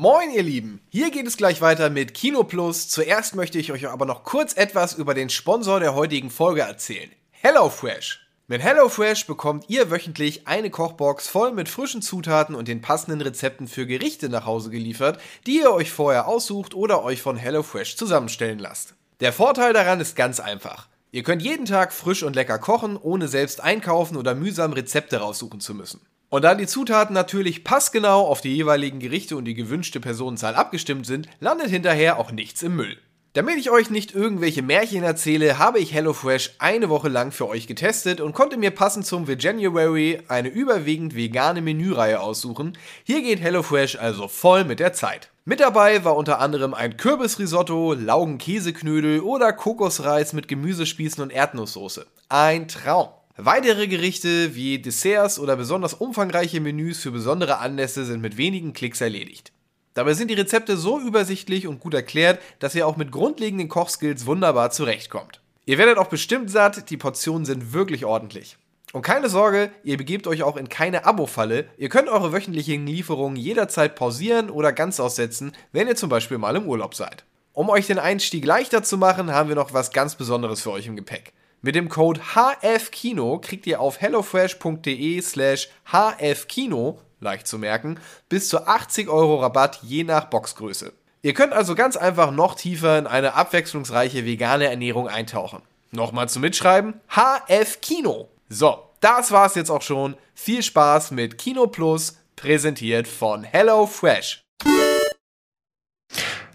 Moin ihr Lieben, hier geht es gleich weiter mit Kino Plus. Zuerst möchte ich euch aber noch kurz etwas über den Sponsor der heutigen Folge erzählen. HelloFresh. Mit HelloFresh bekommt ihr wöchentlich eine Kochbox voll mit frischen Zutaten und den passenden Rezepten für Gerichte nach Hause geliefert, die ihr euch vorher aussucht oder euch von HelloFresh zusammenstellen lasst. Der Vorteil daran ist ganz einfach. Ihr könnt jeden Tag frisch und lecker kochen, ohne selbst einkaufen oder mühsam Rezepte raussuchen zu müssen. Und da die Zutaten natürlich passgenau auf die jeweiligen Gerichte und die gewünschte Personenzahl abgestimmt sind, landet hinterher auch nichts im Müll. Damit ich euch nicht irgendwelche Märchen erzähle, habe ich HelloFresh eine Woche lang für euch getestet und konnte mir passend zum Veganuary eine überwiegend vegane Menüreihe aussuchen. Hier geht HelloFresh also voll mit der Zeit. Mit dabei war unter anderem ein Kürbisrisotto, Laugenkäseknödel oder Kokosreis mit Gemüsespießen und Erdnusssoße. Ein Traum. Weitere Gerichte wie Desserts oder besonders umfangreiche Menüs für besondere Anlässe sind mit wenigen Klicks erledigt. Dabei sind die Rezepte so übersichtlich und gut erklärt, dass ihr auch mit grundlegenden Kochskills wunderbar zurechtkommt. Ihr werdet auch bestimmt satt, die Portionen sind wirklich ordentlich. Und keine Sorge, ihr begebt euch auch in keine Abo-Falle. Ihr könnt eure wöchentlichen Lieferungen jederzeit pausieren oder ganz aussetzen, wenn ihr zum Beispiel mal im Urlaub seid. Um euch den Einstieg leichter zu machen, haben wir noch was ganz Besonderes für euch im Gepäck. Mit dem Code HFKINO kriegt ihr auf hellofresh.de slash HFKINO, leicht zu merken, bis zu 80 Euro Rabatt je nach Boxgröße. Ihr könnt also ganz einfach noch tiefer in eine abwechslungsreiche vegane Ernährung eintauchen. Nochmal zum Mitschreiben, HFKINO. So, das war's jetzt auch schon. Viel Spaß mit Kino Plus, präsentiert von HelloFresh.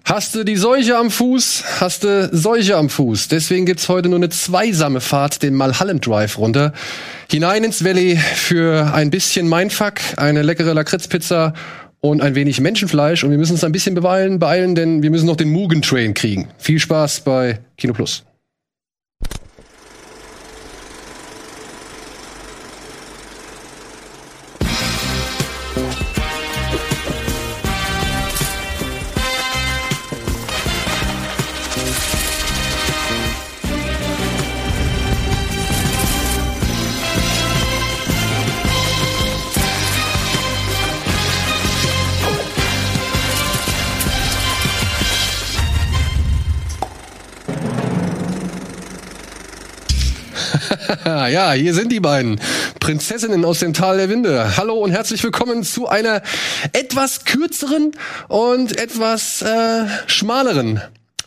Hast du die Seuche am Fuß? Hast du Seuche am Fuß? Deswegen gibt's heute nur eine zweisame Fahrt den Malhallen Drive runter. Hinein ins Valley für ein bisschen Mindfuck, eine leckere Lakritzpizza und ein wenig Menschenfleisch. Und wir müssen uns ein bisschen beeilen, beeilen denn wir müssen noch den Mugen Train kriegen. Viel Spaß bei Kino Plus. Ja, hier sind die beiden Prinzessinnen aus dem Tal der Winde. Hallo und herzlich willkommen zu einer etwas kürzeren und etwas äh, schmaleren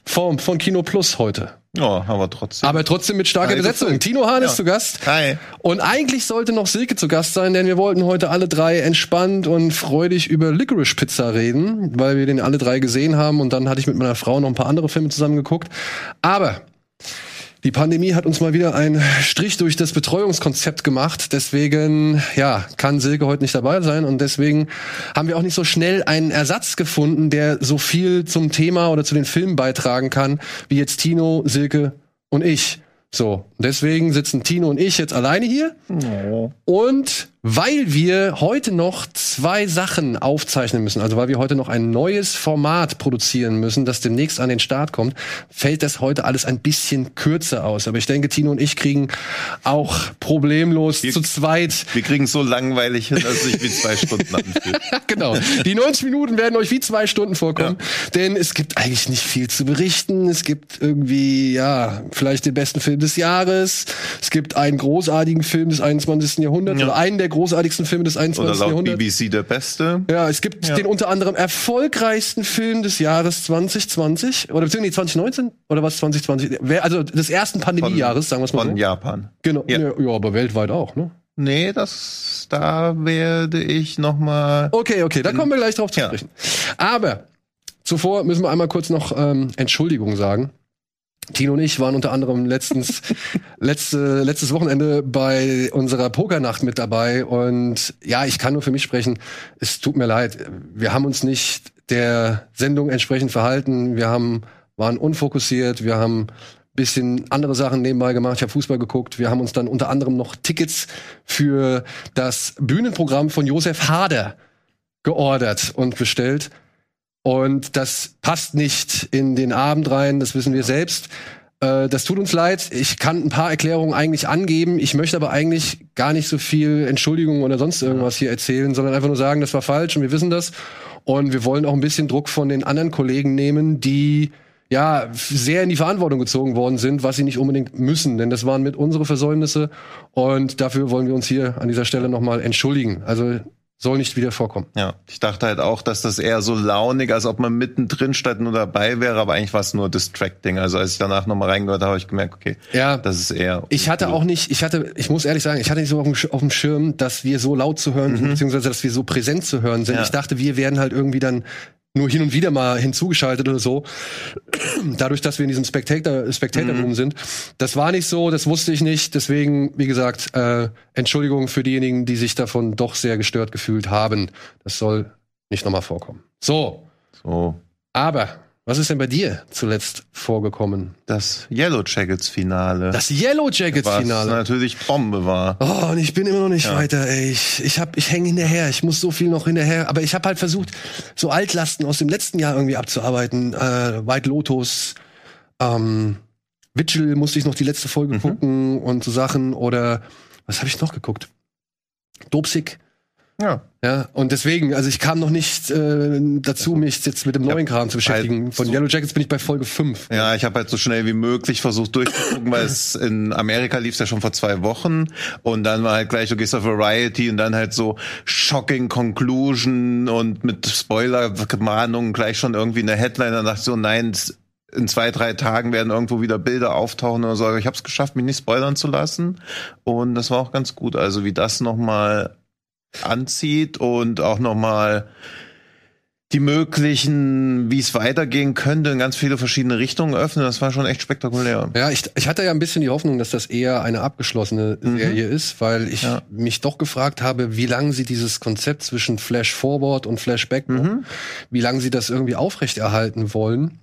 Form von Kino Plus heute. Ja, aber trotzdem. Aber trotzdem mit starker Hi, Besetzung. Tino Hahn Ja. ist zu Gast. Hi. Und eigentlich sollte noch Silke zu Gast sein, denn wir wollten heute alle drei entspannt und freudig über Licorice Pizza reden, weil wir den alle drei gesehen haben und dann hatte ich mit meiner Frau noch ein paar andere Filme zusammen geguckt. Aber die Pandemie hat uns mal wieder einen Strich durch das Betreuungskonzept gemacht. Deswegen, ja, kann Silke heute nicht dabei sein. Und deswegen haben wir auch nicht so schnell einen Ersatz gefunden, der so viel zum Thema oder zu den Filmen beitragen kann, wie jetzt Tino, Silke und ich. So, deswegen sitzen Tino und ich jetzt alleine hier. Und weil wir heute noch zwei Sachen aufzeichnen müssen, also weil wir heute noch ein neues Format produzieren müssen, das demnächst an den Start kommt, fällt das heute alles ein bisschen kürzer aus. Aber ich denke, Tino und ich kriegen auch problemlos Wir- zu zweit Wir kriegen so langweilig hin, dass es sich wie zwei Stunden anfühlt. genau. Die 90 Minuten werden euch wie zwei Stunden vorkommen. Denn es gibt eigentlich nicht viel zu berichten. Es gibt irgendwie, ja, vielleicht den besten Film des Jahres. Es gibt einen großartigen Film des 21. Jahrhunderts Ja. oder einen der großartigsten Filme des Oder 21. laut Jahrhunderts. BBC der Beste. Ja, es gibt Ja. den unter anderem erfolgreichsten Film des Jahres 2020 oder beziehungsweise 2019 oder was 2020? Wer- Also des ersten Pandemiejahres, sagen wir es mal Von so. Japan. Genau. Ja. Ja. ja, aber weltweit auch, ne? Nee, das, da werde ich noch mal. Okay, okay, da kommen wir gleich drauf zu Ja. sprechen. Aber zuvor müssen wir einmal kurz noch ähm, Entschuldigung sagen. Tino und ich waren unter anderem letztens, letzte, letztes Wochenende bei unserer Pokernacht mit dabei und ja, ich kann nur für mich sprechen. Es tut mir leid. Wir haben uns nicht der Sendung entsprechend verhalten. Wir haben, waren unfokussiert. Wir haben bisschen andere Sachen nebenbei gemacht. Ich habe Fußball geguckt. Wir haben uns dann unter anderem noch Tickets für das Bühnenprogramm von Josef Hader geordert und bestellt. Und das passt nicht in den Abend rein, das wissen wir selbst. Äh, das tut uns leid. Ich kann ein paar Erklärungen eigentlich angeben. Ich möchte aber eigentlich gar nicht so viel Entschuldigung oder sonst irgendwas hier erzählen, sondern einfach nur sagen, das war falsch und wir wissen das. Und wir wollen auch ein bisschen Druck von den anderen Kollegen nehmen, die ja sehr in die Verantwortung gezogen worden sind, was sie nicht unbedingt müssen, denn das waren mit unsere Versäumnisse und dafür wollen wir uns hier an dieser Stelle nochmal entschuldigen. Also soll nicht wieder vorkommen. Ja, ich dachte halt auch, dass das eher so launig, als ob man mittendrin statt nur dabei wäre, aber eigentlich war es nur distracting. Also als ich danach nochmal reingehört habe, habe ich gemerkt, okay, Ja. das ist eher. Ich hatte auch nicht, ich hatte, ich muss ehrlich sagen, ich hatte nicht so auf dem, auf dem Schirm, dass wir so laut zu hören sind, beziehungsweise dass wir so präsent zu hören sind. Ja. Ich dachte, wir werden halt irgendwie dann nur hin und wieder mal hinzugeschaltet oder so. Dadurch, dass wir in diesem Spectator, Spectator Room sind. Das war nicht so, das wusste ich nicht. Deswegen, wie gesagt, äh, Entschuldigung für diejenigen, die sich davon doch sehr gestört gefühlt haben. Das soll nicht nochmal vorkommen. So, so aber was ist denn bei dir zuletzt vorgekommen? das Yellow Jackets Finale. Das Yellow Jackets was Finale. natürlich Bombe war. Oh, und ich bin immer noch nicht Ja. weiter, ey. Ich, ich, hab, ich hänge hinterher. Ich muss so viel noch hinterher. Aber ich habe halt versucht, so Altlasten aus dem letzten Jahr irgendwie abzuarbeiten. Äh, White Lotus, ähm, Vigil musste ich noch die letzte Folge Mhm. gucken und so Sachen. Oder was habe ich noch geguckt? Dopsig. Ja. Ja, und deswegen, also ich kam noch nicht äh, dazu, mich jetzt mit dem neuen Kram zu beschäftigen. halt Von Yellow Jackets bin ich bei Folge 5. Ja, ich habe halt so schnell wie möglich versucht durchzugucken, weil es in Amerika lief ja schon vor zwei Wochen und dann war halt gleich, du gehst auf Variety und dann halt so shocking Conclusion und mit Spoiler-Mahnungen gleich schon irgendwie in der Headline. Dann dachte ich so, nein, in zwei, drei Tagen werden irgendwo wieder Bilder auftauchen oder so. Aber ich habe es geschafft, mich nicht spoilern zu lassen und das war auch ganz gut. Also wie das nochmal anzieht und auch nochmal die möglichen, wie es weitergehen könnte, in ganz viele verschiedene Richtungen öffnen. Das war schon echt spektakulär. Ja, ich, ich hatte ja ein bisschen die Hoffnung, dass das eher eine abgeschlossene Serie ist, weil ich Ja. mich doch gefragt habe, wie lange sie dieses Konzept zwischen Flash Forward und Flash Backward, wie lange sie das irgendwie aufrechterhalten wollen.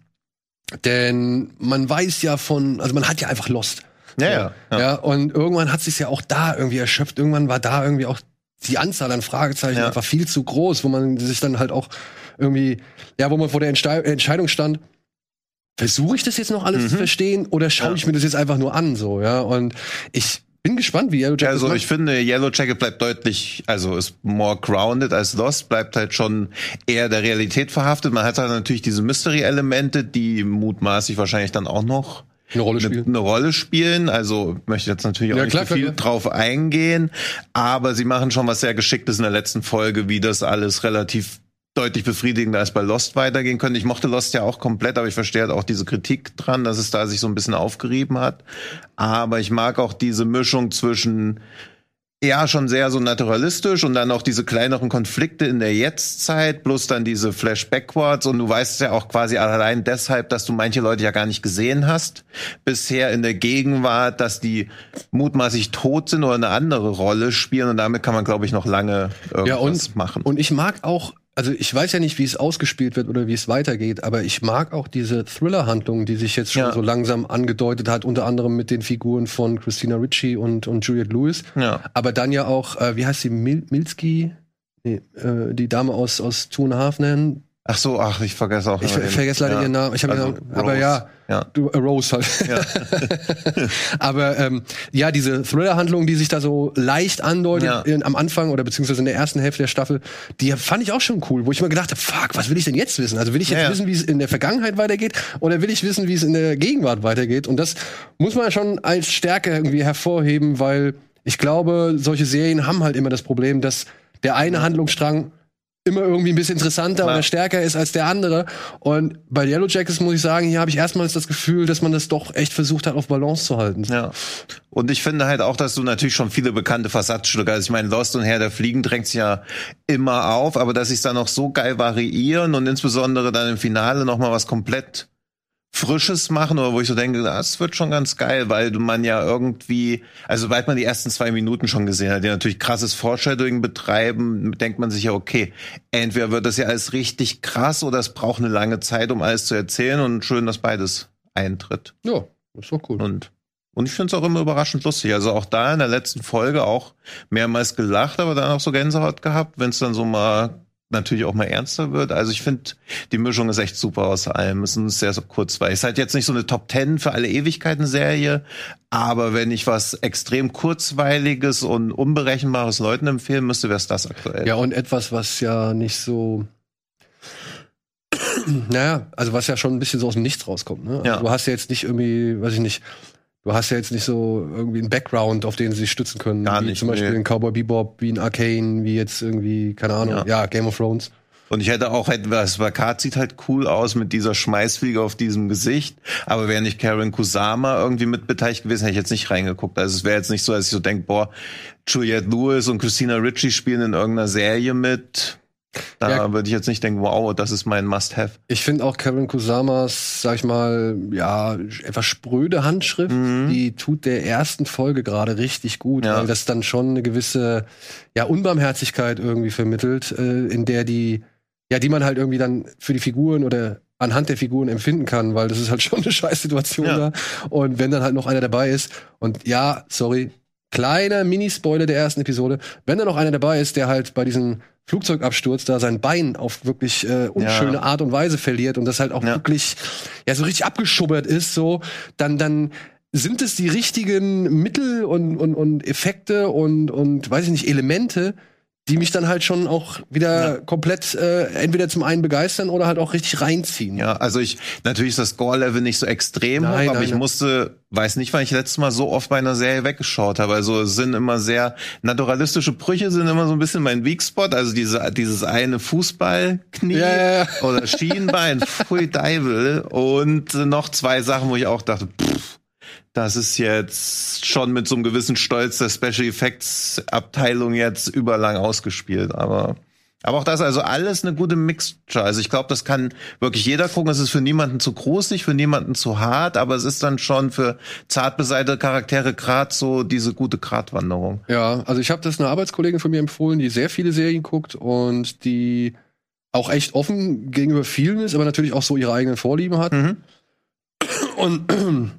Denn man weiß ja von, also man hat ja einfach Lost. Ja, ja. Ja, ja. und irgendwann hat sich ja auch da irgendwie erschöpft. Irgendwann war da irgendwie auch die Anzahl an Fragezeichen Ja. einfach viel zu groß, wo man sich dann halt auch irgendwie, ja, wo man vor der Entstei Entscheidung stand, versuche ich das jetzt noch alles zu verstehen oder schaue Mhm. Ja. ich mir das jetzt einfach nur an, so, ja, und ich bin gespannt, wie Yellow Jacket Also ich finde, Yellow Jacket bleibt deutlich, also ist more grounded als Lost, bleibt halt schon eher der Realität verhaftet. Man hat halt natürlich diese Mystery-Elemente, die mutmaßlich wahrscheinlich dann auch noch eine Rolle eine, spielt. eine Rolle spielen. Also möchte jetzt natürlich auch Ja, nicht klar, zu viel klar, drauf eingehen, aber sie machen schon was sehr Geschicktes in der letzten Folge, wie das alles relativ deutlich befriedigender als bei Lost weitergehen könnte. Ich mochte Lost ja auch komplett, aber ich verstehe halt auch diese Kritik dran, dass es da sich so ein bisschen aufgerieben hat. Aber ich mag auch diese Mischung zwischen ja, schon sehr so naturalistisch und dann auch diese kleineren Konflikte in der Jetztzeit, plus dann diese Flash-Backwards und du weißt ja auch quasi allein deshalb, dass du manche Leute ja gar nicht gesehen hast, bisher in der Gegenwart, dass die mutmaßlich tot sind oder eine andere Rolle spielen und damit kann man, glaube ich, noch lange irgendwas Ja, und, machen. und ich mag auch, also ich weiß ja nicht, wie es ausgespielt wird oder wie es weitergeht, aber ich mag auch diese Thriller-Handlung, die sich jetzt schon Ja. so langsam angedeutet hat, unter anderem mit den Figuren von Christina Ricci und, und Juliette Lewis. ja. Aber dann ja auch, äh, wie heißt sie, Mil Milski? Nee, äh, die Dame aus, aus Two and a Half Men. Ach so, ach, ich vergesse auch Ich ver den- vergesse leider ja. ihren Namen. Ich hab Also, ihren Namen, aber ja, Ja. du, äh, Rose halt. Ja. aber ähm, ja, diese Thriller-Handlung, die sich da so leicht andeutet Ja. in, am Anfang oder beziehungsweise in der ersten Hälfte der Staffel, die fand ich auch schon cool, wo ich mir gedacht habe, fuck, was will ich denn jetzt wissen? Also will ich jetzt wissen, wie es in der Vergangenheit weitergeht oder will ich wissen, wie es in der Gegenwart weitergeht? Und das muss man schon als Stärke irgendwie hervorheben, weil ich glaube, solche Serien haben halt immer das Problem, dass der eine Handlungsstrang immer irgendwie ein bisschen interessanter Ja. oder stärker ist als der andere. Und bei Yellow Jackets muss ich sagen, hier habe ich erstmals das Gefühl, dass man das doch echt versucht hat, auf Balance zu halten. Ja. Und ich finde halt auch, dass du natürlich schon viele bekannte Versatzstücke, also ich meine, Lost und Herr der Fliegen drängt sich ja immer auf, aber dass sich dann noch so geil variieren und insbesondere dann im Finale noch mal was komplett Frisches machen oder wo ich so denke, das wird schon ganz geil, weil man ja irgendwie, also sobald man die ersten zwei Minuten schon gesehen hat, die natürlich krasses Foreshadowing betreiben, denkt man sich ja, okay, entweder wird das ja alles richtig krass oder es braucht eine lange Zeit, um alles zu erzählen und schön, dass beides eintritt. Ja, ist doch cool. Und, und ich finde es auch immer überraschend lustig. Also auch da in der letzten Folge auch mehrmals gelacht, aber dann auch so Gänsehaut gehabt, wenn es dann so mal natürlich auch mal ernster wird. Also ich finde, die Mischung ist echt super aus allem. Es ist sehr so kurzweilig. Es ist halt jetzt nicht so eine Top Ten für alle Ewigkeiten Serie, aber wenn ich was extrem kurzweiliges und unberechenbares Leuten empfehlen müsste, wäre es das aktuell. Ja, und etwas, was ja nicht so naja, also was ja schon ein bisschen so aus dem Nichts rauskommt. Ne? Also Ja. Du hast ja jetzt nicht irgendwie, weiß ich nicht, du hast ja jetzt nicht so irgendwie einen Background, auf den sie sich stützen können. Gar wie nicht, Zum Beispiel nee. in Cowboy Bebop, wie in Arcane, wie jetzt irgendwie, keine Ahnung, Ja. ja, Game of Thrones. Und ich hätte auch etwas, Plakat sieht halt cool aus mit dieser Schmeißfliege auf diesem Gesicht. Aber wäre nicht Karen Kusama irgendwie mitbeteiligt gewesen, hätte ich jetzt nicht reingeguckt. Also es wäre jetzt nicht so, dass ich so denke, boah, Juliette Lewis und Christina Ritchie spielen in irgendeiner Serie mit. Da Ja. würde ich jetzt nicht denken, wow, das ist mein Must-Have. Ich finde auch Kevin Kusamas, sag ich mal, ja, etwas spröde Handschrift, die tut der ersten Folge gerade richtig gut, Mhm. Ja. weil das dann schon eine gewisse, ja, Unbarmherzigkeit irgendwie vermittelt, äh, in der die, ja, die man halt irgendwie dann für die Figuren oder anhand der Figuren empfinden kann, weil das ist halt schon eine scheiß Situation Ja. da. Und wenn dann halt noch einer dabei ist, und ja, sorry, kleiner Mini-Spoiler der ersten Episode, wenn da noch einer dabei ist, der halt bei diesem Flugzeugabsturz da sein Bein auf wirklich äh, unschöne Ja. Art und Weise verliert und das halt auch Ja. wirklich ja so richtig abgeschubbert ist, so dann dann sind es die richtigen Mittel und, und, und Effekte und, und weiß ich nicht, Elemente, die mich dann halt schon auch wieder Ja. komplett äh, entweder zum einen begeistern oder halt auch richtig reinziehen. Ja, also ich, natürlich ist das Score-Level nicht so extrem Nein, hoch, aber nein, ich nein. musste, weiß nicht, wann ich letztes Mal so oft bei einer Serie weggeschaut habe. Also es sind immer sehr, naturalistische Brüche sind immer so ein bisschen mein Weakspot. Also diese, dieses eine Fußballknie Ja, ja, oder Schienbein, pfui Deibel. Und noch zwei Sachen, wo ich auch dachte, pff, das ist jetzt schon mit so einem gewissen Stolz der Special Effects Abteilung jetzt überlang ausgespielt, aber aber auch das, also alles eine gute Mixture. Also ich glaube, das kann wirklich jeder gucken. Es ist für niemanden zu großig, für niemanden zu hart, aber es ist dann schon für zart beseitete Charaktere gerade so diese gute Gratwanderung. Ja, also ich habe das einer Arbeitskollegin von mir empfohlen, die sehr viele Serien guckt und die auch echt offen gegenüber vielen ist, aber natürlich auch so ihre eigenen Vorlieben hat. Mhm. Und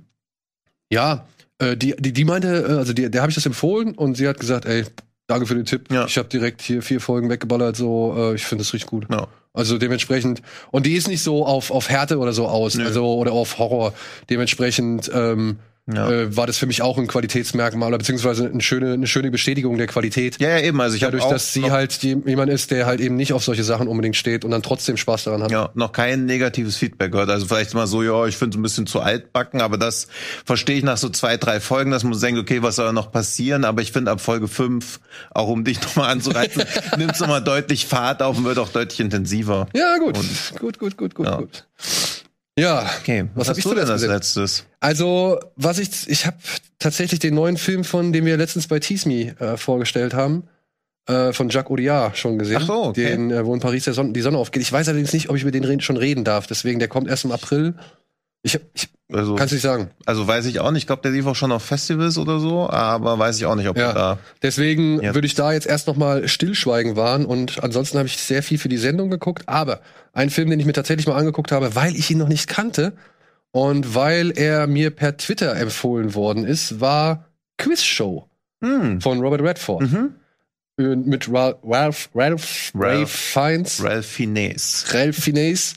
ja, äh, die, die, die meinte, äh, also die, der habe ich das empfohlen und sie hat gesagt, ey, danke für den Tipp. Ja. Ich habe direkt hier vier Folgen weggeballert, so, äh, ich finde das richtig gut. Ja. Also dementsprechend, und die ist nicht so auf, auf Härte oder so aus, Nö. also oder auf Horror. Dementsprechend ähm, Ja. äh, war das für mich auch ein Qualitätsmerkmal oder beziehungsweise eine schöne, eine schöne Bestätigung der Qualität. Ja, ja, eben. Also ich Dadurch, auch dass sie halt die, jemand ist, der halt eben nicht auf solche Sachen unbedingt steht und dann trotzdem Spaß daran hat. ja, noch kein negatives Feedback gehört. Also vielleicht mal so, ja, ich finde es ein bisschen zu altbacken, aber das verstehe ich nach so zwei, drei Folgen, dass man denkt, okay, was soll da noch passieren? Aber ich finde ab Folge fünf, auch um dich nochmal anzureizen, nimmt es nochmal deutlich Fahrt auf und wird auch deutlich intensiver. Ja, gut. Und- gut, gut, gut, gut, Ja. gut. Ja, Okay, Was was, hast ich du denn als letztes? also was ich, ich habe tatsächlich den neuen Film von, den wir letztens bei Tease Me äh, vorgestellt haben, äh, von Jacques Audiard schon gesehen. Ach so, okay. Den, äh, wo in Paris der Sonne, die Sonne aufgeht. Ich weiß allerdings nicht, ob ich über den schon reden darf. Deswegen, der kommt erst im April. Ich, ich Also, kann es nicht sagen. also weiß ich auch nicht. Ich glaube, der lief auch schon auf Festivals oder so, aber weiß ich auch nicht, ob Ja. er da. Deswegen würde ich da jetzt erst noch mal stillschweigen wahren und ansonsten habe ich sehr viel für die Sendung geguckt. Aber ein Film, den ich mir tatsächlich mal angeguckt habe, weil ich ihn noch nicht kannte und weil er mir per Twitter empfohlen worden ist, war Quiz Show Hm. von Robert Redford Mhm. Und mit Ra Ralph, Ralph, Ralph Ralph. Fiennes, Ralph Fiennes. Ralph Fiennes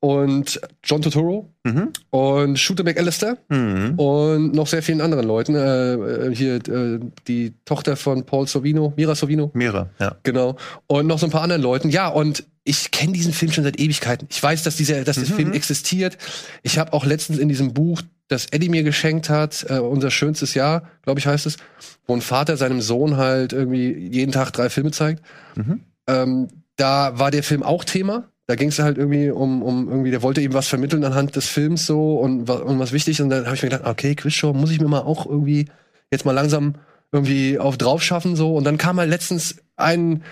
und John Turturro Mhm. und Shooter McAllister Mhm. und noch sehr vielen anderen Leuten. Äh, äh, hier äh, die Tochter von Paul Sorvino, Mira Sorvino, Mehrere, ja. genau. Und noch so ein paar anderen Leuten. Ja, und ich kenne diesen Film schon seit Ewigkeiten. Ich weiß, dass dieser, dass der Mhm. Film existiert. Ich habe auch letztens in diesem Buch, das Eddie mir geschenkt hat, äh, unser schönstes Jahr, glaube ich, heißt es, wo ein Vater seinem Sohn halt irgendwie jeden Tag drei Filme zeigt. Mhm. Ähm, da war der Film auch Thema. Da ging es halt irgendwie um, um irgendwie, der wollte eben was vermitteln anhand des Films so und, und was wichtig ist. Und dann habe ich mir gedacht, okay, Quizshow muss ich mir mal auch irgendwie jetzt mal langsam irgendwie auf drauf schaffen so. Und dann kam halt letztens ein,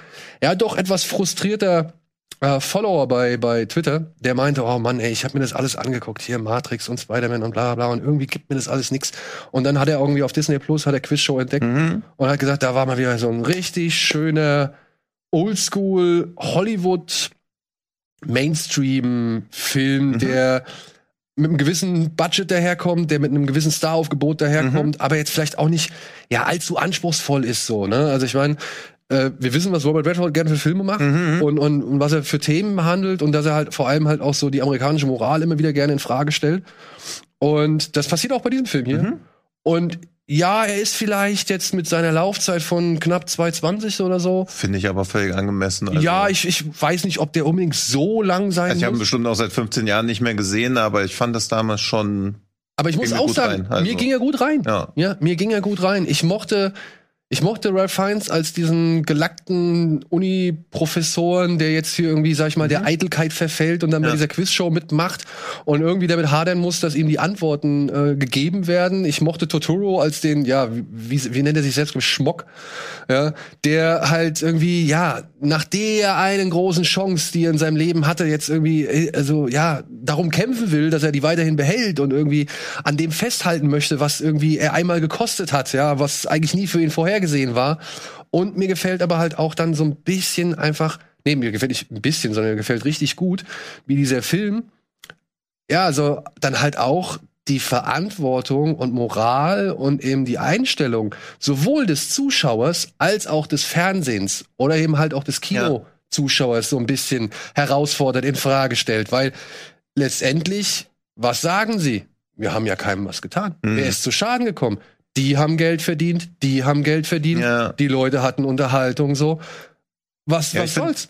ja doch etwas frustrierter äh, Follower bei, bei Twitter, der meinte, oh Mann, ey, ich habe mir das alles angeguckt, hier Matrix und Spider-Man und bla bla und irgendwie gibt mir das alles nix. Und dann hat er irgendwie auf Disney Plus hat er Quizshow entdeckt Mhm. und hat gesagt, da war mal wieder so ein richtig schöner Oldschool Hollywood Mainstream-Film, Mhm. der mit einem gewissen Budget daherkommt, der mit einem gewissen Staraufgebot daherkommt, Mhm. aber jetzt vielleicht auch nicht ja allzu anspruchsvoll ist so. Ne? Also ich meine, äh, wir wissen, was Robert Redford gerne für Filme macht Mhm. und, und, und was er für Themen behandelt und dass er halt vor allem halt auch so die amerikanische Moral immer wieder gerne in Frage stellt. Und das passiert auch bei diesem Film hier. Mhm. Und ja, er ist vielleicht jetzt mit seiner Laufzeit von knapp 220 oder so. Finde ich aber völlig angemessen. Also, ja, ich, ich weiß nicht, ob der unbedingt so lang sein also ich habe ihn bestimmt auch seit 15 Jahren nicht mehr gesehen, aber ich fand das damals schon. Aber ich muss auch sagen, rein, also. mir ging er gut rein. Ja. Ja, mir ging er gut rein. Ich mochte, ich mochte Ralph Fiennes als diesen gelackten Uni-Professoren, der jetzt hier irgendwie, sag ich mal, der Eitelkeit verfällt und dann bei Mhm. Ja. dieser Quizshow mitmacht und irgendwie damit hadern muss, dass ihm die Antworten äh, gegeben werden. Ich mochte Totoro als den, ja, wie, wie nennt er sich selbst, Schmock, ja, der halt irgendwie, ja, nach der einen großen Chance, die er in seinem Leben hatte, jetzt irgendwie, äh, also ja, darum kämpfen will, dass er die weiterhin behält und irgendwie an dem festhalten möchte, was irgendwie er einmal gekostet hat, ja, was eigentlich nie für ihn vorhergesehen war. Und mir gefällt aber halt auch dann so ein bisschen einfach, nee, mir gefällt nicht ein bisschen, sondern mir gefällt richtig gut, wie dieser Film, ja, also dann halt auch die Verantwortung und Moral und eben die Einstellung sowohl des Zuschauers als auch des Fernsehens oder eben halt auch des Kinozuschauers so ein bisschen herausfordert, in Frage stellt, weil letztendlich, was sagen sie? Wir haben ja keinem was getan. Mhm. Wer ist zu Schaden gekommen? Die haben Geld verdient, die haben Geld verdient, Ja. die Leute hatten Unterhaltung so. Was, Ja, was soll's?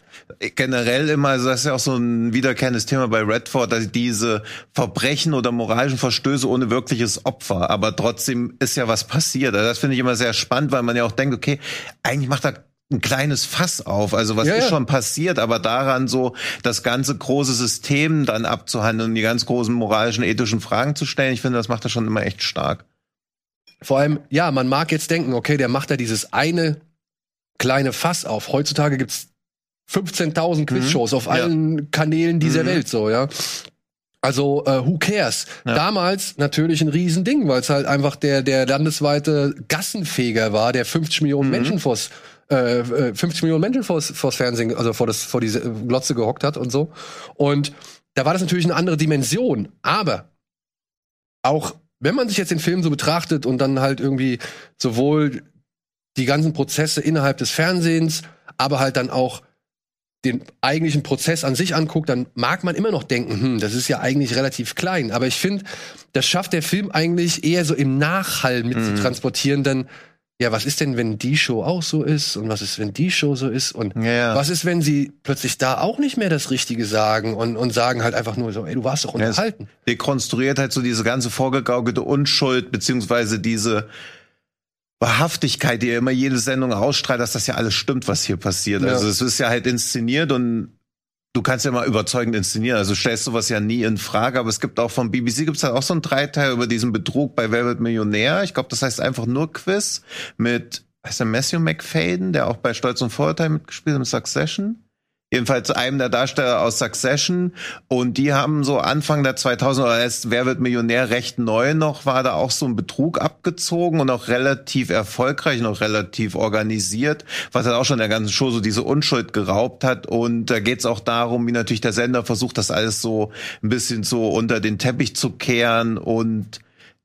generell immer, also das ist ja auch so ein wiederkehrendes Thema bei Redford, dass diese Verbrechen oder moralischen Verstöße ohne wirkliches Opfer, aber trotzdem ist ja was passiert. Also das finde ich immer sehr spannend, weil man ja auch denkt, okay, eigentlich macht er ein kleines Fass auf. Also was Ja, ist ja. schon passiert, aber daran so das ganze große System dann abzuhandeln und die ganz großen moralischen, ethischen Fragen zu stellen, ich finde, das macht er schon immer echt stark. Vor allem, ja, man mag jetzt denken, okay, der macht da dieses eine kleine Fass auf. Heutzutage gibt's 15.000 Quizshows auf Ja. allen Kanälen dieser Mhm. Welt, so, ja. Also, äh, who cares? Ja. Damals natürlich ein Riesending, weil es halt einfach der, der landesweite Gassenfeger war, der 50 Millionen Mhm. Menschen vors, äh, äh, 50 Millionen Menschen vors, vors Fernsehen, also vor, das, vor diese Glotze gehockt hat und so. Und da war das natürlich eine andere Dimension. Aber auch wenn man sich jetzt den Film so betrachtet und dann halt irgendwie sowohl die ganzen Prozesse innerhalb des Fernsehens, aber halt dann auch den eigentlichen Prozess an sich anguckt, dann mag man immer noch denken, hm, das ist ja eigentlich relativ klein. Aber ich finde, das schafft der Film eigentlich eher so im Nachhall mit zu transportieren, denn ja, was ist denn, wenn die Show auch so ist und was ist, wenn die Show so ist und Ja, ja. was ist, wenn sie plötzlich da auch nicht mehr das Richtige sagen und, und sagen halt einfach nur so, ey, du warst doch Ja, unterhalten. dekonstruiert halt so diese ganze vorgegaukelte Unschuld, beziehungsweise diese Wahrhaftigkeit, die ja immer jede Sendung ausstrahlt, dass das ja alles stimmt, was hier passiert. Ja. Also es ist ja halt inszeniert und du kannst ja mal überzeugend inszenieren. Also stellst sowas ja nie in Frage, aber es gibt auch vom BBC gibt's halt auch so einen Dreiteil über diesen Betrug bei wird Millionär. Ich glaube, das heißt einfach nur Quiz mit heißt der Matthew McFadden, der auch bei Stolz und Vorurteil mitgespielt hat, mit Succession. Jedenfalls einem der Darsteller aus Succession. Und die haben so Anfang der 2000 oder erst Wer wird Millionär recht neu noch, war da auch so ein Betrug abgezogen und auch relativ erfolgreich, noch relativ organisiert, was halt auch schon der ganzen Show so diese Unschuld geraubt hat. Und da geht's auch darum, wie natürlich der Sender versucht, das alles so ein bisschen so unter den Teppich zu kehren und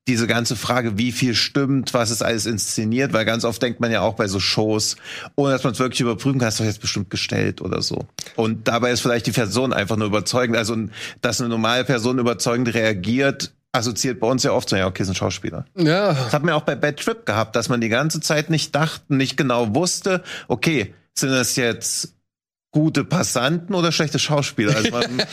diese ganze Frage, wie viel stimmt, was ist alles inszeniert, weil ganz oft denkt man ja auch bei so Shows, ohne dass man es wirklich überprüfen kann, ist doch jetzt bestimmt gestellt oder so. Und dabei ist vielleicht die Person einfach nur überzeugend. Also, dass eine normale Person überzeugend reagiert, assoziiert bei uns ja oft so, ja, okay, ist ein Schauspieler. Ja, Das hat mir auch bei Bad Trip gehabt, dass man die ganze Zeit nicht dachte, nicht genau wusste, okay, sind das jetzt gute Passanten oder schlechte Schauspieler? Also man,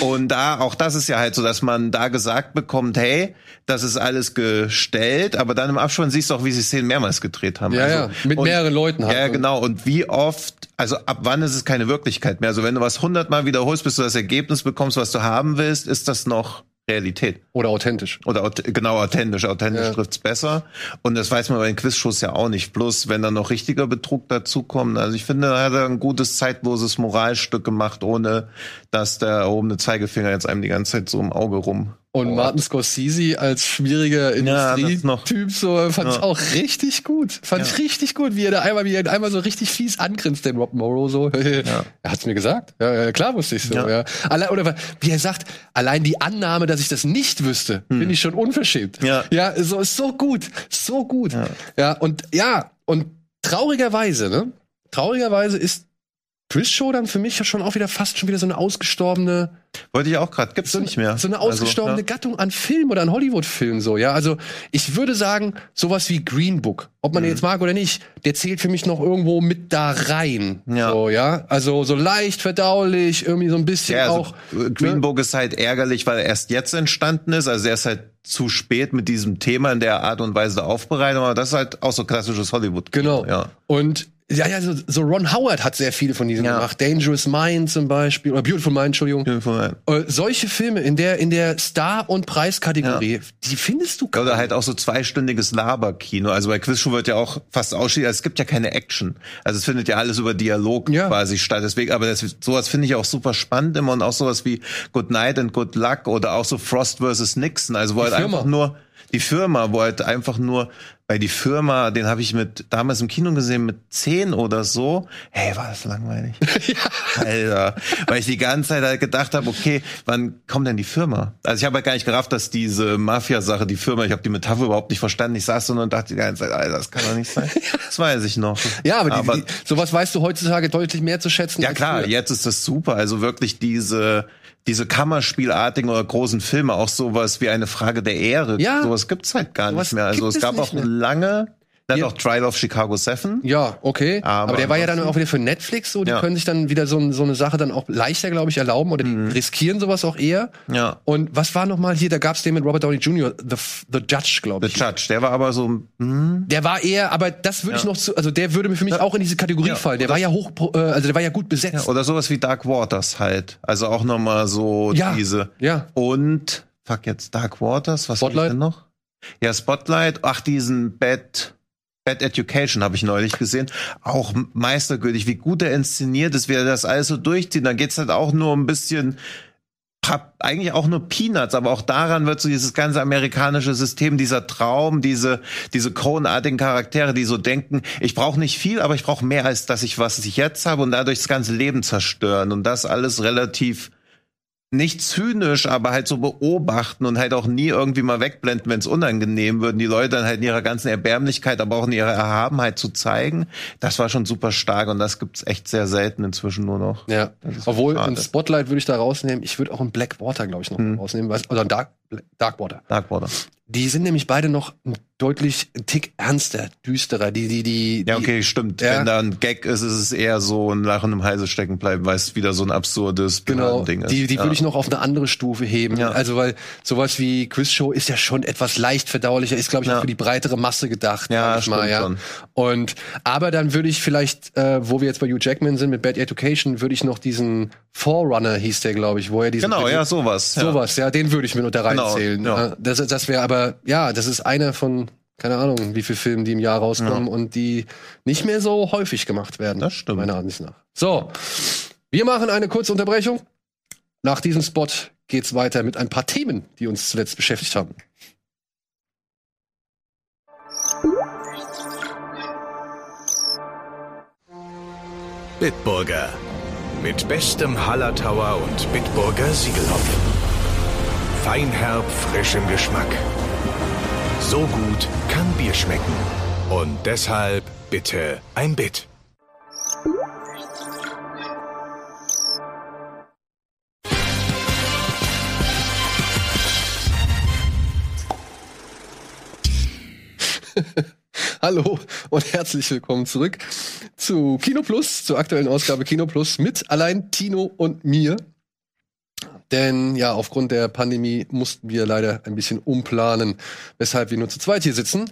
und da, auch das ist ja halt so, dass man da gesagt bekommt, hey, das ist alles gestellt, aber dann im Abspann siehst du auch, wie sie Szenen mehrmals gedreht haben. ja, also, ja, mit und- mehreren Leuten halt. ja, genau. Und wie oft, also ab wann ist es keine Wirklichkeit mehr? Also wenn du was hundertmal wiederholst, bis du das Ergebnis bekommst, was du haben willst, ist das noch Realität. Oder authentisch. Oder aut- genau, authentisch. Authentisch Ja. trifft's besser. Und das weiß man bei den Quizshows ja auch nicht. Bloß, wenn dann noch richtiger Betrug dazukommt. Also ich finde, da hat er ein gutes zeitloses Moralstück gemacht, ohne dass der erhobene Zeigefinger jetzt einem die ganze Zeit so im Auge rum. Und Martin Scorsese als schwieriger Ja, Industrietyp so fand ich Ja. auch richtig gut. Fand ich richtig gut, wie er da einmal, wie er einmal so richtig fies angrinst, den Rob Morrow so. Er hat's mir gesagt. Ja, ja klar wusste ich so. Ja. Ja. Allein, oder wie er sagt, allein die Annahme, dass ich das nicht wüsste, finde ich schon unverschämt. Hm. Ja. ja, so ist so gut, so gut. Ja. und ja und traurigerweise, ne? Traurigerweise ist Quiz Show dann für mich ja schon auch wieder fast schon wieder so eine ausgestorbene Wollte ich auch gerade, gibt's so, nicht mehr. so eine ausgestorbene Also, Gattung an Film oder an Hollywood-Film so, ja. Also ich würde sagen, sowas wie Green Book, ob Mhm. man den jetzt mag oder nicht, der zählt für mich noch irgendwo mit da rein. Ja. So, ja. Also so leicht verdaulich, irgendwie so ein bisschen ja, also, auch. Green ne? Book ist halt ärgerlich, weil er erst jetzt entstanden ist. Also er ist halt zu spät mit diesem Thema in der Art und Weise der Aufbereitung. Aber das ist halt auch so klassisches Hollywood. Genau. Ja. Und ja, ja, so, so Ron Howard hat sehr viele von diesen Ja. gemacht. Dangerous Mind zum Beispiel, oder Beautiful Mind, Entschuldigung. Ja. Äh, solche Filme in der, in der Star- und Preiskategorie, die findest du kaum. Oder halt auch so zweistündiges Laberkino. Also bei Quizshow wird ja auch fast ausschließlich, also es gibt ja keine Action. Also es findet ja alles über Dialog Ja. quasi statt. Deswegen, aber das, sowas finde ich auch super spannend immer und auch sowas wie Good Night and Good Luck oder auch so Frost vs. Nixon. Also wo halt Firma. einfach nur die Firma, wo halt einfach nur, weil die Firma, den habe ich mit damals im Kino gesehen mit zehn oder so. Hey, war das langweilig. Alter, weil ich die ganze Zeit halt gedacht habe, okay, wann kommt denn die Firma? Also ich habe halt gar nicht gerafft, dass diese Mafia-Sache, die Firma, ich habe die Metapher überhaupt nicht verstanden. Ich saß so und dachte die ganze Zeit, Alter, das kann doch nicht sein. Das weiß ich noch. ja, aber, die, die, sowas weißt du heutzutage deutlich mehr zu schätzen. ja klar, früher. jetzt ist das super. Also wirklich diese diese Kammerspielartigen oder großen Filme, auch sowas wie eine Frage der Ehre. Ja. Sowas gibt's halt gar nicht mehr. Also es gab auch mehr. lange, dann Ja. auch Trial of Chicago 7. Ja, okay. Aber, Aber der war ja dann auch wieder für Netflix so. Die Ja. können sich dann wieder so, so eine Sache dann auch leichter, glaube ich, erlauben oder die riskieren sowas auch eher. Ja. Und was war noch mal hier? Da gab's den mit Robert Downey Jr., The, The Judge, glaube The ich. Judge, der war aber so, hm, Der war eher, aber das würde ich Ja. noch zu, also der würde mir für mich auch in diese Kategorie fallen. Der war ja hoch, äh, also der war ja gut besetzt. Oder sowas wie Dark Waters halt. Also auch nochmal so diese. ja. Und, fuck jetzt, Dark Waters, was ich Spotlight? denn noch? Ja, Spotlight, ach, diesen Bad, Bad Education habe ich neulich gesehen. Auch meistergültig, wie gut er inszeniert ist, wie er das alles so durchzieht. Dann geht's halt auch nur ein bisschen, eigentlich auch nur Peanuts, aber auch daran wird so dieses ganze amerikanische System, dieser Traum, diese diese Coen-artigen Charaktere, die so denken, ich brauche nicht viel, aber ich brauche mehr als das ich was ich jetzt habe und dadurch das ganze Leben zerstören und das alles relativ nicht zynisch, aber halt so beobachten und halt auch nie irgendwie mal wegblenden, wenn es unangenehm wird, und die Leute dann halt in ihrer ganzen Erbärmlichkeit, aber auch in ihrer Erhabenheit zu zeigen. Das war schon super stark und das gibt's echt sehr selten inzwischen nur noch. Ja, obwohl ein Spotlight würde ich da rausnehmen. Ich würde auch ein Blackwater, glaube ich, noch Hm. rausnehmen, weil, oder ein Dark, Darkwater. Darkwater. Die sind nämlich beide noch ein deutlich ein Tick ernster, düsterer. Die, die, die, Ja, die- okay, stimmt. Ja. Wenn da ein Gag ist, ist es eher so ein Lachen im Halse stecken bleiben, weil es wieder so ein absurdes Genau, Ding ist. die, die ja. würde ich noch auf eine andere Stufe heben. Ja. Also, weil sowas wie Quizshow ist ja schon etwas leicht verdaulicher, ist, glaube ich, auch für die breitere Masse gedacht. Ja, ich mal, ja. schon. Und, aber dann würde ich vielleicht, äh, wo wir jetzt bei Hugh Jackman sind mit Bad Education, würde ich noch diesen Forerunner, hieß der, glaube ich, wo er diesen. Genau, ja, sowas. Sowas, ja, den würde ich mir noch da Genau, reinzählen. ja. Äh, Das, das wäre aber, ja, das ist einer von, keine Ahnung, wie viele Filme, die im Jahr rauskommen und die nicht mehr so häufig gemacht werden. Das stimmt. Meiner Ansicht nach. So, wir machen eine kurze Unterbrechung. Nach diesem Spot geht's weiter mit ein paar Themen, die uns zuletzt beschäftigt haben. Bitburger. Mit bestem Hallertauer und Bitburger Siegelhopf. Feinherb, frischem Geschmack. So gut kann Bier schmecken. Und deshalb bitte ein Bit. Hallo und herzlich willkommen zurück zu Kino Plus, zur aktuellen Ausgabe Kino Plus mit allein Tino und mir. Denn ja, aufgrund der Pandemie mussten wir leider ein bisschen umplanen, weshalb wir nur zu zweit hier sitzen.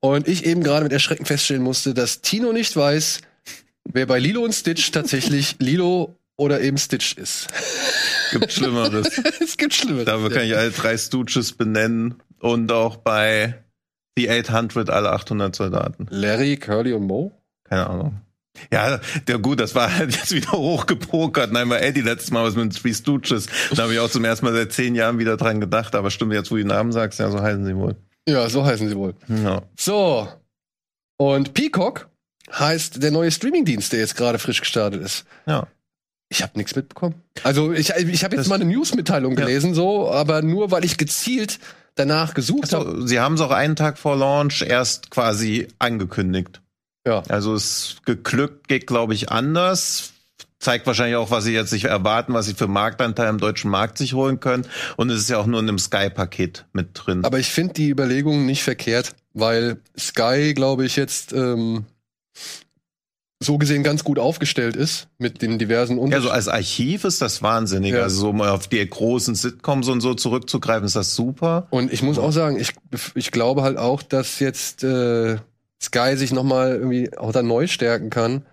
Und ich eben gerade mit Erschrecken feststellen musste, dass Tino nicht weiß, wer bei Lilo und Stitch tatsächlich Lilo oder eben Stitch ist. Gibt Schlimmeres. es gibt Schlimmeres. Dafür kann ich alle drei Stooges benennen und auch bei The 800 alle 800 Soldaten. Larry, Curly und Mo? Keine Ahnung. Ja, der gut, das war halt jetzt wieder hochgepokert. Nein, weil Eddie letztes Mal was mit den Three Stooges. Da habe ich auch zum ersten Mal seit zehn Jahren wieder dran gedacht. Aber stimmt, jetzt wo du die Namen sagst, ja, so heißen sie wohl. Ja, so heißen sie wohl. Ja. So. Und Peacock heißt der neue Streamingdienst, der jetzt gerade frisch gestartet ist. Ja. Ich habe nichts mitbekommen. Also ich, ich habe jetzt Das- mal eine Newsmitteilung Ja. gelesen, so, aber nur weil ich gezielt danach gesucht habe. Also, sie haben es auch einen Tag vor Launch erst quasi angekündigt. Ja. Also es geglückt geht, glaube ich, anders. zeigt wahrscheinlich auch, was sie jetzt sich erwarten, was sie für Marktanteil im deutschen Markt sich holen können. Und es ist ja auch nur in einem Sky-Paket mit drin. Aber ich finde die Überlegung nicht verkehrt, weil Sky, glaube ich, jetzt ähm, so gesehen ganz gut aufgestellt ist mit den diversen ja, so als Archiv ist das wahnsinnig. Ja. Also so mal auf die großen Sitcoms und so zurückzugreifen, ist das super. Und ich muss auch sagen, ich, ich glaube halt auch, dass jetzt äh, Sky sich noch mal irgendwie auch da neu stärken kann,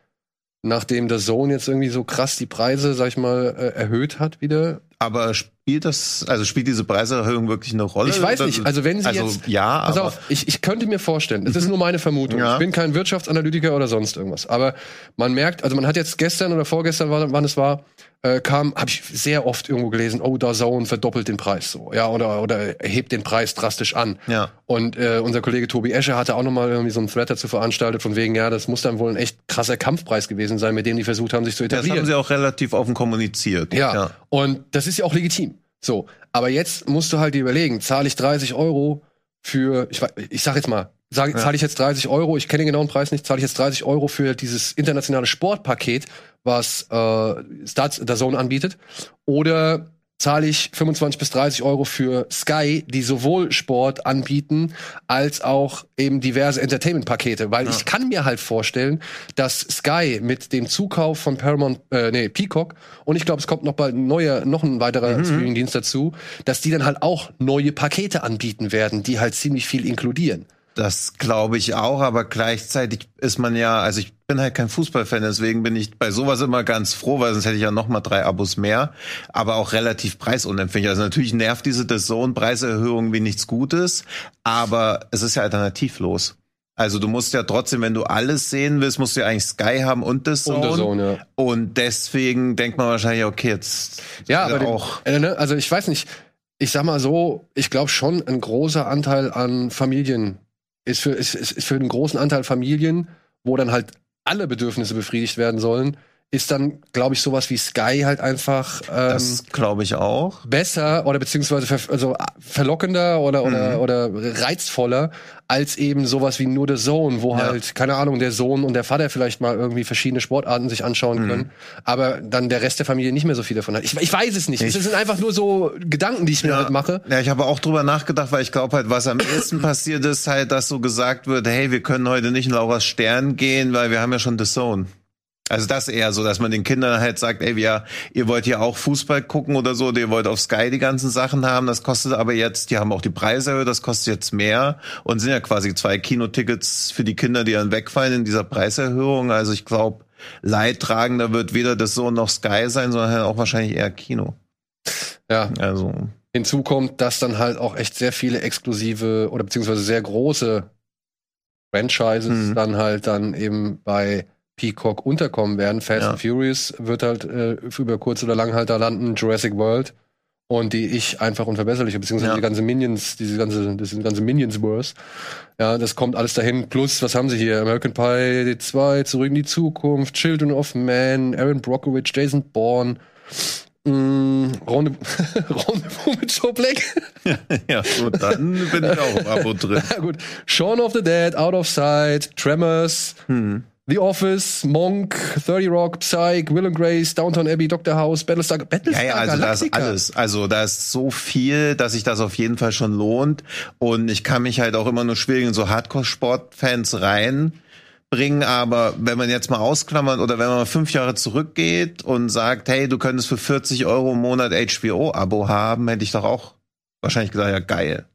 nachdem der Zone jetzt irgendwie so krass die Preise, sag ich mal, äh, erhöht hat wieder. Aber spielt das, also spielt diese Preiserhöhung wirklich eine Rolle? Ich weiß nicht, also wenn sie also, jetzt- ja, Pass aber auf, ich, ich könnte mir vorstellen, das ist nur meine Vermutung. Ja. Ich bin kein Wirtschaftsanalytiker oder sonst irgendwas. Aber man merkt, also man hat jetzt gestern oder vorgestern, wann es war, äh, kam, habe ich sehr oft irgendwo gelesen, oh, da Zone verdoppelt den Preis so, ja, oder oder hebt den Preis drastisch an. Ja. Und äh, unser Kollege Tobi Escher hatte auch noch mal irgendwie so einen Thread dazu veranstaltet von wegen, ja, das muss dann wohl ein echt krasser Kampfpreis gewesen sein, mit dem die versucht haben, sich zu das etablieren. haben sie auch relativ offen kommuniziert. Ja. Und das ist ja auch legitim. So. Aber jetzt musst du halt dir überlegen, zahle ich 30 Euro für, ich, ich sag jetzt mal, sag, zahle ich jetzt 30 Euro, ich kenne den genauen Preis nicht, zahle ich jetzt 30 Euro für dieses internationale Sportpaket, was äh, Stats der Zone anbietet, oder zahle ich 25 bis 30 Euro für Sky, die sowohl Sport anbieten, als auch eben diverse Entertainment-Pakete. Weil ich kann mir halt vorstellen, dass Sky mit dem Zukauf von Paramount, äh, nee, Peacock, und ich glaube, es kommt noch bald ein neuer, noch ein weiterer Streaming-Dienst dazu, dass die dann halt auch neue Pakete anbieten werden, die halt ziemlich viel inkludieren. Das glaube ich auch, aber gleichzeitig ist man ja, also ich bin halt kein Fußballfan, deswegen bin ich bei sowas immer ganz froh, weil sonst hätte ich ja noch mal drei Abos mehr, aber auch relativ preisunempfindlich. Also natürlich nervt diese DAZN-Preiserhöhung wie nichts Gutes, aber es ist ja alternativlos. Also du musst ja trotzdem, wenn du alles sehen willst, musst du ja eigentlich Sky haben und das Und Zone, ja. Und deswegen denkt man wahrscheinlich, okay, jetzt Ja, aber auch. Den, äh, ne, also ich weiß nicht, ich sag mal so, ich glaube schon, ein großer Anteil an Familien ist für, ist, ist für einen großen Anteil Familien, wo dann halt alle Bedürfnisse befriedigt werden sollen, ist dann, glaube ich, sowas wie Sky halt einfach ähm, Das glaube ich auch. besser oder beziehungsweise ver also verlockender oder, oder, oder reizvoller als eben sowas wie nur der Zone, wo Ja. halt, keine Ahnung, der Sohn und der Vater vielleicht mal irgendwie verschiedene Sportarten sich anschauen können, aber dann der Rest der Familie nicht mehr so viel davon hat. Ich, ich weiß es nicht. Ich- Es sind einfach nur so Gedanken, die ich mir halt mache. Ja, ich habe auch drüber nachgedacht, weil ich glaube halt, was am ehesten passiert ist, halt, dass so gesagt wird, hey, wir können heute nicht in Laura's Stern gehen, weil wir haben ja schon The Zone. Also das eher so, dass man den Kindern halt sagt, ey, wir, ihr wollt ja auch Fußball gucken oder so, ihr wollt auf Sky die ganzen Sachen haben, das kostet aber jetzt, die haben auch die Preise erhöht, das kostet jetzt mehr und sind ja quasi zwei Kinotickets für die Kinder, die dann wegfallen in dieser Preiserhöhung. Also ich glaube, leidtragender wird weder The Zone noch Sky sein, sondern halt auch wahrscheinlich eher Kino. Ja, Also hinzu kommt, dass dann halt auch echt sehr viele exklusive oder beziehungsweise sehr große Franchises Mhm. dann halt dann eben bei Peacock unterkommen werden. Fast Ja. and Furious wird halt äh, über kurz oder lang halt da landen, Jurassic World und die ich einfach unverbesserliche, beziehungsweise Ja. die ganze Minions, diese ganze, das ganze Minions-Verse. Ja, das kommt alles dahin. Plus, was haben sie hier? American Pie 2, Zurück in die Zukunft, Children of Man, Aaron Brockovich, Jason Bourne, Mm, Rendezvous mit Joe Black. Ja, gut, dann bin ich auch im Abo drin. Ja, gut. Shaun of the Dead, Out of Sight, Tremors, Hm. The Office, Monk, 30 Rock, Psych, Will and Grace, Downtown Abbey, Dr. House, Battlestar, Ja, Battlestar ja, also da ist Galactica. alles. Also da ist so viel, dass sich das auf jeden Fall schon lohnt. Und ich kann mich halt auch immer nur schwierig in so Hardcore-Sportfans reinbringen. Aber wenn man jetzt mal ausklammert oder wenn man mal fünf Jahre zurückgeht und sagt, hey, du könntest für 40 Euro im Monat HBO-Abo haben, hätte ich doch auch wahrscheinlich gesagt, ja, geil.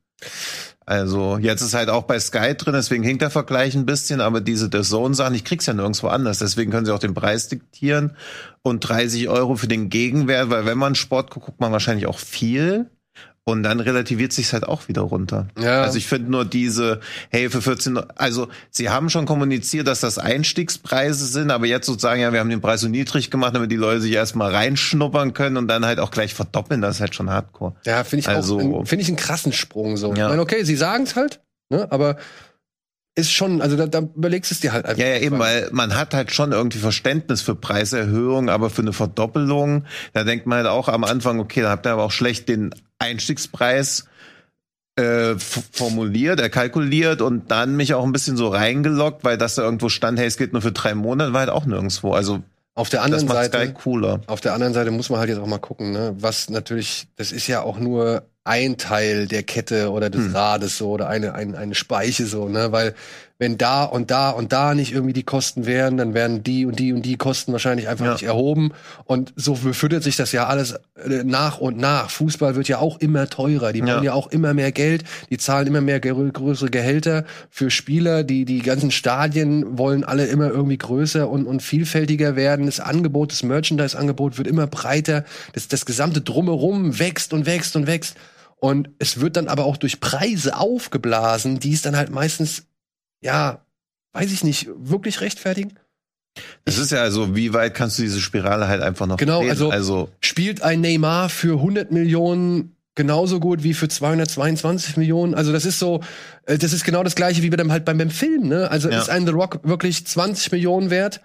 Also jetzt ist halt auch bei Sky drin, deswegen hinkt der Vergleich ein bisschen, aber diese The Zone-Sachen, ich krieg's ja nirgendwo anders, deswegen können sie auch den Preis diktieren und 30 Euro für den Gegenwert, weil wenn man Sport guckt, guckt man wahrscheinlich auch viel und dann relativiert sich's halt auch wieder runter. Ja. Also ich finde nur diese, hey, für 14, also sie haben schon kommuniziert, dass das Einstiegspreise sind, aber jetzt sozusagen, ja, wir haben den Preis so niedrig gemacht, damit die Leute sich erstmal reinschnuppern können und dann halt auch gleich verdoppeln, das ist halt schon hardcore. Ja, finde ich Also- auch, finde ich einen krassen Sprung so. Ja. Ich meine, okay, sie sagen es halt, ne, aber ist schon, also da, da überlegst du es dir halt einfach. Ja, ja, eben, weil man hat halt schon irgendwie Verständnis für Preiserhöhungen, aber für eine Verdoppelung, da denkt man halt auch am Anfang, okay, da habt ihr aber auch schlecht den Einstiegspreis äh, formuliert, er kalkuliert und dann mich auch ein bisschen so reingeloggt, weil das da irgendwo stand, hey, es geht nur für drei Monate, war halt auch nirgendwo. Also Auf der Das anderen Seite, cooler. auf der anderen Seite muss man halt jetzt auch mal gucken, ne? was natürlich, das ist ja auch nur ein Teil der Kette oder des Hm. Rades so oder eine, eine, eine Speiche so, ne? Weil wenn da und da und da nicht irgendwie die Kosten wären, dann werden die und die und die Kosten wahrscheinlich einfach Ja. nicht erhoben. Und so befüttert sich das ja alles äh, nach und nach. Fußball wird ja auch immer teurer. Die Ja. wollen ja auch immer mehr Geld. Die zahlen immer mehr grö- größere Gehälter für Spieler. Die, die ganzen Stadien wollen alle immer irgendwie größer und, und vielfältiger werden. Das Angebot, das Merchandise-Angebot wird immer breiter. Das, das gesamte Drumherum wächst und wächst und wächst. Und es wird dann aber auch durch Preise aufgeblasen, die es dann halt meistens, ja, weiß ich nicht, wirklich rechtfertigen. Es ist ja also, wie weit kannst du diese Spirale halt einfach noch Genau, also- also Spielt ein Neymar für 100 Millionen genauso gut wie für 222 Millionen? Also das ist so, äh, das ist genau das gleiche wie bei dem halt beim, beim Film, ne? Also Ja. ist ein The Rock wirklich 20 Millionen wert?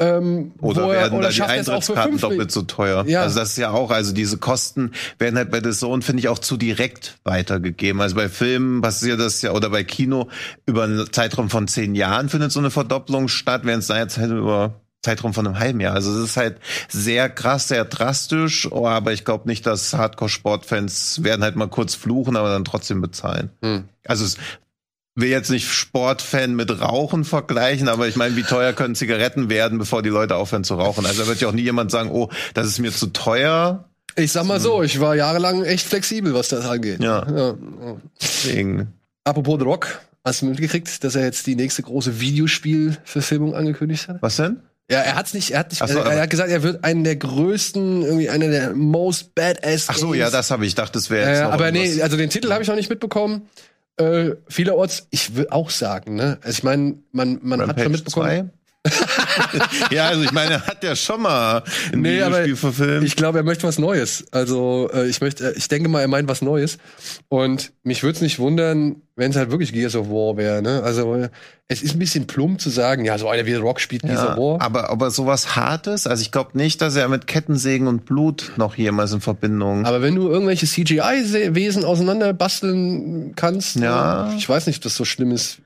Ähm, Oder er- werden oder da die Eintrittskarten doppelt so teuer? Ja. Also das ist ja auch, also diese Kosten werden halt bei The Zone, finde ich, auch zu direkt weitergegeben. Also bei Filmen passiert das ja, oder bei Kino, über einen Zeitraum von zehn Jahren findet so eine Verdopplung statt, während es da jetzt halt über Zeitraum von einem halben Jahr. Also es ist halt sehr krass, sehr drastisch, oh, aber ich glaube nicht, dass Hardcore-Sportfans werden halt mal kurz fluchen, aber dann trotzdem bezahlen. Hm. Also es will jetzt nicht Sportfan mit Rauchen vergleichen, aber ich meine, wie teuer können Zigaretten werden, bevor die Leute aufhören zu rauchen? Also da wird ja auch nie jemand sagen, oh, das ist mir zu teuer. Ich sag mal so, ich war jahrelang echt flexibel, was das angeht. Ja. ja. Deswegen. Apropos The Rock, hast du mitgekriegt, dass er jetzt die nächste große Videospielverfilmung angekündigt hat? Was denn? Ja, er hat's nicht, er hat nicht, so, er, er hat gesagt, er wird einen der größten, irgendwie einer der most badass Ach so, Games. ja, das habe ich. Dachte, das wäre Äh, jetzt noch aber nee, irgendwas. also den Titel habe ich noch nicht mitbekommen. Äh, vielerorts, ich will auch sagen, ne? Also ich meine, man, man hat schon mitbekommen. 2? ja, also ich meine, er hat ja schon mal ein Nee, aber Videospiel verfilmt. Ich glaube, er möchte was Neues. Also äh, ich möchte, ich denke mal, er meint was Neues. Und mich würde es nicht wundern, wenn es halt wirklich Gears of War wäre. Ne? Also äh, es ist ein bisschen plump zu sagen, ja, so einer wie Rock spielt Gears ja, of War. aber, aber sowas Hartes, also ich glaube nicht, dass er mit Kettensägen und Blut noch jemals in Verbindung. Aber wenn du irgendwelche CGI-Wesen auseinander basteln kannst, Ja. äh, ich weiß nicht, ob das so schlimm ist.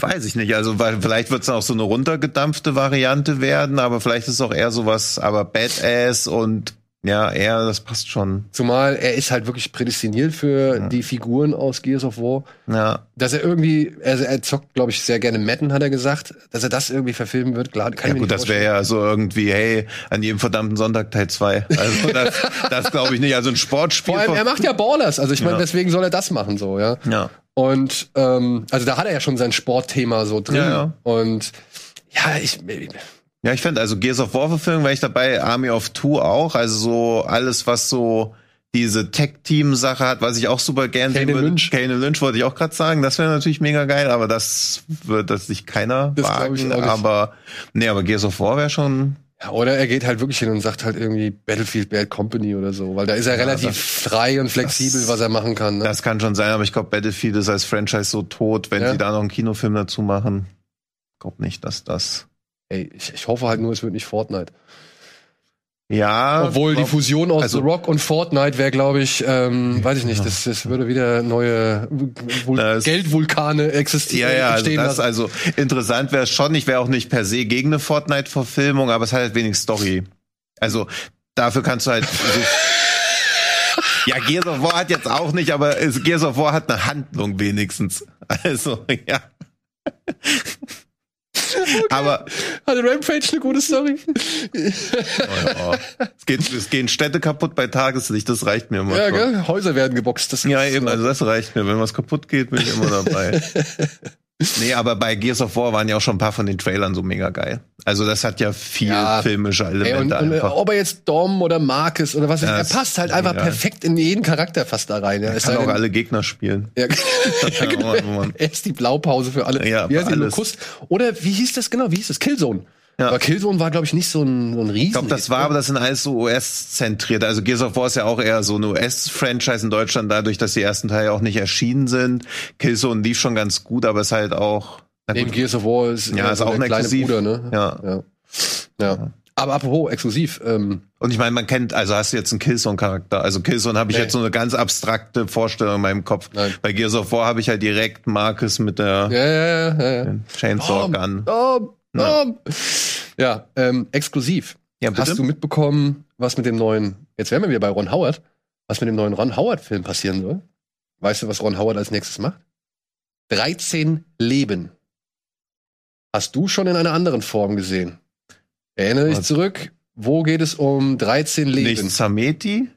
Weiß ich nicht. Also weil vielleicht wird es auch so eine runtergedampfte Variante werden, aber vielleicht ist es auch eher sowas, aber Badass und ja, eher, das passt schon. Zumal er ist halt wirklich prädestiniert für Ja. die Figuren aus Gears of War. Ja, Dass er irgendwie, also er zockt, glaube ich, sehr gerne Madden, hat er gesagt. Dass er das irgendwie verfilmen wird, klar, kann ja gut, das wäre ja so irgendwie, hey, an jedem verdammten Sonntag Teil 2. Also das, das glaube ich nicht. Also ein Sportspiel. Vor allem, er macht ja Ballers. Also ich meine, Ja. deswegen soll er das machen, so, ja. ja. Und ähm, also da hat er ja schon sein Sportthema so drin. Ja, ja. Und ja, ich. Ja, ich finde, also Gears of War Verfilmung wäre ich dabei, Army of Two auch. Also so alles, was so diese Tech-Team-Sache hat, was ich auch super gern Kane sehen würde. Lynch. Kane Lynch wollte ich auch gerade sagen. Das wäre natürlich mega geil, aber das wird das sich keiner Das wagen. Aber nee, aber Gears of War wäre schon. Ja, oder er geht halt wirklich hin und sagt halt irgendwie Battlefield Bad Company oder so, weil da ist er Ja, relativ frei und flexibel, das- was er machen kann. Ne? Das kann schon sein, aber ich glaube, Battlefield ist als Franchise so tot, wenn Ja. sie da noch einen Kinofilm dazu machen. Ich glaube nicht, dass das. Ey, ich, ich hoffe halt nur, es wird nicht Fortnite. Ja. Obwohl die Fusion aus also- The Rock und Fortnite wäre, glaube ich, ähm, weiß ich nicht, das, das würde wieder neue Vul Das- Geldvulkane existieren. Ja, ja, also, das, also interessant wäre es schon. Ich wäre auch nicht per se gegen eine Fortnite-Verfilmung, aber es hat halt wenig Story. Also dafür kannst du halt so Ja, Gears of War hat jetzt auch nicht, aber Gears of War hat eine Handlung wenigstens. Also, ja. Aber Hatte Rampage eine gute Story? oh, ja. es, geht, es gehen Städte kaputt bei Tageslicht, das reicht mir immer. ja, gell? Häuser werden geboxt. Das Ja, eben, also das reicht mir. Wenn was kaputt geht, bin ich immer dabei. nee, aber bei Gears of War waren ja auch schon ein paar von den Trailern so mega geil. Also das hat ja viel Ja. filmische Ey, Elemente und, und äh, einfach. ob er jetzt Dom oder Marcus oder was, Ja, er passt halt einfach egal. perfekt in jeden Charakter fast da rein. Ja. Es kann auch denn- alle Gegner spielen. Ja, Ja, genau. Er ist die Blaupause für alle. Ja, wie heißt alles. Oder wie hieß das genau? Wie hieß das? Killzone. Ja. Aber Killzone war, glaube ich, nicht so ein, so ein Riesen. Ich glaube, das war aber das sind alles so US-zentriert. Also Gears of War ist ja auch eher so ein US-Franchise in Deutschland, dadurch, dass die ersten Teile auch nicht erschienen sind. Killzone lief schon ganz gut, aber ist halt auch. Neben Gears of War ist, Ja, äh, ist so auch ein Exklusiv. Bruder, ne? Ja. ja. ja. Aber apropos exklusiv, ähm, Und ich meine, man kennt, also hast du jetzt einen Killzone-Charakter. Also Killzone habe ich Nee. jetzt so eine ganz abstrakte Vorstellung in meinem Kopf. Nein. Bei Gears of War habe ich halt direkt Marcus mit der ja, ja, ja, ja. Chainsaw Gun. Dom, Ja. Ja, ähm, exklusiv. Ja? Hast du mitbekommen, was mit dem neuen, jetzt wären wir wieder bei Ron Howard, was mit dem neuen Ron Howard-Film passieren soll? Weißt du, was Ron Howard als nächstes macht? 13 Leben. Hast du schon in einer anderen Form gesehen? Erinnere dich zurück. Wo geht es um 13 Leben? Nicht Sameti?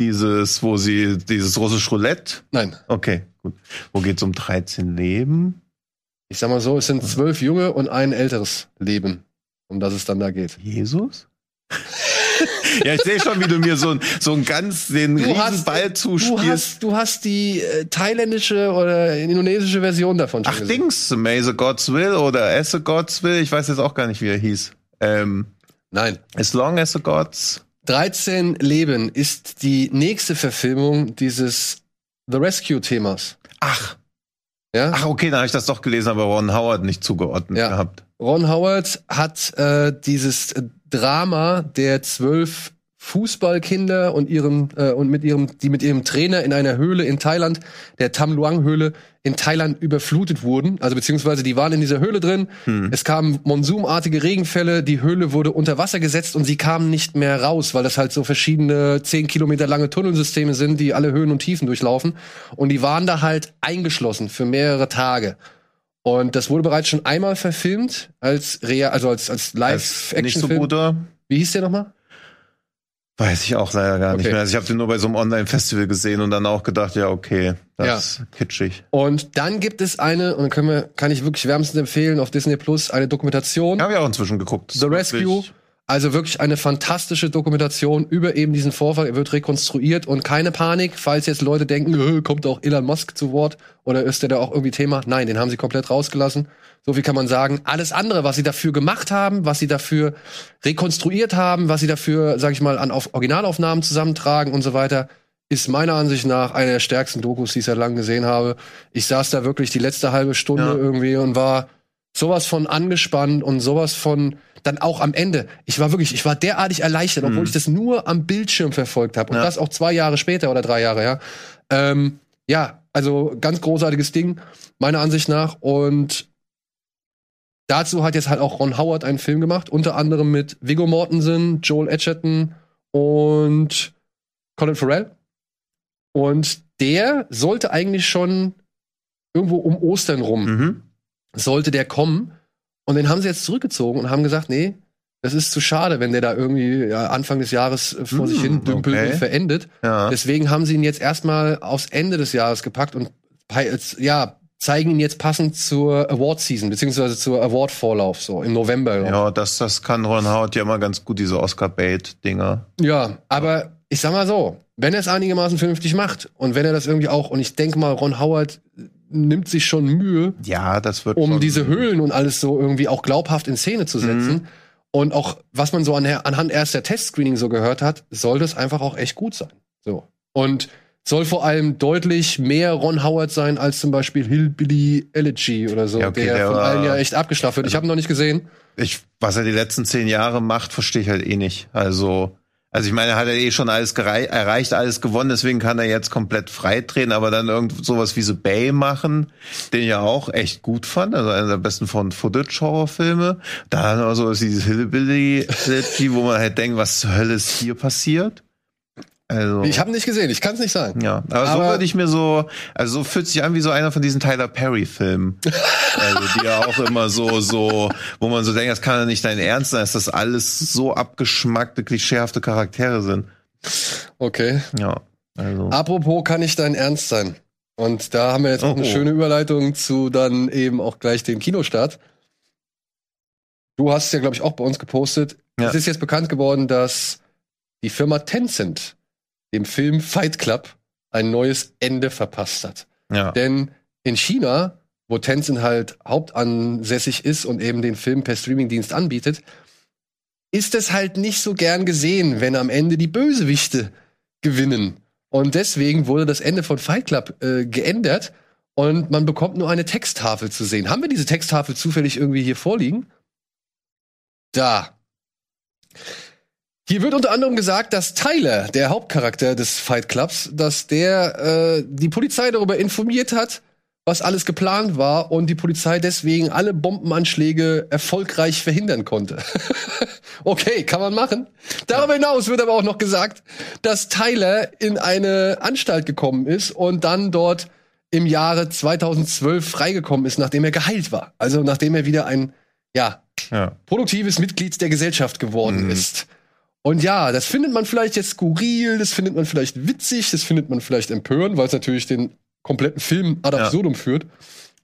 Dieses, wo sie, dieses russische Roulette? Nein. Okay, gut. Wo geht's um 13 Leben? Ich sag mal so, es sind zwölf junge und ein älteres Leben, um das es dann da geht. Jesus? ja, ich sehe schon, wie du mir so ein, so ein ganz den Du hast- Du zuspielst. hast, du hast die äh, thailändische oder indonesische Version davon schon Ach, gesehen. Dings, May the Gods Will oder As the Gods Will, ich weiß jetzt auch gar nicht, wie er hieß. Ähm, Nein. as long as the Gods. 13 Leben ist die nächste Verfilmung dieses The Rescue-Themas. Ach, Ja? ach, okay, dann habe ich das doch gelesen, aber Ron Howard nicht zugeordnet Ja. gehabt. Ron Howard hat äh, dieses Drama der zwölf Fußballkinder und ihrem äh, und mit ihrem die mit ihrem Trainer in einer Höhle in Thailand, der Tam Luang Höhle in Thailand überflutet wurden, also beziehungsweise die waren in dieser Höhle drin. Es kamen monsumartige Regenfälle, die Höhle wurde unter Wasser gesetzt und sie kamen nicht mehr raus, weil das halt so verschiedene zehn Kilometer lange Tunnelsysteme sind, die alle Höhen und Tiefen durchlaufen und die waren da halt eingeschlossen für mehrere Tage. Und das wurde bereits schon einmal verfilmt als real, also als, als Als nicht so guter. Wie hieß der nochmal? Weiß ich auch leider gar nicht Okay. mehr. Also ich habe den nur bei so einem Online-Festival gesehen und dann auch gedacht, ja, okay, das ist kitschig. Und dann gibt es eine, und dann können wir, kann ich wirklich wärmstens empfehlen, auf Disney Plus eine Dokumentation. Habe ich auch inzwischen geguckt. The Rescue. Also wirklich eine fantastische Dokumentation über eben diesen Vorfall. Er wird rekonstruiert und keine Panik, falls jetzt Leute denken, kommt auch Elon Musk zu Wort oder ist der da auch irgendwie Thema? Nein, den haben sie komplett rausgelassen. So viel kann man sagen. Alles andere, was sie dafür gemacht haben, was sie dafür rekonstruiert haben, was sie dafür, sag ich mal, an auf Originalaufnahmen zusammentragen und so weiter, ist meiner Ansicht nach eine der stärksten Dokus, die ich seit langem gesehen habe. Ich saß da wirklich die letzte halbe Stunde Ja. irgendwie und war sowas von angespannt und sowas von dann auch am Ende. Ich war wirklich, ich war derartig erleichtert, obwohl ich das nur am Bildschirm verfolgt habe und Ja. das auch zwei Jahre später oder drei Jahre, ja. Ähm, ja, also ganz großartiges Ding meiner Ansicht nach und dazu hat jetzt halt auch Ron Howard einen Film gemacht, unter anderem mit Viggo Mortensen, Joel Edgerton und Colin Farrell. Und der sollte eigentlich schon irgendwo um Ostern rum Mhm. sollte der kommen. Und den haben sie jetzt zurückgezogen und haben gesagt, nee, das ist zu schade, wenn der da irgendwie Anfang des Jahres äh, vor Hm, sich hin dümpelt okay. und verendet. Ja. Deswegen haben sie ihn jetzt erstmal aufs Ende des Jahres gepackt und ja, zeigen ihn jetzt passend zur Award Season, beziehungsweise zur Award Vorlauf, so im November. Ja, das, das kann Ron Howard ja immer ganz gut, diese Oscar-Bait-Dinger. Ja, aber ich sag mal so, wenn er es einigermaßen vernünftig macht und wenn er das irgendwie auch, und ich denke mal, Ron Howard nimmt sich schon Mühe, Ja, das wird um diese Höhlen und alles so irgendwie auch glaubhaft in Szene zu setzen. Mhm. Und auch, was man so an, anhand erst der Testscreening so gehört hat, soll das einfach auch echt gut sein. So. Und soll vor allem deutlich mehr Ron Howard sein als zum Beispiel Hillbilly Elegy oder so, Ja, okay, der, der von allen ja echt abgeschlafft wird. Ich habe ihn noch nicht gesehen. Ich, was er die letzten zehn Jahre macht, verstehe ich halt eh nicht. Also, also ich meine, er hat ja eh schon alles erreicht, alles gewonnen, deswegen kann er jetzt komplett frei treten, aber dann irgend sowas wie The Bay machen, den ich ja auch echt gut fand, also einer der besten von Footage-Horrorfilme. Dann also dieses Hillbilly, wo man halt denkt, was zur Hölle ist hier passiert? Also. Ich habe nicht gesehen, ich kann es nicht sagen. ja, aber, so Aber- würde ich mir so, also so fühlt sich an wie so einer von diesen Tyler Perry Filmen. also die ja auch immer so, so, wo man so denkt, das kann ja nicht dein Ernst sein, dass das alles so abgeschmackte, klischeehafte Charaktere sind. Okay. Ja, also. Apropos kann ich dein Ernst sein? Und da haben wir jetzt auch eine Oh, oh. schöne Überleitung zu dann eben auch gleich dem Kinostart. Du hast es ja, glaube ich, auch bei uns gepostet. Ja. Es ist jetzt bekannt geworden, dass die Firma Tencent dem Film Fight Club ein neues Ende verpasst hat. ja. Denn in China, wo Tencent halt hauptansässig ist und eben den Film per Streamingdienst anbietet, ist es halt nicht so gern gesehen, wenn am Ende die Bösewichte gewinnen. Und deswegen wurde das Ende von Fight Club äh, geändert und man bekommt nur eine Texttafel zu sehen. Haben wir diese Texttafel zufällig irgendwie hier vorliegen? Da. Hier wird unter anderem gesagt, dass Tyler, der Hauptcharakter des Fight Clubs, dass der äh, die Polizei darüber informiert hat, was alles geplant war und die Polizei deswegen alle Bombenanschläge erfolgreich verhindern konnte. okay, kann man machen. Darüber hinaus wird aber auch noch gesagt, dass Tyler in eine Anstalt gekommen ist und dann dort im Jahre 2012 freigekommen ist, nachdem er geheilt war. Also nachdem er wieder ein, ja, Ja. produktives Mitglied der Gesellschaft geworden Mhm. ist. Und ja, das findet man vielleicht jetzt skurril, das findet man vielleicht witzig, das findet man vielleicht empörend, weil es natürlich den kompletten Film ad Ja. absurdum führt.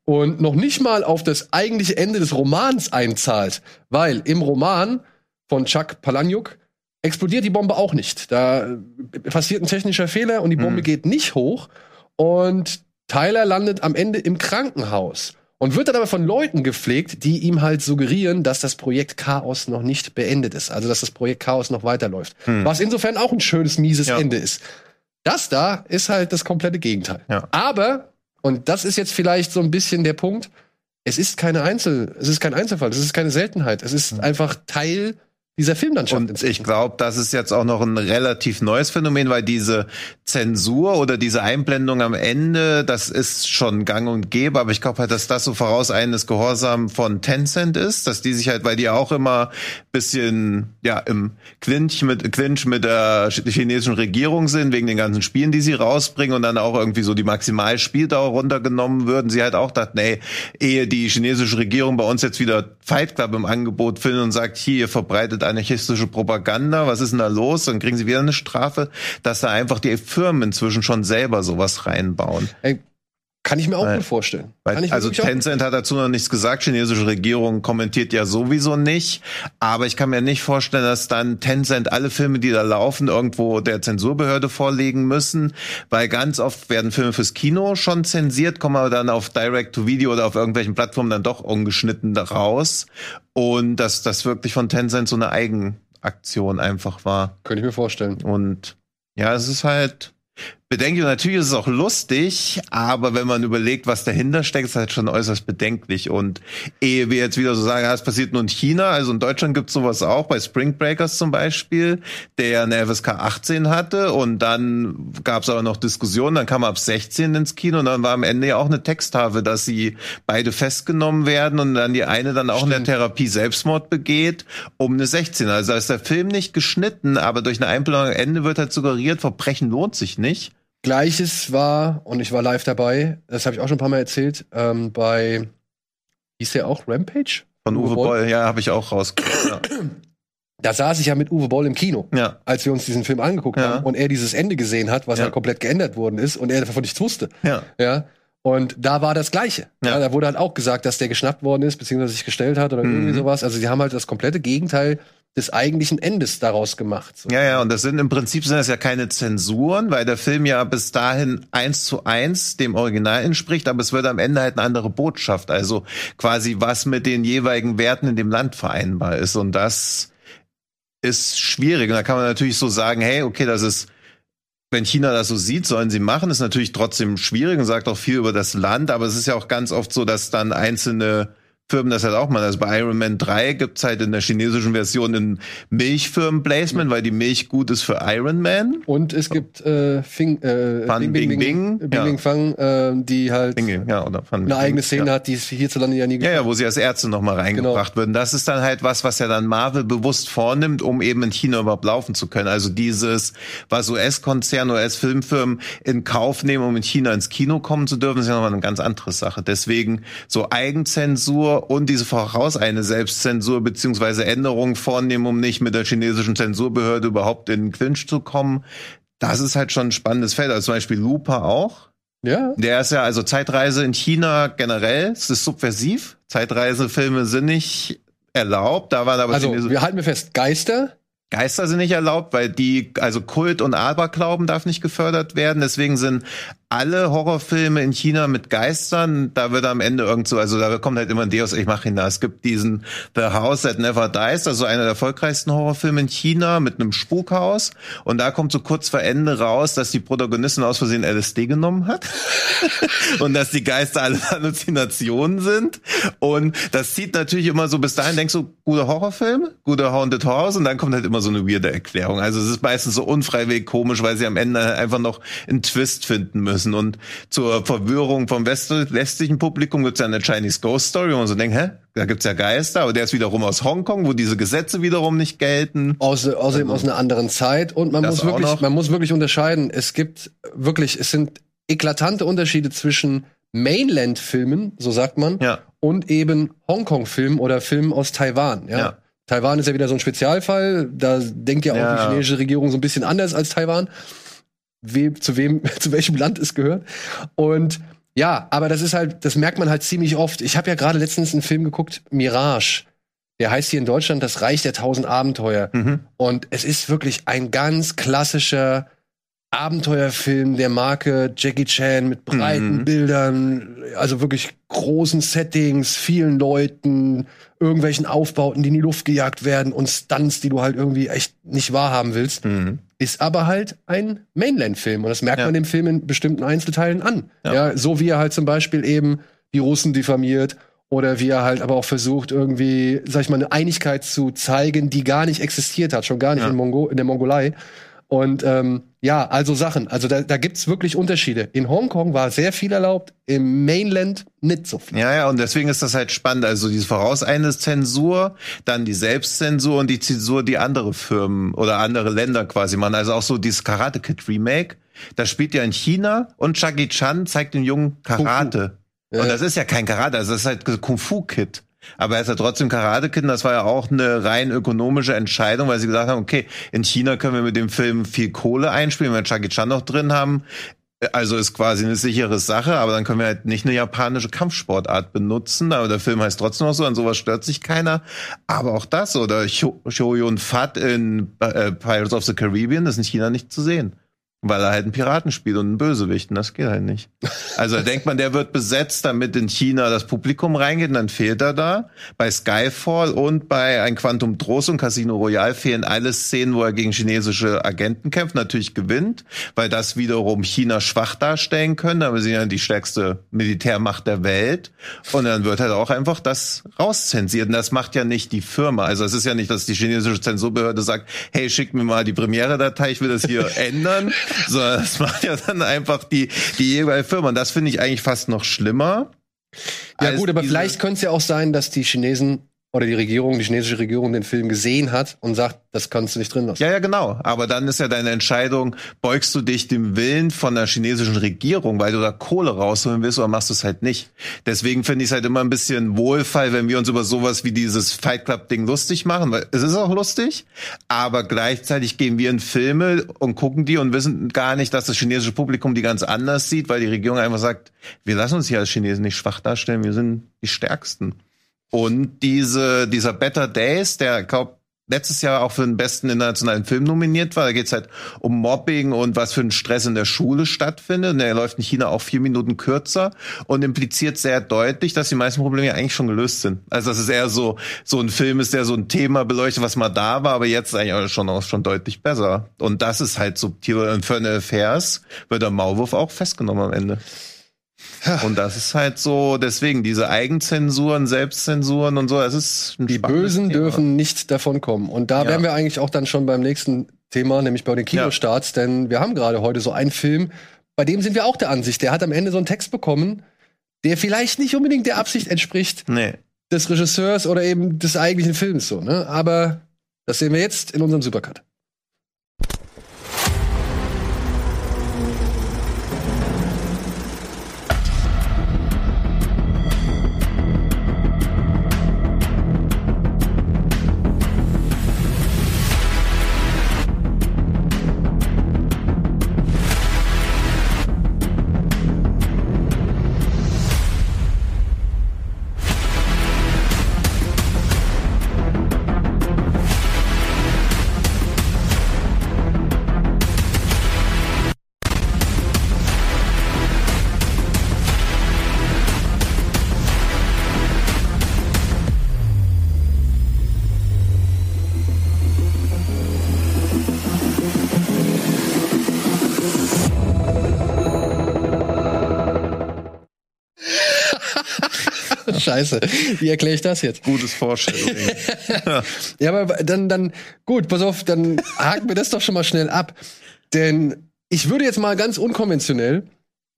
Und noch nicht mal auf das eigentliche Ende des Romans einzahlt, weil im Roman von Chuck Palahniuk explodiert die Bombe auch nicht. Da äh, passiert ein technischer Fehler und die Bombe Mhm. geht nicht hoch. Und Tyler landet am Ende im Krankenhaus und wird dann aber von Leuten gepflegt, die ihm halt suggerieren, dass das Projekt Chaos noch nicht beendet ist. Also, dass das Projekt Chaos noch weiterläuft. Hm. Was insofern auch ein schönes, mieses Ja. Ende ist. Das da ist halt das komplette Gegenteil. Ja. Aber, und das ist jetzt vielleicht so ein bisschen der Punkt, es ist keine Einzel, es ist kein Einzelfall, es ist keine Seltenheit. Es ist einfach Teil dieser Filmlandschaft. Und ich glaube, das ist jetzt auch noch ein relativ neues Phänomen, weil diese Zensur oder diese Einblendung am Ende, das ist schon gang und gäbe, aber ich glaube halt, dass das so vorauseillendes Gehorsam von Tencent ist, dass die sich halt, weil die auch immer bisschen ja im Clinch mit Clinch mit der ch- chinesischen Regierung sind wegen den ganzen Spielen, die sie rausbringen und dann auch irgendwie so die Maximalspieldauer runtergenommen würden. Sie halt auch dachten, ey, ehe die chinesische Regierung bei uns jetzt wieder Fight Club im Angebot findet und sagt, hier, ihr verbreitet anarchistische Propaganda, was ist denn da los? Dann kriegen sie wieder eine Strafe, dass da einfach die Firmen inzwischen schon selber sowas reinbauen. Ey, kann ich mir auch Weil- gut vorstellen. Weil, also Tencent hat dazu noch nichts gesagt, chinesische Regierung kommentiert ja sowieso nicht, aber ich kann mir nicht vorstellen, dass dann Tencent alle Filme, die da laufen, irgendwo der Zensurbehörde vorlegen müssen, weil ganz oft werden Filme fürs Kino schon zensiert, kommen aber dann auf Direct-to-Video oder auf irgendwelchen Plattformen dann doch ungeschnitten raus und dass das wirklich von Tencent so eine Eigenaktion einfach war. Könnte ich mir vorstellen. Und ja, es ist halt bedenklich. Und natürlich ist es auch lustig, aber wenn man überlegt, was dahinter steckt, ist halt schon äußerst bedenklich. Und ehe wir jetzt wieder so sagen, ja, es passiert nur in China, also in Deutschland gibt es sowas auch, bei Spring Breakers zum Beispiel, der eine FSK 18 hatte und dann gab es aber noch Diskussionen, dann kam er ab 16 ins Kino und dann war am Ende ja auch eine Texttafel, dass sie beide festgenommen werden und dann die eine dann auch in der Therapie Selbstmord begeht, um eine 16. Also da ist der Film nicht geschnitten, aber durch eine Einblendung am Ende wird halt suggeriert, Verbrechen lohnt sich nicht. Gleiches war, und ich war live dabei, das habe ich auch schon ein paar Mal erzählt, ähm, bei, hieß der auch Rampage? Von Uwe Uwe Boll? Boll, ja, habe ich auch rausgekriegt. Ja. Da saß ich ja mit Uwe Boll im Kino, ja. als wir uns diesen Film angeguckt Ja. haben und er dieses Ende gesehen hat, was Ja. halt komplett geändert worden ist und er davon nichts wusste. Ja. Ja. Und da war das Gleiche. Ja. Da wurde halt auch gesagt, dass der geschnappt worden ist, beziehungsweise sich gestellt hat oder Mhm. irgendwie sowas. Also die haben halt das komplette Gegenteil des eigentlichen Endes daraus gemacht. So. Ja, ja, und das sind im Prinzip sind das ja keine Zensuren, weil der Film ja bis dahin eins zu eins dem Original entspricht, aber es wird am Ende halt eine andere Botschaft, also quasi was mit den jeweiligen Werten in dem Land vereinbar ist und das ist schwierig und da kann man natürlich so sagen, hey, okay, das ist wenn China das so sieht, sollen sie machen, ist natürlich trotzdem schwierig und sagt auch viel über das Land, aber es ist ja auch ganz oft so, dass dann einzelne Firmen das halt auch machen. Also bei Iron Man 3 gibt's halt in der chinesischen Version ein Milchfirmen-Placement, weil die Milch gut ist für Iron Man. Und es gibt äh, Fing, äh, Fan Bing Bing, Bing, ja. Bing Fang, äh, die halt Dinge, ja, oder von eine eigene Szene ja. hat, die es hierzulande ja nie Ja, ja, wo sie als Ärzte nochmal reingebracht würden. Das ist dann halt was, was ja dann Marvel bewusst vornimmt, um eben in China überhaupt laufen zu können. Also dieses, was US-Konzerne, US-Filmfirmen in Kauf nehmen, um in China ins Kino kommen zu dürfen, ist ja nochmal eine ganz andere Sache. Deswegen so Eigenzensur und diese voraus eine Selbstzensur beziehungsweise Änderung vornehmen, um nicht mit der chinesischen Zensurbehörde überhaupt in den Clinch zu kommen. Das ist halt schon ein spannendes Feld. Also zum Beispiel Looper auch. Ja. Der ist ja, also Zeitreise in China generell, es ist subversiv. Zeitreisefilme sind nicht erlaubt, da waren aber Also, Chinesen- wir halten mir fest, Geister, Geister sind nicht erlaubt, weil die, also Kult und Aberglauben darf nicht gefördert werden. Deswegen sind alle Horrorfilme in China mit Geistern, da wird am Ende irgend so, also da kommt halt immer ein Deus Ex Machina. Es gibt diesen The House That Never Dies, also einer der erfolgreichsten Horrorfilme in China mit einem Spukhaus. Und da kommt so kurz vor Ende raus, dass die Protagonistin aus Versehen LSD genommen hat. und dass die Geister alle Halluzinationen sind. Und das zieht natürlich immer so, bis dahin denkst du, guter Horrorfilm, guter Haunted House und dann kommt halt immer so eine weirde Erklärung. Also es ist meistens so unfreiwillig komisch, weil sie am Ende einfach noch einen Twist finden müssen. Müssen. Und zur Verwirrung vom West westlichen Publikum gibt's ja eine Chinese Ghost Story, wo man so denkt, hä, da gibt's ja Geister, aber der ist wiederum aus Hongkong, wo diese Gesetze wiederum nicht gelten. Aus, außerdem aus einer anderen Zeit und man muss wirklich, man muss wirklich unterscheiden. Es gibt wirklich, es sind eklatante Unterschiede zwischen Mainland-Filmen, so sagt man, Ja. und eben Hongkong-Filmen oder Filmen aus Taiwan. Ja. Ja. Taiwan ist ja wieder so ein Spezialfall. Da denkt ja auch Ja. die chinesische Regierung so ein bisschen anders als Taiwan. Wem, zu wem, zu welchem Land es gehört. Und ja, aber das ist halt, das merkt man halt ziemlich oft. Ich habe ja gerade letztens einen Film geguckt, Mirage. Der heißt hier in Deutschland Das Reich der tausend Abenteuer. Mhm. Und es ist wirklich ein ganz klassischer Abenteuerfilm der Marke Jackie Chan mit breiten Mhm. Bildern, also wirklich großen Settings, vielen Leuten, irgendwelchen Aufbauten, die in die Luft gejagt werden und Stunts, die du halt irgendwie echt nicht wahrhaben willst. Mhm. Ist aber halt ein Mainland-Film und das merkt Ja. man dem Film in bestimmten Einzelteilen an. Ja. Ja. so wie er halt zum Beispiel eben die Russen diffamiert oder wie er halt aber auch versucht, irgendwie, sag ich mal, eine Einigkeit zu zeigen, die gar nicht existiert hat, schon gar nicht Ja. in, Mongo in der Mongolei. Und ähm, ja, also Sachen. Also da, da gibt's wirklich Unterschiede. In Hongkong war sehr viel erlaubt, im Mainland nicht so viel. Ja, ja, und deswegen ist das halt spannend. Also diese vorauseilende Zensur, dann die Selbstzensur und die Zensur, die andere Firmen oder andere Länder quasi machen. Also auch so dieses Karate Kid Remake. Das spielt ja in China und Jackie Chan zeigt den Jungen Karate. Und das ist ja kein Karate, also das ist halt Kung Fu Kid. Aber er ist ja trotzdem Karate Kid und das war ja auch eine rein ökonomische Entscheidung, weil sie gesagt haben, okay, in China können wir mit dem Film viel Kohle einspielen, wenn wir Jackie Chan noch drin haben. Also ist quasi eine sichere Sache, aber dann können wir halt nicht eine japanische Kampfsportart benutzen, aber der Film heißt trotzdem noch so, an sowas stört sich keiner. Aber auch das oder Shoyun Fat in äh, Pirates of the Caribbean ist in China nicht zu sehen. Weil er halt ein Piraten spielt und ein Bösewicht und das geht halt nicht. Also da denkt man, der wird besetzt, damit in China das Publikum reingeht und dann fehlt er da. Bei Skyfall und bei Ein Quantum Trost und Casino Royale fehlen alle Szenen, wo er gegen chinesische Agenten kämpft, natürlich gewinnt, weil das wiederum China schwach darstellen können, aber sie sind ja die stärkste Militärmacht der Welt. Und dann wird halt auch einfach das rauszensiert. Und das macht ja nicht die Firma. Also es ist ja nicht, dass die chinesische Zensurbehörde sagt, hey, schick mir mal die Premiere-Datei, ich will das hier ändern. Sondern das macht ja dann einfach die, die jeweilige Firma. Und das finde ich eigentlich fast noch schlimmer. Ja gut, aber vielleicht könnte es ja auch sein, dass die Chinesen oder die Regierung, die chinesische Regierung den Film gesehen hat und sagt, das kannst du nicht drin lassen. Ja, ja, genau. Aber dann ist ja deine Entscheidung, beugst du dich dem Willen von der chinesischen Regierung, weil du da Kohle rausholen willst, oder machst du es halt nicht. Deswegen finde ich es halt immer ein bisschen Wohlfall, wenn wir uns über sowas wie dieses Fight Club-Ding lustig machen, weil es ist auch lustig, aber gleichzeitig gehen wir in Filme und gucken die und wissen gar nicht, dass das chinesische Publikum die ganz anders sieht, weil die Regierung einfach sagt, wir lassen uns hier als Chinesen nicht schwach darstellen, wir sind die Stärksten. Und diese, dieser Better Days, der, glaub, letztes Jahr auch für den besten internationalen Film nominiert war. Da geht's halt um Mobbing und was für ein Stress in der Schule stattfindet. Und der läuft in China auch vier Minuten kürzer und impliziert sehr deutlich, dass die meisten Probleme ja eigentlich schon gelöst sind. Also dass es eher so, so ein Film ist, der so ein Thema beleuchtet, was mal da war, aber jetzt eigentlich auch schon, auch schon deutlich besser. Und das ist halt subtil. Und für eine Affairs wird der Maulwurf auch festgenommen am Ende. Und das ist halt so, deswegen diese Eigenzensuren, Selbstzensuren und so, das ist ein Die Bösen Thema. dürfen nicht davon kommen. Und da Ja. wären wir eigentlich auch dann schon beim nächsten Thema, nämlich bei den Kinostarts, denn wir haben gerade heute so einen Film, bei dem sind wir auch der Ansicht, der hat am Ende so einen Text bekommen, der vielleicht nicht unbedingt der Absicht entspricht Nee. des Regisseurs oder eben des eigentlichen Films so, ne? Aber das sehen wir jetzt in unserem Supercut. Scheiße, wie erkläre ich das jetzt? Gutes Vorstellung. Ja, aber dann, dann, gut, pass auf, dann haken wir das doch schon mal schnell ab. Denn ich würde jetzt mal ganz unkonventionell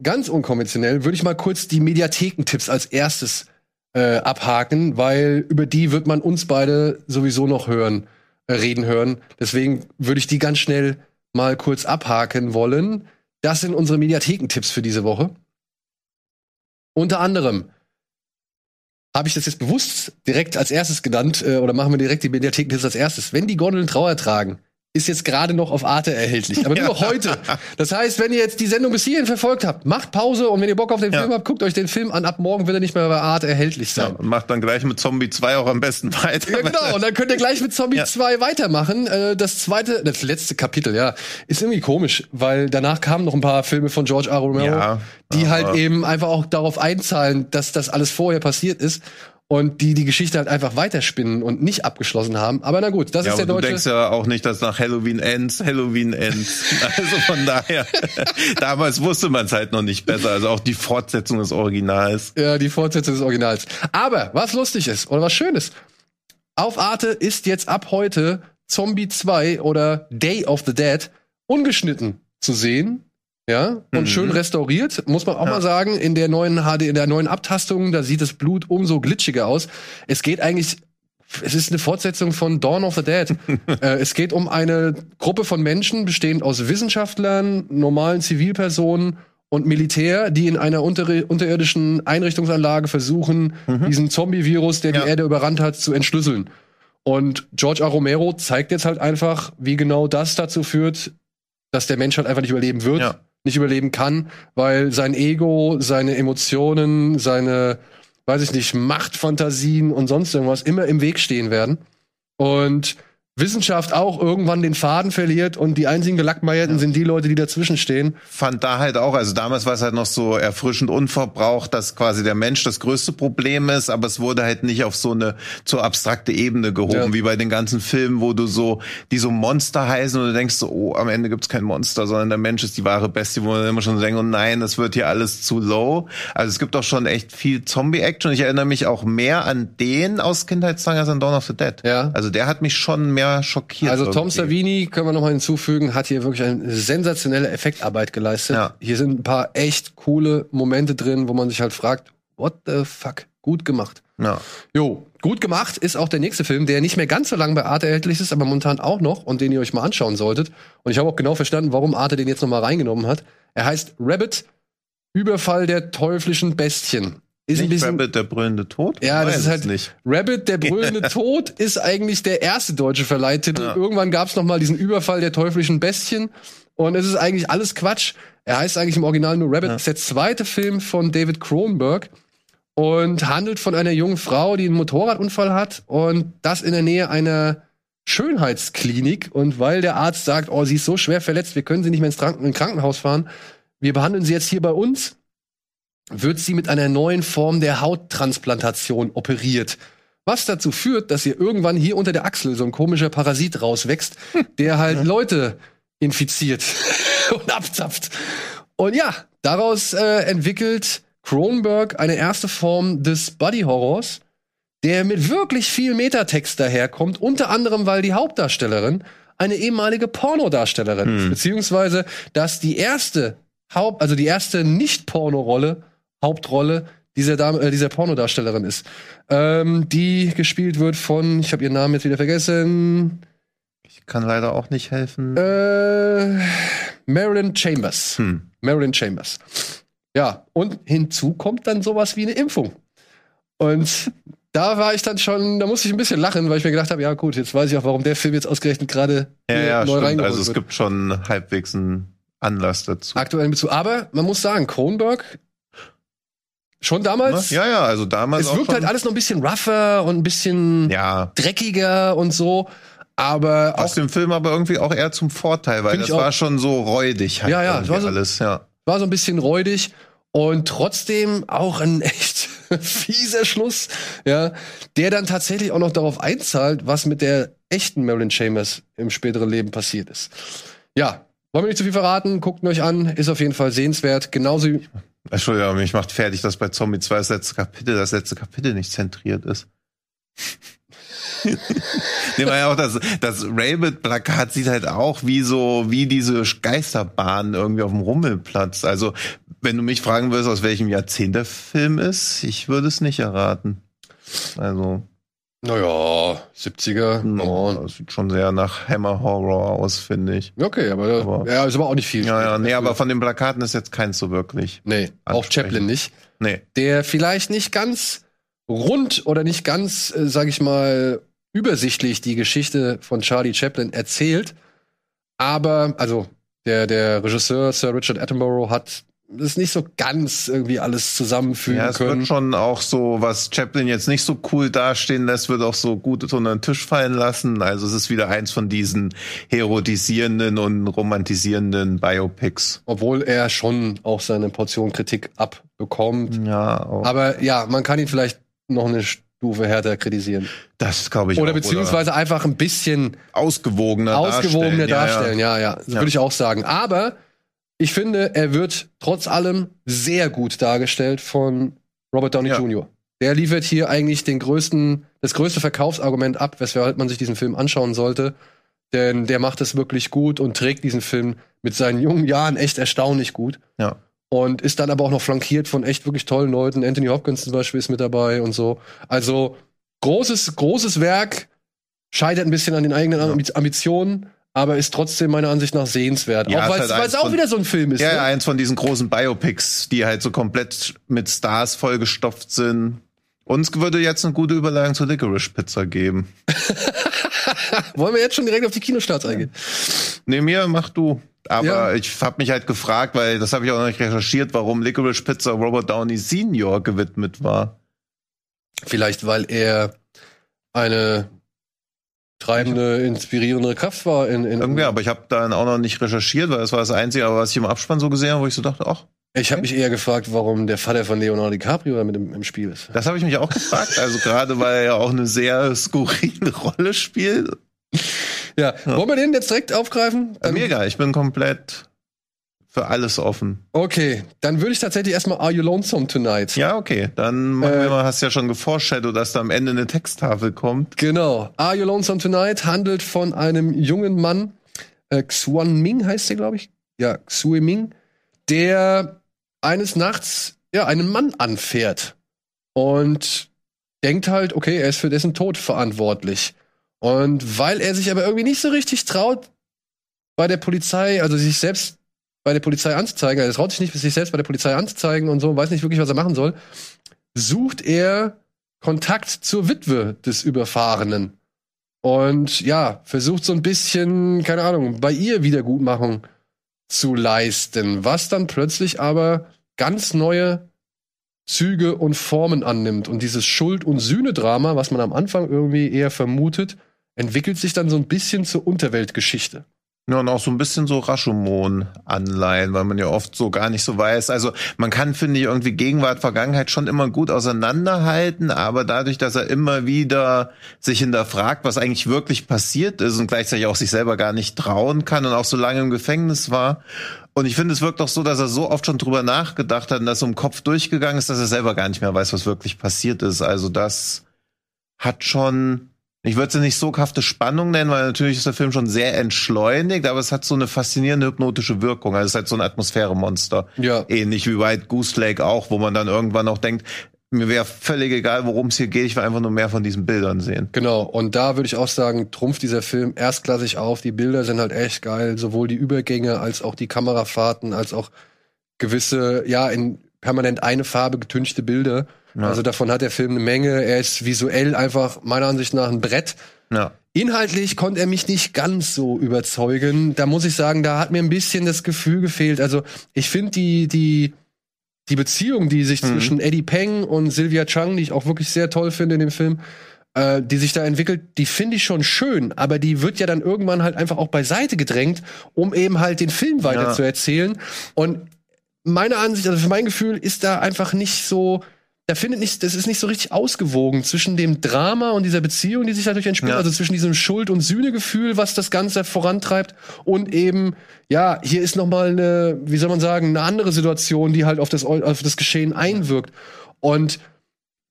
ganz unkonventionell, würde ich mal kurz die Mediathekentipps als erstes äh, abhaken, weil über die wird man uns beide sowieso noch hören, äh, reden hören. Deswegen würde ich die ganz schnell mal kurz abhaken wollen. Das sind unsere Mediathekentipps für diese Woche. Unter anderem habe ich das jetzt bewusst direkt als erstes genannt äh, oder machen wir direkt die Mediathekentipps als erstes. Wenn die Gondeln Trauer tragen, ist jetzt gerade noch auf Arte erhältlich, aber nur noch heute. Das heißt, wenn ihr jetzt die Sendung bis hierhin verfolgt habt, macht Pause und wenn ihr Bock auf den Ja. Film habt, guckt euch den Film an. Ab morgen wird er nicht mehr bei Arte erhältlich Ja, sein. und macht dann gleich mit Zombie 2 auch am besten weiter. Ja, genau. Und dann könnt ihr gleich mit Zombie Ja. 2 weitermachen. Äh, Das zweite, das letzte Kapitel, ja, ist irgendwie komisch, weil danach kamen noch ein paar Filme von George R. Romero, Ja, die halt eben einfach auch darauf einzahlen, dass das alles vorher passiert ist und die die Geschichte halt einfach weiterspinnen und nicht abgeschlossen haben. Aber na gut, das Ja, ist der aber du deutsche. denkst ja auch nicht, dass nach Halloween ends, Halloween ends. Also von daher, damals wusste man es halt noch nicht besser. Also auch die Fortsetzung des Originals. Ja, die Fortsetzung des Originals. Aber was lustig ist oder was schön ist, auf Arte ist jetzt ab heute Zombie 2 oder Day of the Dead ungeschnitten zu sehen. Ja, und Mhm. schön restauriert, muss man auch Ja. mal sagen, in der neuen HD, in der neuen Abtastung, da sieht das Blut umso glitschiger aus. Es geht eigentlich, es ist eine Fortsetzung von Dawn of the Dead. äh, es geht um eine Gruppe von Menschen, bestehend aus Wissenschaftlern, normalen Zivilpersonen und Militär, die in einer unter unterirdischen Einrichtungsanlage versuchen, diesen Zombie-Virus, der Mhm. Ja. die Erde überrannt hat, zu entschlüsseln. Und George R. Romero zeigt jetzt halt einfach, wie genau das dazu führt, dass der Mensch halt einfach nicht überleben wird, Ja. Nicht überleben kann, weil sein Ego, seine Emotionen, seine, weiß ich nicht, Machtfantasien und sonst irgendwas immer im Weg stehen werden. Und Wissenschaft auch irgendwann den Faden verliert und die einzigen Gelackmeierten sind die Leute, die dazwischen stehen. Fand da halt auch, also damals war es halt noch so erfrischend unverbraucht, dass quasi der Mensch das größte Problem ist, aber es wurde halt nicht auf so eine zu abstrakte Ebene gehoben, Ja. wie bei den ganzen Filmen, wo du so, die so Monster heißen und du denkst so, oh, am Ende gibt's kein Monster, sondern der Mensch ist die wahre Bestie, wo man immer schon denkt, oh nein, das wird hier alles zu low. Also es gibt auch schon echt viel Zombie-Action. Ich erinnere mich auch mehr an den aus Kindheitstagen als an Dawn of the Dead. Ja. Also der hat mich schon mehr schockiert. Also Tom irgendwie. Savini, können wir noch mal hinzufügen, hat hier wirklich eine sensationelle Effektarbeit geleistet. Ja. Hier sind ein paar echt coole Momente drin, wo man sich halt fragt, what the fuck? Gut gemacht. Ja. Jo, gut gemacht ist auch der nächste Film, der nicht mehr ganz so lange bei Arte erhältlich ist, aber momentan auch noch und den ihr euch mal anschauen solltet. Und ich habe auch genau verstanden, warum Arte den jetzt noch mal reingenommen hat. Er heißt Rabbit, Überfall der teuflischen Bestien. Ist ein Nicht bisschen Rabbit, der brüllende Tod? ja, das ist halt nicht. Rabbit, der brüllende Tod, ist eigentlich der erste deutsche Verleihtitel. Ja. Irgendwann gab es noch mal diesen Überfall der teuflischen Bestien und es ist eigentlich alles Quatsch. Er heißt eigentlich im Original nur Rabbit. Ja. Das ist der zweite Film von David Cronenberg und handelt von einer jungen Frau, die einen Motorradunfall hat und das in der Nähe einer Schönheitsklinik. Und weil der Arzt sagt, oh, sie ist so schwer verletzt, wir können sie nicht mehr ins Krankenhaus fahren, wir behandeln sie jetzt hier bei uns wird sie mit einer neuen Form der Hauttransplantation operiert. Was dazu führt, dass ihr irgendwann hier unter der Achsel so ein komischer Parasit rauswächst, der halt Leute infiziert und abzapft. Und ja, daraus äh, entwickelt Cronenberg eine erste Form des Body Horrors, der mit wirklich viel Metatext daherkommt, unter anderem, weil die Hauptdarstellerin eine ehemalige Pornodarstellerin ist, beziehungsweise, dass die erste Haupt, also die erste Nicht-Porno-Rolle, Hauptrolle dieser Dame, äh, dieser Pornodarstellerin ist, ähm, die gespielt wird von, ich habe ihren Namen jetzt wieder vergessen, Ich kann leider auch nicht helfen. äh, Marilyn Chambers. Hm. Marilyn Chambers. Ja, und hinzu kommt dann sowas wie eine Impfung. Und da war ich dann schon, da musste ich ein bisschen lachen, weil ich mir gedacht habe, ja gut, jetzt weiß ich auch, warum der Film jetzt ausgerechnet gerade Ja, ja, neu stimmt. Also es wird. gibt schon halbwegs einen Anlass dazu. aktuellen Bezug. Aber man muss sagen, Kronberg schon damals, Ja, ja, also damals es wirkt halt alles noch ein bisschen rougher und ein bisschen ja, dreckiger und so. Aber aus auch dem Film aber irgendwie auch eher zum Vorteil, weil das war schon so räudig halt Ja, ja, es irgendwie war so- alles, ja. war so ein bisschen räudig und trotzdem auch ein echt fieser Schluss, ja, der dann tatsächlich auch noch darauf einzahlt, was mit der echten Marilyn Chambers im späteren Leben passiert ist. Ja, wollen wir nicht zu viel verraten, guckt ihn euch an, ist auf jeden Fall sehenswert, genauso wie Entschuldigung, mich macht fertig, dass bei Zombie 2 das letzte Kapitel, das letzte Kapitel nicht zentriert ist. Nehmen wir ja auch das, das Rabbit-Plakat sieht halt auch wie so, wie diese Geisterbahn irgendwie auf dem Rummelplatz. Also, Wenn du mich fragen würdest, aus welchem Jahrzehnt der Film ist, ich würde es nicht erraten. Also, Naja, 70er. no, Oh. das sieht schon sehr nach Hammer Horror aus, finde ich. Okay, aber, Aber- ja, ist aber auch nicht viel. Ja, ja, nee, aber von den Plakaten ist jetzt keins so wirklich. Nee, auch. Chaplin nicht. Nee. Der vielleicht nicht ganz rund oder nicht ganz, äh, sag ich mal, übersichtlich die Geschichte von Charlie Chaplin erzählt. Aber, also, der, der Regisseur Sir Richard Attenborough hat es nicht so ganz irgendwie alles zusammenfügen Ja, es können. wird schon auch so, was Chaplin jetzt nicht so cool dastehen lässt, wird auch so gut unter den Tisch fallen lassen. Also es ist wieder eins von diesen heroisierenden und romantisierenden Biopics. Obwohl er schon auch seine Portion Kritik abbekommt. Ja, auch. Aber ja, man kann ihn vielleicht noch eine Stufe härter kritisieren. das glaube ich Oder auch. beziehungsweise einfach ein bisschen ausgewogener ausgewogener darstellen. darstellen. Ja, ja. Das würde ich auch sagen. Aber ich finde, er wird trotz allem sehr gut dargestellt von Robert Downey Ja. Jr. Der liefert hier eigentlich den größten, das größte Verkaufsargument ab, weshalb man sich diesen Film anschauen sollte. Denn der macht es wirklich gut und trägt diesen Film mit seinen jungen Jahren echt erstaunlich gut. Ja. Und ist dann aber auch noch flankiert von echt wirklich tollen Leuten. Anthony Hopkins zum Beispiel ist mit dabei und so. Also großes, großes Werk, scheitert ein bisschen an den eigenen Ambi- Ambitionen, aber ist trotzdem meiner Ansicht nach sehenswert. Ja, auch weil halt es eins auch von- wieder so ein Film ist. Ja, ne? eins von diesen großen Biopics, die halt so komplett mit Stars vollgestopft sind. Uns würde jetzt eine gute Überleitung zur Licorice Pizza geben. Wollen wir jetzt schon direkt auf die Kinostarts eingehen? Nee, mir mach du. Aber Ja. ich habe mich halt gefragt, weil das habe ich auch noch nicht recherchiert, warum Licorice Pizza Robert Downey Senior gewidmet war. Vielleicht, weil er eine treibende, inspirierende Kraft war in, in Irgendwie, aber ich habe dann auch noch nicht recherchiert, weil das war das Einzige, was ich im Abspann so gesehen habe, wo ich so dachte, ach, Ich habe mich eher gefragt, warum der Vater von Leonardo DiCaprio mit im, im Spiel ist. das habe ich mich auch gefragt. Also gerade, weil er ja auch eine sehr skurrile Rolle spielt. Ja, wollen wir den jetzt direkt aufgreifen? Äh, Mega, ich bin komplett für alles offen. Okay, dann würde ich tatsächlich erstmal Are You Lonesome Tonight? Ja, okay. Dann machen Äh, wir mal, hast ja schon geforeshadowed, dass da am Ende eine Texttafel kommt. Genau. Are You Lonesome Tonight handelt von einem jungen Mann, äh, Xuan Ming heißt der, glaube ich. Ja, Xue Ming, der eines Nachts ja einen Mann anfährt und denkt halt, okay, er ist für dessen Tod verantwortlich. Und weil er sich aber irgendwie nicht so richtig traut, bei der Polizei, also sich selbst bei der Polizei anzuzeigen, er traut sich nicht, sich selbst bei der Polizei anzuzeigen und so, weiß nicht wirklich, was er machen soll, sucht er Kontakt zur Witwe des Überfahrenen. Und ja, versucht so ein bisschen, keine Ahnung, bei ihr Wiedergutmachung zu leisten, was dann plötzlich aber ganz neue Züge und Formen annimmt. Und dieses Schuld- und Sühne-Drama, was man am Anfang irgendwie eher vermutet, entwickelt sich dann so ein bisschen zur Unterweltgeschichte. Ja, und auch so ein bisschen so Rashomon-Anleihen, weil man ja oft so gar nicht so weiß. Also man kann, finde ich, irgendwie Gegenwart, Vergangenheit schon immer gut auseinanderhalten, aber dadurch, dass er immer wieder sich hinterfragt, was eigentlich wirklich passiert ist und gleichzeitig auch sich selber gar nicht trauen kann und auch so lange im Gefängnis war. Und ich finde, es wirkt auch so, dass er so oft schon drüber nachgedacht hat und das so im Kopf durchgegangen ist, dass er selber gar nicht mehr weiß, was wirklich passiert ist. Also das hat schon, ich würde es nicht soghafte Spannung nennen, weil natürlich ist der Film schon sehr entschleunigt, aber es hat so eine faszinierende hypnotische Wirkung. Also es ist halt so ein Atmosphäremonster. Ja. Ähnlich wie White Goose Lake auch, wo man dann irgendwann auch denkt, mir wäre völlig egal, worum es hier geht, ich will einfach nur mehr von diesen Bildern sehen. Genau, und da würde ich auch sagen, trumpft dieser Film erstklassig auf. Die Bilder sind halt echt geil, sowohl die Übergänge als auch die Kamerafahrten, als auch gewisse, ja, in permanent eine Farbe getünchte Bilder. Ja. Also davon hat der Film eine Menge. Er ist visuell einfach meiner Ansicht nach ein Brett. Ja. Inhaltlich konnte er mich nicht ganz so überzeugen. Da muss ich sagen, da hat mir ein bisschen das Gefühl gefehlt. Also ich finde die, die, die Beziehung, die sich Mhm. zwischen Eddie Peng und Sylvia Chang, die ich auch wirklich sehr toll finde in dem Film, äh, die sich da entwickelt, die finde ich schon schön, aber die wird ja dann irgendwann halt einfach auch beiseite gedrängt, um eben halt den Film weiter Ja. zu erzählen. Und meiner Ansicht, also für mein Gefühl, ist da einfach nicht so, da findet nicht, das ist nicht so richtig ausgewogen zwischen dem Drama und dieser Beziehung, die sich dadurch entspielt, Ja. also zwischen diesem Schuld- und Sühnegefühl, was das Ganze vorantreibt und eben, ja, hier ist noch mal eine, wie soll man sagen, eine andere Situation, die halt auf das, auf das Geschehen einwirkt. Und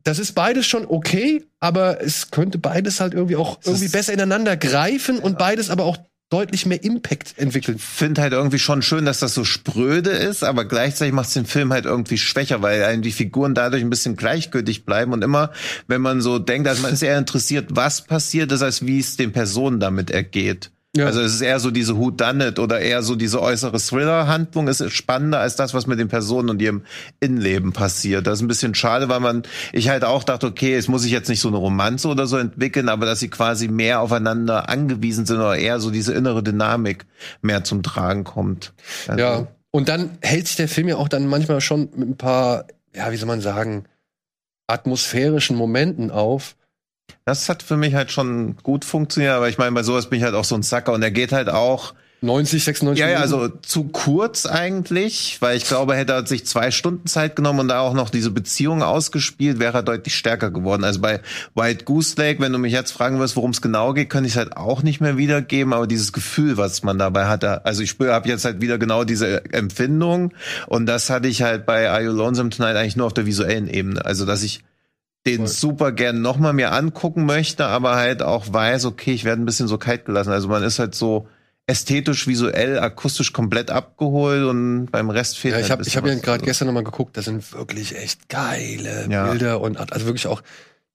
das ist beides schon okay, aber es könnte beides halt irgendwie auch irgendwie besser ineinander greifen und beides aber auch deutlich mehr Impact entwickelt. finde halt irgendwie schon schön, dass das so spröde ist, aber gleichzeitig macht es den Film halt irgendwie schwächer, weil einem die Figuren dadurch ein bisschen gleichgültig bleiben und immer, wenn man so denkt, also man ist eher interessiert, was passiert ist, als wie es den Personen damit ergeht. Ja. Also es ist eher so diese Who Done It oder eher so diese äußere Thriller-Handlung ist spannender als das, was mit den Personen und ihrem Innenleben passiert. Das ist ein bisschen schade, weil man, ich halt auch dachte, okay, es muss sich jetzt nicht so eine Romanze oder so entwickeln, aber dass sie quasi mehr aufeinander angewiesen sind oder eher so diese innere Dynamik mehr zum Tragen kommt. Also, Ja. Und dann hält sich der Film ja auch dann manchmal schon mit ein paar, ja, wie soll man sagen, atmosphärischen Momenten auf. Das hat für mich halt schon gut funktioniert, aber ich meine, bei sowas bin ich halt auch so ein Sacker und er geht halt auch 90, 96 Ja, ja, also zu kurz eigentlich, weil ich glaube, hätte er sich zwei Stunden Zeit genommen und da auch noch diese Beziehung ausgespielt, wäre er deutlich stärker geworden. Also bei White Goose Lake, wenn du mich jetzt fragen wirst, worum es genau geht, könnte ich es halt auch nicht mehr wiedergeben, aber dieses Gefühl, was man dabei hatte, also ich spüre, habe jetzt halt wieder genau diese Empfindung und das hatte ich halt bei Are You Lonesome Tonight eigentlich nur auf der visuellen Ebene. Also, dass ich den Voll. super gern noch mal mir angucken möchte, aber halt auch weiß, okay, ich werde ein bisschen so kalt gelassen. Also man ist halt so ästhetisch, visuell, akustisch komplett abgeholt und beim Rest fehlt Ja, halt ich ein habe ich bisschen hab ja gerade Also, gestern noch mal geguckt, das sind wirklich echt geile Ja. Bilder und also wirklich auch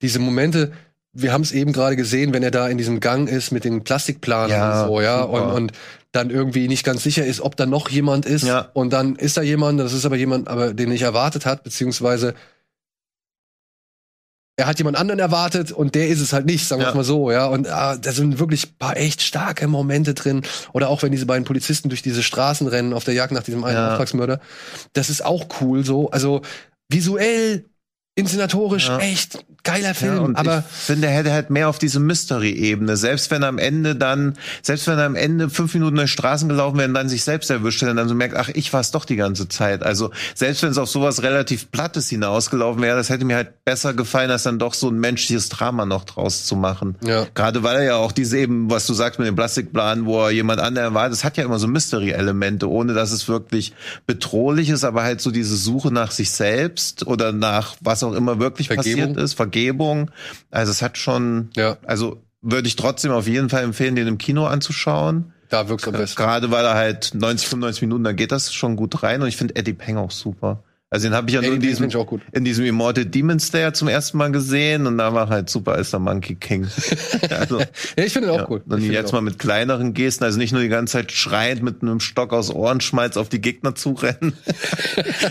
diese Momente, wir haben es eben gerade gesehen, wenn er da in diesem Gang ist mit den Plastikplanen Ja, und so, ja, super. und, und dann irgendwie nicht ganz sicher ist, ob da noch jemand ist Ja. und dann ist da jemand, das ist aber jemand, aber den nicht erwartet hat, beziehungsweise er hat jemand anderen erwartet und der ist es halt nicht, sagen wir Ja. es mal so, ja. Und ah, da sind wirklich ein paar echt starke Momente drin. Oder auch wenn diese beiden Polizisten durch diese Straßen rennen auf der Jagd nach diesem einen Ja. Auftragsmörder. Das ist auch cool so. Also visuell, inszenatorisch, Ja. echt geiler Film. Ja, und aber ich finde, er hätte halt mehr auf diese Mystery-Ebene. Selbst wenn er am Ende dann, selbst wenn er am Ende fünf Minuten durch Straßen gelaufen wäre und dann sich selbst erwischt hätte und dann so merkt, ach, ich war es doch die ganze Zeit. Also selbst wenn es auf sowas relativ Plattes hinausgelaufen wäre, das hätte mir halt besser gefallen, als dann doch so ein menschliches Drama noch draus zu machen. Ja. Gerade weil er ja auch diese eben, was du sagst mit dem Plastikplan, wo er jemand anderen war, das hat ja immer so Mystery-Elemente, ohne dass es wirklich bedrohlich ist, aber halt so diese Suche nach sich selbst oder nach was auch immer wirklich Vergebung. passiert ist, Vergebung. Also es hat schon, Ja. also würde ich trotzdem auf jeden Fall empfehlen, den im Kino anzuschauen. da wirkt am besten. Gerade weil er halt 90, 95 Minuten, da geht das schon gut rein und ich finde Eddie Peng auch super. Also den habe ich ja nur in diesem, in diesem Immortal Demon Slayer zum ersten Mal gesehen und da war halt super als der Monkey King. also, Ja, ich finde ihn auch ja. gut. Und Ich jetzt mal mit kleineren Gesten, also nicht nur die ganze Zeit schreiend mit einem Stock aus Ohrenschmalz auf die Gegner zurennen.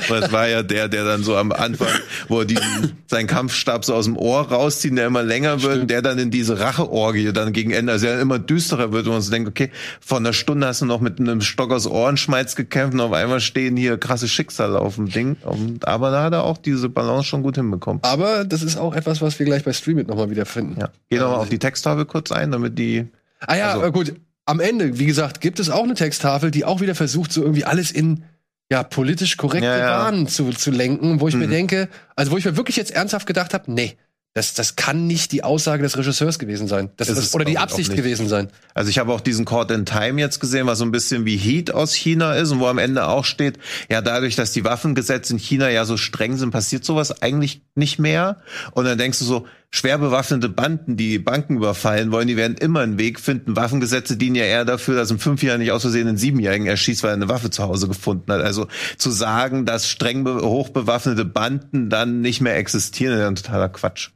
Weil es war ja der, der dann so am Anfang, wo er diesen, seinen Kampfstab so aus dem Ohr rauszieht, der immer länger wird, und der dann in diese Racheorgie dann gegen Ende, also der immer düsterer wird und man so denkt, okay, vor einer Stunde hast du noch mit einem Stock aus Ohrenschmalz gekämpft und auf einmal stehen hier krasse Schicksale auf dem Ding. Und, aber da hat er auch diese Balance schon gut hinbekommen. Aber das ist auch etwas, was wir gleich bei Streamit nochmal wieder finden. Ja. Geh noch mal auf die Texttafel kurz ein, damit die Ah ja, Also- gut. Am Ende, wie gesagt, gibt es auch eine Texttafel, die auch wieder versucht, so irgendwie alles in ja, politisch korrekte Ja, ja. Bahnen zu, zu lenken, wo ich mir Mhm. denke, also wo ich mir wirklich jetzt ernsthaft gedacht habe, nee, das, das kann nicht die Aussage des Regisseurs gewesen sein. Das, Ist das, es, oder die Absicht gewesen sein. Also ich habe auch diesen Caught in Time jetzt gesehen, was so ein bisschen wie Heat aus China ist und wo am Ende auch steht, ja dadurch, dass die Waffengesetze in China ja so streng sind, passiert sowas eigentlich nicht mehr. Und dann denkst du so, schwer bewaffnete Banden, die Banken überfallen wollen, die werden immer einen Weg finden. Waffengesetze dienen ja eher dafür, dass ein Fünfjähriger nicht aus Versehen einen Siebenjährigen erschießt, weil er eine Waffe zu Hause gefunden hat. Also zu sagen, dass streng be- hochbewaffnete Banden dann nicht mehr existieren, ist ja ein totaler Quatsch.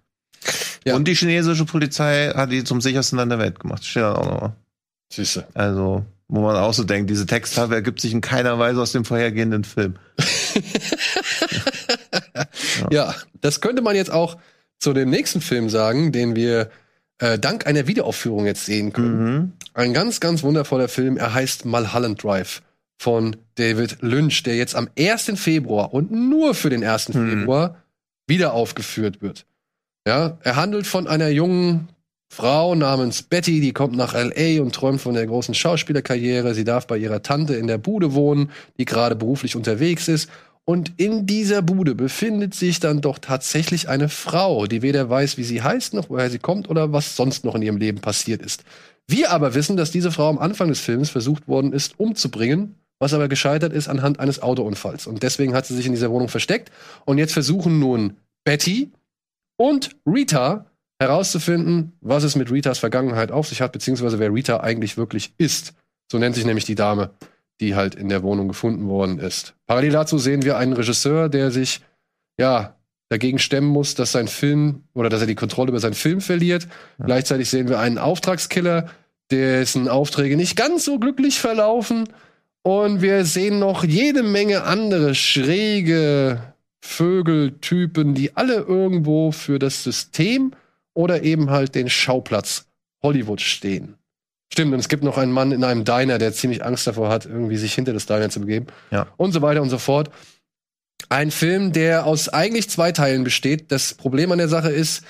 Ja. Und die chinesische Polizei hat die zum sichersten Land der Welt gemacht. Steht dann auch noch mal. Süße. Also, wo man auch so denkt, diese Texttafel ergibt sich in keiner Weise aus dem vorhergehenden Film. Ja, das könnte man jetzt auch zu dem nächsten Film sagen, den wir äh, dank einer Wiederaufführung jetzt sehen können. Mhm. Ein ganz, ganz wundervoller Film. Er heißt Mulholland Drive von David Lynch, der jetzt am 1. Februar und nur für den 1. Mhm. Februar wieder aufgeführt wird. Ja, er handelt von einer jungen Frau namens Betty, die kommt nach LA und träumt von der großen Schauspielerkarriere. Sie darf bei ihrer Tante in der Bude wohnen, die gerade beruflich unterwegs ist. Und in dieser Bude befindet sich dann doch tatsächlich eine Frau, die weder weiß, wie sie heißt, noch woher sie kommt oder was sonst noch in ihrem Leben passiert ist. Wir aber wissen, dass diese Frau am Anfang des Films versucht worden ist, umzubringen, was aber gescheitert ist anhand eines Autounfalls. Und deswegen hat sie sich in dieser Wohnung versteckt. Und jetzt versuchen nun Betty und Rita herauszufinden, was es mit Ritas Vergangenheit auf sich hat, beziehungsweise wer Rita eigentlich wirklich ist. So nennt sich nämlich die Dame, die halt in der Wohnung gefunden worden ist. Parallel dazu sehen wir einen Regisseur, der sich ja dagegen stemmen muss, dass sein Film oder dass er die Kontrolle über seinen Film verliert. Ja. Gleichzeitig sehen wir einen Auftragskiller, dessen Aufträge nicht ganz so glücklich verlaufen. Und wir sehen noch jede Menge andere schräge Vögeltypen, die alle irgendwo für das System oder eben halt den Schauplatz Hollywood stehen. Stimmt, und es gibt noch einen Mann in einem Diner, der ziemlich Angst davor hat, irgendwie sich hinter das Diner zu begeben. Ja. Und so weiter und so fort. Ein Film, der aus eigentlich zwei Teilen besteht. Das Problem an der Sache ist,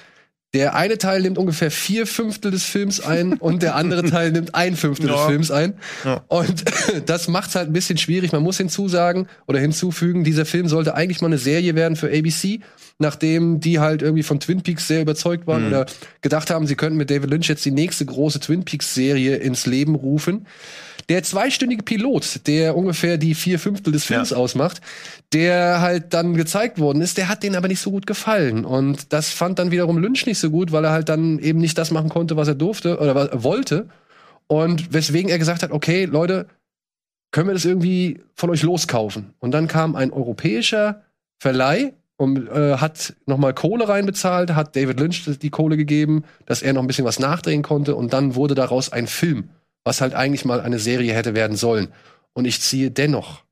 der eine Teil nimmt ungefähr vier Fünftel des Films ein und der andere Teil nimmt ein Fünftel ja. des Films ein. Ja. Und das macht es halt ein bisschen schwierig. Man muss hinzusagen oder hinzufügen, dieser Film sollte eigentlich mal eine Serie werden für ABC, nachdem die halt irgendwie von Twin Peaks sehr überzeugt waren mhm. oder gedacht haben, sie könnten mit David Lynch jetzt die nächste große Twin Peaks Serie ins Leben rufen. Der zweistündige Pilot, der ungefähr die vier Fünftel des Films ja. ausmacht, der halt dann gezeigt worden ist, der hat denen aber nicht so gut gefallen. Und das fand dann wiederum Lynch nicht so gut, weil er halt dann eben nicht das machen konnte, was er durfte oder was er wollte. Und weswegen er gesagt hat, okay, Leute, können wir das irgendwie von euch loskaufen? Und dann kam ein europäischer Verleih und äh, hat nochmal Kohle reinbezahlt, hat David Lynch die Kohle gegeben, dass er noch ein bisschen was nachdrehen konnte und dann wurde daraus ein Film was halt eigentlich mal eine Serie hätte werden sollen. Und ich ziehe dennoch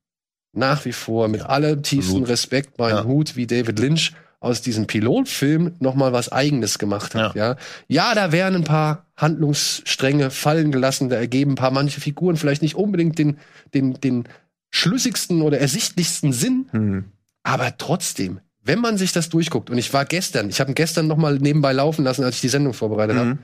nach wie vor mit allem tiefsten Respekt meinen ja. Hut, wie David Lynch aus diesem Pilotfilm noch mal was Eigenes gemacht hat. Ja. ja, ja, da wären ein paar Handlungsstränge fallen gelassen, da ergeben ein paar manche Figuren vielleicht nicht unbedingt den den den schlüssigsten oder ersichtlichsten Sinn, mhm. aber trotzdem, wenn man sich das durchguckt und ich war gestern, ich habe ihn gestern noch mal nebenbei laufen lassen, als ich die Sendung vorbereitet mhm. habe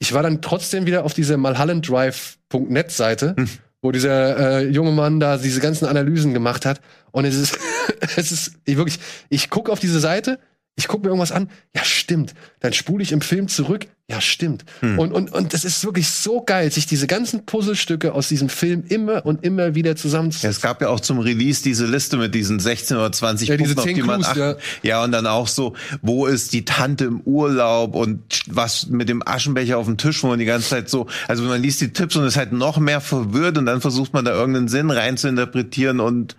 ich war dann trotzdem wieder auf diese malhallendrive.net Seite, hm. wo dieser äh, junge Mann da diese ganzen Analysen gemacht hat. Und es ist, es ist ich wirklich, ich gucke auf diese Seite, ich gucke mir irgendwas an, ja stimmt. Dann spule ich im Film zurück, ja stimmt. Hm. Und, und, und das ist wirklich so geil, sich diese ganzen Puzzlestücke aus diesem Film immer und immer wieder zusammenzusetzen. Ja, es gab ja auch zum Release diese Liste mit diesen 16 oder 20 ja, Punkten, auf die man achten. Ja. ja, und dann auch so, wo ist die Tante im Urlaub und was mit dem Aschenbecher auf dem Tisch, wo man die ganze Zeit so, also man liest die Tipps und ist halt noch mehr verwirrt und dann versucht man da irgendeinen Sinn rein zu interpretieren und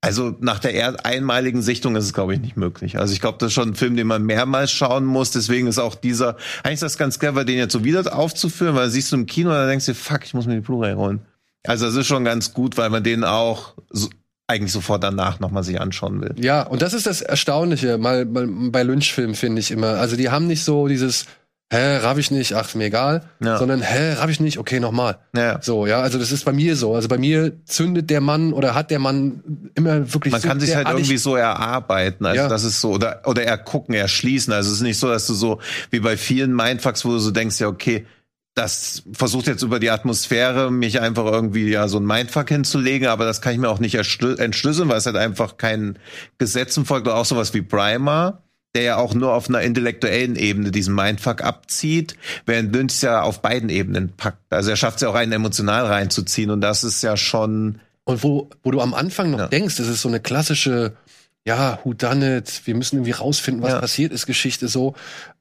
also nach der einmaligen Sichtung ist es, glaube ich, nicht möglich. Also ich glaube, das ist schon ein Film, den man mehrmals schauen muss. Deswegen ist auch dieser, eigentlich ist das ganz clever, den jetzt so wieder aufzuführen, weil siehst du im Kino und dann denkst du, fuck, ich muss mir die Blu-ray holen. Also das ist schon ganz gut, weil man den auch so, eigentlich sofort danach nochmal sich anschauen will. Ja, und das ist das Erstaunliche, mal, mal bei Lynch-Filmen finde ich immer. Also die haben nicht so dieses hä, raff ich nicht, ach, mir egal, ja. sondern hä, raff ich nicht, okay, nochmal. Ja. So, ja, also das ist bei mir so. Also bei mir zündet der Mann oder hat der Mann immer wirklich Man kann sich halt irgendwie so erarbeiten, also ja. das ist so, oder, oder ergucken, erschließen. Also es ist nicht so, dass du so, wie bei vielen Mindfucks, wo du so denkst, ja, okay, das versucht jetzt über die Atmosphäre mich einfach irgendwie ja so ein Mindfuck hinzulegen, aber das kann ich mir auch nicht entschlüsseln, weil es halt einfach keinen Gesetzen folgt oder auch sowas wie Primer der ja auch nur auf einer intellektuellen Ebene diesen Mindfuck abzieht, während Lynch ja auf beiden Ebenen packt. Also er schafft es ja auch einen emotional reinzuziehen und das ist ja schon. Und wo, wo du am Anfang noch ja. denkst, das ist so eine klassische, ja, who done it, wir müssen irgendwie rausfinden, was ja. passiert ist, Geschichte so.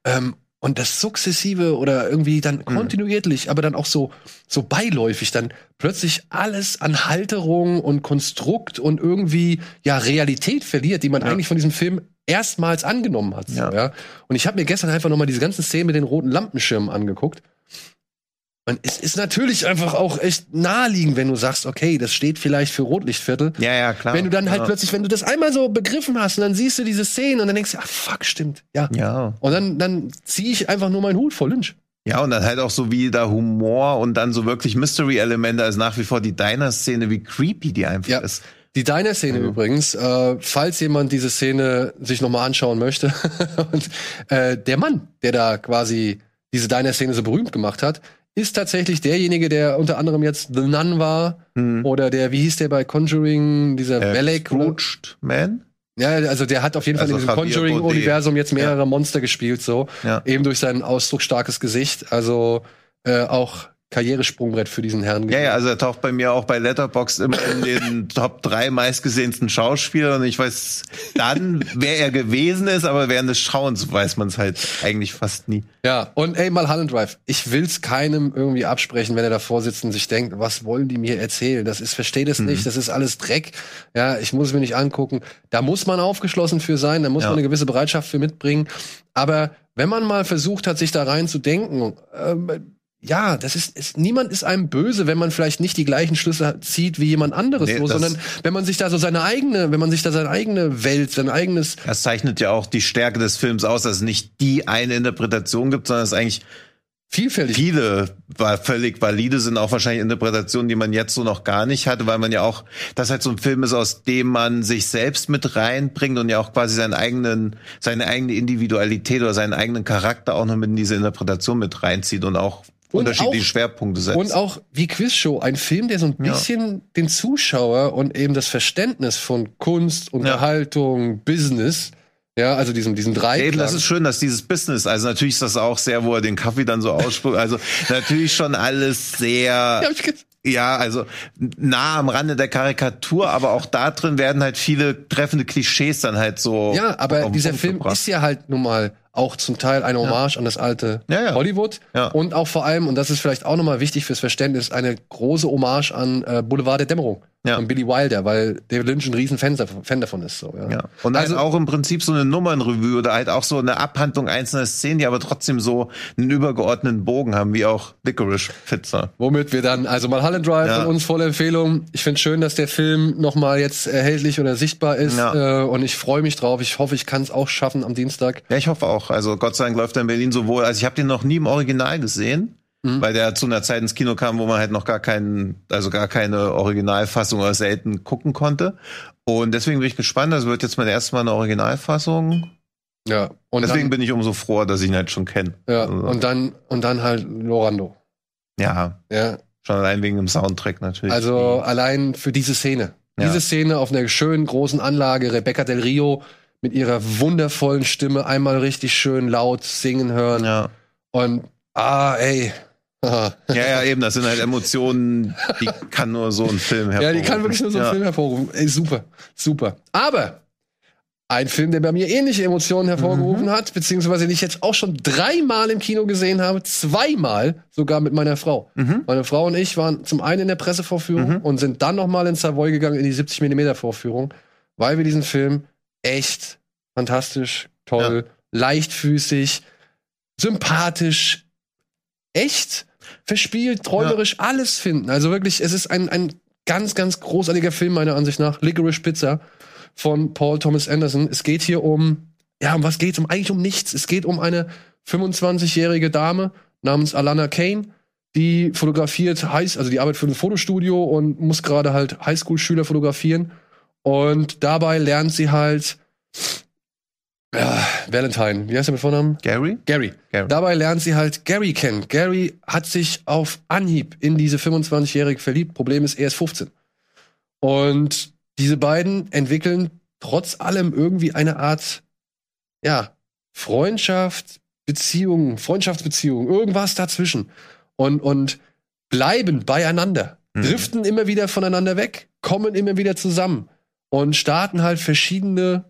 Ähm, und das sukzessive oder irgendwie dann mhm. kontinuierlich, mhm. aber dann auch so so beiläufig dann plötzlich alles an Halterung und Konstrukt und irgendwie ja Realität verliert, die man ja. eigentlich von diesem Film erstmals angenommen hat. Ja. ja? Und ich habe mir gestern einfach noch mal diese ganzen Szenen mit den roten Lampenschirmen angeguckt. Und es ist natürlich einfach auch echt naheliegend, wenn du sagst, okay, das steht vielleicht für Rotlichtviertel. Ja, ja, klar. Wenn du dann halt ja. plötzlich, wenn du das einmal so begriffen hast und dann siehst du diese Szenen und dann denkst du, ach fuck, stimmt. Ja. ja. Und dann, dann ziehe ich einfach nur meinen Hut vor Lynch. Ja, und dann halt auch so wie da Humor und dann so wirklich Mystery-Elemente, also nach wie vor die Diner-Szene, wie creepy die einfach ja. ist. Die Diner-Szene mhm. übrigens, äh, falls jemand diese Szene sich nochmal anschauen möchte, und äh, der Mann, der da quasi diese Diner-Szene so berühmt gemacht hat, ist tatsächlich derjenige, der unter anderem jetzt The Nun war mhm. oder der, wie hieß der bei Conjuring, dieser äh, Belek? Scrooged Man? Ja, also der hat auf jeden also Fall in diesem Conjuring-Universum jetzt mehrere ja. Monster gespielt, so. Ja. Eben durch sein ausdrucksstarkes Gesicht. Also äh, auch Karrieresprungbrett für diesen Herrn. Ja, ja, also er taucht bei mir auch bei Letterboxd immer in den Top 3 meistgesehensten Schauspielern. Und ich weiß dann, wer er gewesen ist, aber während des Schauens weiß man es halt eigentlich fast nie. Ja, und ey, mal Holland Drive. Ich will's keinem irgendwie absprechen, wenn er davor sitzt und sich denkt, was wollen die mir erzählen? Das ist, verstehe das Mhm. nicht, das ist alles Dreck. Ja, ich muss es mir nicht angucken. Da muss man aufgeschlossen für sein, da muss Ja. man eine gewisse Bereitschaft für mitbringen. Aber wenn man mal versucht hat, sich da rein zu denken, ähm, ja, das ist, ist, niemand ist einem böse, wenn man vielleicht nicht die gleichen Schlüsse zieht wie jemand anderes, Nee, so, sondern wenn man sich da so seine eigene, wenn man sich da seine eigene Welt, sein eigenes Das zeichnet ja auch die Stärke des Films aus, dass es nicht die eine Interpretation gibt, sondern es eigentlich vielfältig. viele völlig valide sind, auch wahrscheinlich Interpretationen, die man jetzt so noch gar nicht hatte, weil man ja auch, das halt so ein Film ist, aus dem man sich selbst mit reinbringt und ja auch quasi seinen eigenen, seine eigene Individualität oder seinen eigenen Charakter auch noch mit in diese Interpretation mit reinzieht und auch unterschiedliche auch- Schwerpunkte setzt. Und auch wie Quizshow, ein Film, der so ein Ja. bisschen den Zuschauer und eben das Verständnis von Kunst, Unterhaltung, Business, ja, also diesem, diesen Dreiklang. Eben, das ist schön, dass dieses Business, also natürlich ist das auch sehr, wo er den Kaffee dann so ausspuckt, also natürlich schon alles sehr, Ja, ja, also nah am Rande der Karikatur, aber auch da drin werden halt viele treffende Klischees dann halt so. ja, aber dieser Film gebracht. ist ja halt nun mal auch zum Teil eine Hommage an das alte Ja, ja. Hollywood Ja. und auch vor allem, und das ist vielleicht auch nochmal wichtig fürs Verständnis, eine große Hommage an äh, Boulevard der Dämmerung Ja. von Billy Wilder, weil David Lynch ein riesen Fan, davon- Fan davon ist. So, ja. Ja. Und Also- halt auch im Prinzip so eine Nummernrevue oder halt auch so eine Abhandlung einzelner Szenen, die aber trotzdem so einen übergeordneten Bogen haben, wie auch Licorice Pizza. Womit wir dann, also mal Holland Drive Ja. von uns volle Empfehlung. Ich finde schön, dass der Film nochmal jetzt erhältlich oder sichtbar ist. Ja. Äh, und ich freue mich drauf. Ich hoffe, ich kann es auch schaffen am Dienstag. Ja, ich hoffe auch. Also Gott sei Dank läuft er in Berlin sowohl, also ich habe den noch nie im Original gesehen, Mhm. weil der zu einer Zeit ins Kino kam, wo man halt noch gar keinen, also gar keine Originalfassung oder selten gucken konnte. Und deswegen bin ich gespannt. Also wird jetzt mein erstes Mal eine Originalfassung. Ja. Und Deswegen dann, bin ich umso froher, dass ich ihn halt schon kenne. ja, Also, und dann, und dann halt Lorando. ja, Ja. schon allein wegen dem Soundtrack natürlich. Also allein für diese Szene. Ja. Diese Szene auf einer schönen großen Anlage, Rebecca Del Rio mit ihrer wundervollen Stimme einmal richtig schön laut singen hören. ja. Und ah, ey. Ja, ja, eben. Das sind halt Emotionen, die kann nur so ein Film Ja, hervorrufen. die kann wirklich nur so einen ja. Film hervorrufen. Ey, super, super. Aber ein Film, der bei mir ähnliche Emotionen hervorgerufen Mhm. hat, beziehungsweise den ich jetzt auch schon dreimal im Kino gesehen habe, zweimal sogar mit meiner Frau. Mhm. Meine Frau und ich waren zum einen in der Pressevorführung und sind dann noch mal in Savoy gegangen in die 70 mm Vorführung, weil wir diesen Film echt fantastisch, toll, leichtfüßig, sympathisch, echt verspielt, träumerisch, alles finden. Also wirklich, es ist ein, ein ganz, ganz großartiger Film, meiner Ansicht nach. Licorice Pizza von Paul Thomas Anderson. Es geht hier um, ja, um was geht's? Um eigentlich um nichts. Es geht um eine 25-jährige Dame namens Alana Kane, die fotografiert heiß, also die arbeitet für ein Fotostudio und muss gerade halt Highschool-Schüler fotografieren. Und dabei lernt sie halt ja, Valentine, wie heißt er mit Vornamen? Gary? Gary. Gary. Dabei lernt sie halt Gary kennen. Gary hat sich auf Anhieb in diese 25-Jährige verliebt. Problem ist, er ist 15. Und diese beiden entwickeln trotz allem irgendwie eine Art, ja, Freundschaft, Beziehung, Freundschaftsbeziehung, irgendwas dazwischen. Und, und bleiben beieinander. Mhm. Driften immer wieder voneinander weg, kommen immer wieder zusammen und starten halt verschiedene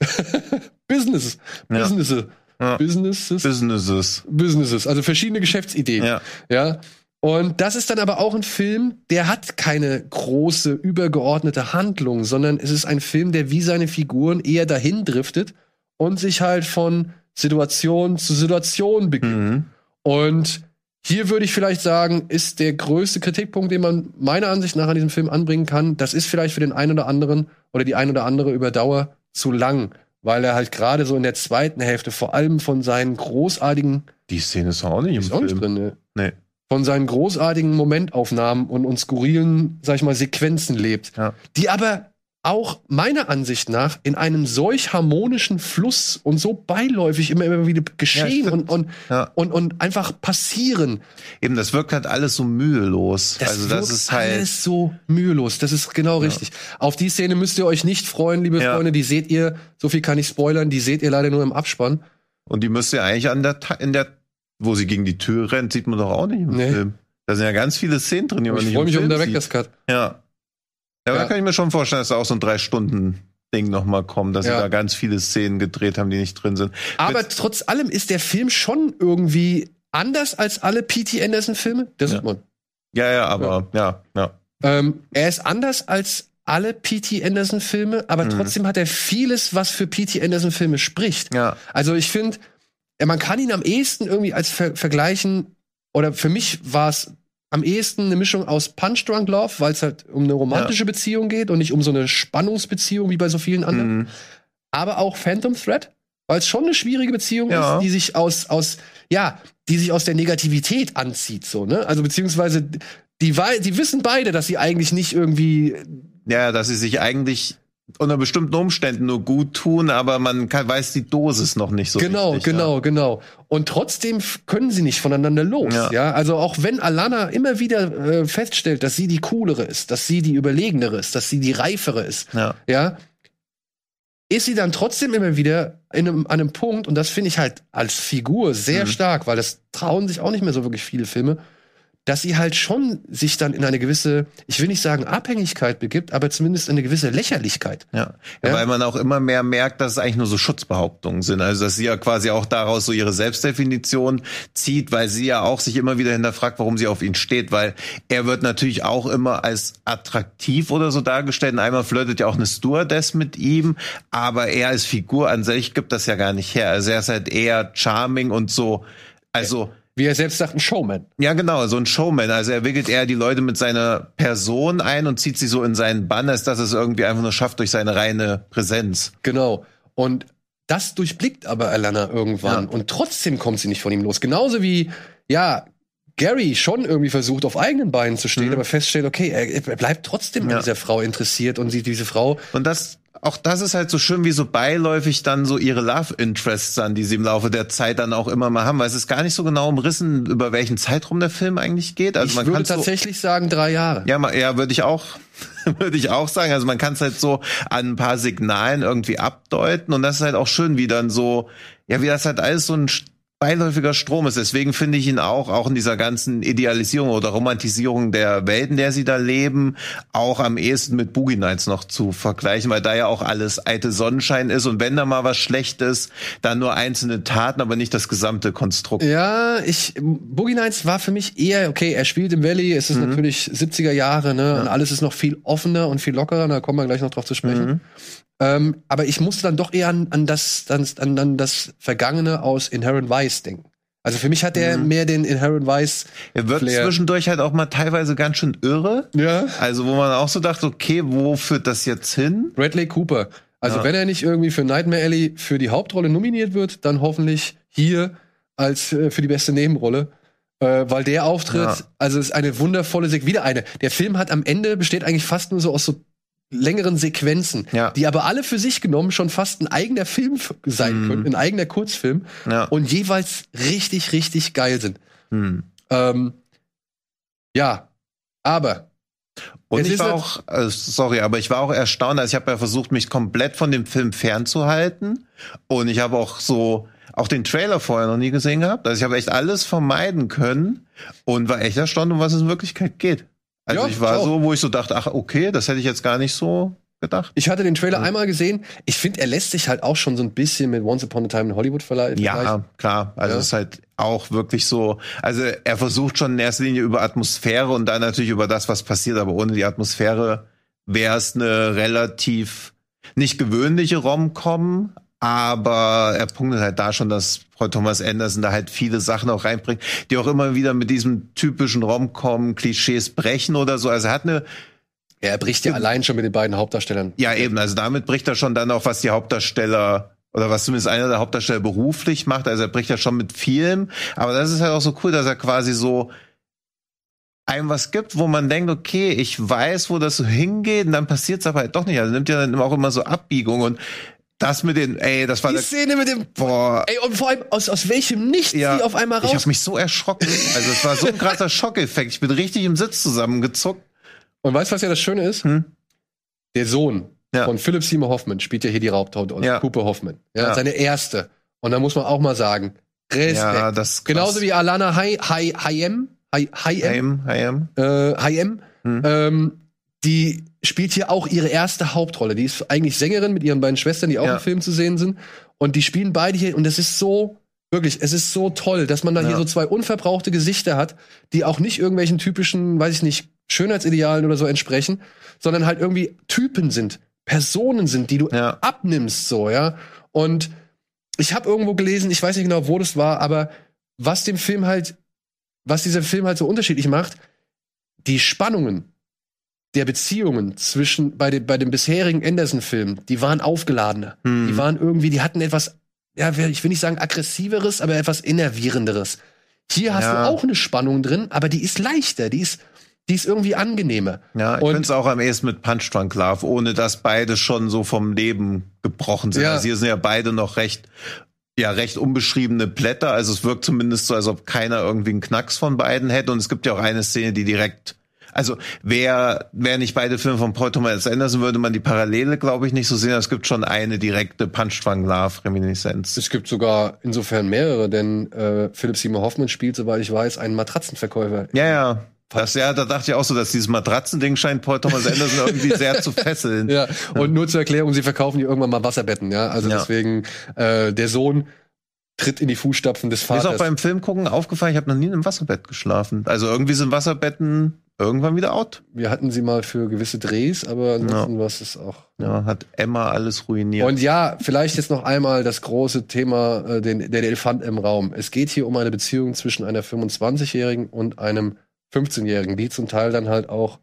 Business, Ja. Businesses, Ja. Businesses, Businesses. Businesses, also verschiedene Geschäftsideen. Ja. Ja. Und das ist dann aber auch ein Film, der hat keine große, übergeordnete Handlung, sondern es ist ein Film, der wie seine Figuren eher dahin driftet und sich halt von Situation zu Situation begibt. Mhm. Und hier würde ich vielleicht sagen, ist der größte Kritikpunkt, den man meiner Ansicht nach an diesem Film anbringen kann, das ist vielleicht für den einen oder anderen oder die ein oder andere über Dauer zu lang, weil er halt gerade so in der zweiten Hälfte vor allem von seinen großartigen Die Szene ist auch nicht im Film. drin, ne? Nee. von seinen großartigen Momentaufnahmen und, und skurrilen, sag ich mal, Sequenzen lebt, Ja. die aber auch meiner Ansicht nach in einem solch harmonischen Fluss und so beiläufig immer, immer wieder geschehen Ja, und, und, Ja. und, und einfach passieren. Eben, das wirkt halt alles so mühelos. Das also das wirkt ist halt. alles so mühelos. Das ist genau richtig. Auf die Szene müsst ihr euch nicht freuen, liebe Ja. Freunde. Die seht ihr, so viel kann ich spoilern, die seht ihr leider nur im Abspann. Und die müsste ja eigentlich an der in der, wo sie gegen die Tür rennt, sieht man doch auch nicht im Nee. Film. Da sind ja ganz viele Szenen drin, die man Ich nicht freue im mich um Film Director's. Cut. Ja. Ja, aber Ja. da kann ich mir schon vorstellen, dass da auch so ein drei Stunden Ding noch mal kommt, dass Ja. sie da ganz viele Szenen gedreht haben, die nicht drin sind. Aber Mit- trotz allem ist der Film schon irgendwie anders als alle P.T. Anderson-Filme. Das Ja. sieht man. ja, ja, aber ja, ja. Ähm, er ist anders als alle P.T. Anderson-Filme, aber Mhm. trotzdem hat er vieles, was für P.T. Anderson-Filme spricht. Ja, Also ich finde, man kann ihn am ehesten irgendwie als ver vergleichen, oder für mich war es am ehesten eine Mischung aus Punch Drunk Love, weil es halt um eine romantische Beziehung geht und nicht um so eine Spannungsbeziehung wie bei so vielen anderen. Mhm. aber auch Phantom Thread, weil es schon eine schwierige Beziehung Ja. ist, die sich aus, aus, ja, die sich aus der Negativität anzieht, so, ne? Also beziehungsweise die, die wissen beide, dass sie eigentlich nicht irgendwie, ja, dass sie sich eigentlich unter bestimmten Umständen nur gut tun, aber man kann, weiß die Dosis noch nicht so genau, richtig, genau, genau. Und trotzdem können sie nicht voneinander los, ja. Ja. Also auch wenn Alana immer wieder äh, feststellt, dass sie die coolere ist, dass sie die überlegenere ist, dass sie die reifere ist, Ja. ja, ist sie dann trotzdem immer wieder in einem, an einem Punkt, und das finde ich halt als Figur sehr Mhm. stark, weil das trauen sich auch nicht mehr so wirklich viele Filme, dass sie halt schon sich dann in eine gewisse, ich will nicht sagen Abhängigkeit begibt, aber zumindest in eine gewisse Lächerlichkeit. Ja. Ja. weil man auch immer mehr merkt, dass es eigentlich nur so Schutzbehauptungen sind. Also dass sie ja quasi auch daraus so ihre Selbstdefinition zieht, weil sie ja auch sich immer wieder hinterfragt, warum sie auf ihn steht, weil er wird natürlich auch immer als attraktiv oder so dargestellt. Und einmal flirtet ja auch eine Stewardess mit ihm, aber er als Figur an sich gibt das ja gar nicht her. Also er ist halt eher charming und so, also Wie er selbst sagt, ein Showman. ja, genau, so ein Showman. Also er wickelt eher die Leute mit seiner Person ein und zieht sie so in seinen Bann, als dass er es irgendwie einfach nur schafft durch seine reine Präsenz. Genau. Und das durchblickt aber Alana irgendwann. Ja. Und trotzdem kommt sie nicht von ihm los. Genauso wie, ja, Gary schon irgendwie versucht, auf eigenen Beinen zu stehen, Mhm. aber feststellt, okay, er, er bleibt trotzdem an Ja. dieser Frau interessiert und sie diese Frau Und das, auch das ist halt so schön, wie so beiläufig dann so ihre Love Interests an, die sie im Laufe der Zeit dann auch immer mal haben, weil es ist gar nicht so genau umrissen, über welchen Zeitraum der Film eigentlich geht. Also ich man würde kann so, tatsächlich sagen, drei Jahre. ja, ja, würde ich auch, würde ich auch sagen. Also man kann es halt so an ein paar Signalen irgendwie abdeuten und das ist halt auch schön, wie dann so, ja, wie das halt alles so ein beiläufiger Strom ist. Deswegen finde ich ihn auch, auch in dieser ganzen Idealisierung oder Romantisierung der Welt, in der sie da leben, auch am ehesten mit Boogie Nights noch zu vergleichen, weil da ja auch alles alte Sonnenschein ist und wenn da mal was schlecht ist, dann nur einzelne Taten, aber nicht das gesamte Konstrukt. Ja, ich Boogie Nights war für mich eher okay. Er spielt im Valley, es ist Mhm. natürlich 70er Jahre, ne, und alles ist noch viel offener und viel lockerer. Da kommen wir gleich noch drauf zu sprechen. Mhm. Ähm, aber ich musste dann doch eher an, an das an, an, das Vergangene aus Inherent Vice denken. Also für mich hat er Mhm. mehr den Inherent Vice. Er wird Flair. zwischendurch halt auch mal teilweise ganz schön irre. Ja. Also wo man auch so dachte, okay, wo führt das jetzt hin? Bradley Cooper. Also Ja. wenn er nicht irgendwie für Nightmare Alley für die Hauptrolle nominiert wird, dann hoffentlich hier als äh, für die beste Nebenrolle. Äh, weil der Auftritt, Ja. also ist eine wundervolle Sek wieder eine. Der Film hat am Ende besteht eigentlich fast nur so aus so längeren Sequenzen, Ja. die aber alle für sich genommen schon fast ein eigener Film sein Mhm. können, ein eigener Kurzfilm Ja. und jeweils richtig, richtig geil sind. Hm. Ähm, ja, aber Und Es ich war auch, äh, sorry, aber ich war auch erstaunt. Also ich habe ja versucht, mich komplett von dem Film fernzuhalten. Und ich habe auch so, auch den Trailer vorher noch nie gesehen gehabt. Also ich habe echt alles vermeiden können und war echt erstaunt, um was es in Wirklichkeit geht. Also Ja, ich war auch. so, wo ich so dachte, ach okay, das hätte ich jetzt gar nicht so gedacht. Ich hatte den Trailer einmal gesehen. Ich finde, er lässt sich halt auch schon so ein bisschen mit Once Upon a Time in Hollywood vergleichen. Ja, klar. Also Ja. es ist halt auch wirklich so. Also er versucht schon in erster Linie über Atmosphäre und dann natürlich über das, was passiert. Aber ohne die Atmosphäre wäre es eine relativ nicht gewöhnliche Rom-Com. Aber er punktet halt da schon, dass Paul Thomas Anderson da halt viele Sachen auch reinbringt, die auch immer wieder mit diesem typischen Rom-Com-Klischees brechen oder so. Also er hat eine Er bricht ja allein schon mit den beiden Hauptdarstellern. ja, eben. Also damit bricht er schon dann auch, was die Hauptdarsteller oder was zumindest einer der Hauptdarsteller beruflich macht. Also er bricht ja schon mit vielem. Aber das ist halt auch so cool, dass er quasi so einem was gibt, wo man denkt, okay, ich weiß, wo das so hingeht, und dann passiert es aber halt doch nicht. Also nimmt ja dann auch immer so Abbiegungen und das mit den, ey, das war Die Szene mit dem. boah, Ey, und vor allem aus, aus welchem Nichts ja, die auf einmal ich raus. habe mich so erschrocken. Also es war so ein krasser Schockeffekt. Ich bin richtig im Sitz zusammengezuckt. Und weißt du, was ja das Schöne ist? Hm? Der Sohn Ja. von Philip Seymour Hoffman spielt ja hier die Haupthaut, Ja. Cooper Hoffman. Ja, Ja. Seine erste. Und da muss man auch mal sagen, Respekt. Ja, das ist krass. Genauso wie Alana Hay, Hay, Hayem, Hi, Hi M, Hayam, Hayam. äh, Hi M, ähm, die spielt hier auch ihre erste Hauptrolle. Die ist eigentlich Sängerin mit ihren beiden Schwestern, die auch Ja. im Film zu sehen sind. Und die spielen beide hier und es ist so, wirklich, es ist so toll, dass man da hier Ja. so zwei unverbrauchte Gesichter hat, die auch nicht irgendwelchen typischen, weiß ich nicht, Schönheitsidealen oder so entsprechen, sondern halt irgendwie Typen sind, Personen sind, die du Ja. abnimmst, so, ja. Und ich habe irgendwo gelesen, ich weiß nicht genau, wo das war, aber was dem Film halt, was dieser Film halt so unterschiedlich macht, die Spannungen der Beziehungen zwischen bei dem bei dem bisherigen Anderson-Film, die waren aufgeladener. Hm. Die waren irgendwie, die hatten etwas, ja, ich will nicht sagen aggressiveres, aber etwas innervierenderes. Hier hast Ja. du auch eine Spannung drin, aber die ist leichter, die ist, die ist irgendwie angenehmer. Ja, ich finde es auch am ehesten mit Punch Drunk Love, ohne dass beide schon so vom Leben gebrochen sind. Ja. Also hier sind ja beide noch recht, ja, recht unbeschriebene Blätter. Also es wirkt zumindest so, als ob keiner irgendwie einen Knacks von beiden hätte. Und es gibt ja auch eine Szene, die direkt, also wer, wer nicht beide Filme von Paul Thomas Anderson, würde man die Parallele, glaube ich, nicht so sehen. Es gibt schon eine direkte Punch Love Reminiszenz. Es gibt sogar insofern mehrere, denn äh, Philip Seymour Hoffman spielt, soweit ich weiß, einen Matratzenverkäufer. Ja, ja. Das, ja, da dachte ich auch so, dass dieses Matratzending scheint Paul Thomas Anderson irgendwie sehr zu fesseln. Ja, und nur zur Erklärung, sie verkaufen hier irgendwann mal Wasserbetten, ja. Also Ja. deswegen, äh, der Sohn tritt in die Fußstapfen des Mir ist auch Vaters. beim Film gucken aufgefallen, ich habe noch nie in einem Wasserbett geschlafen. Also irgendwie sind Wasserbetten irgendwann wieder out. Wir hatten sie mal für gewisse Drehs, aber ansonsten war es auch. Ja, hat Emma alles ruiniert. Und ja, vielleicht jetzt noch einmal das große Thema, äh, den, der Elefant im Raum. Es geht hier um eine Beziehung zwischen einer 25-Jährigen und einem 15-Jährigen, die zum Teil dann halt auch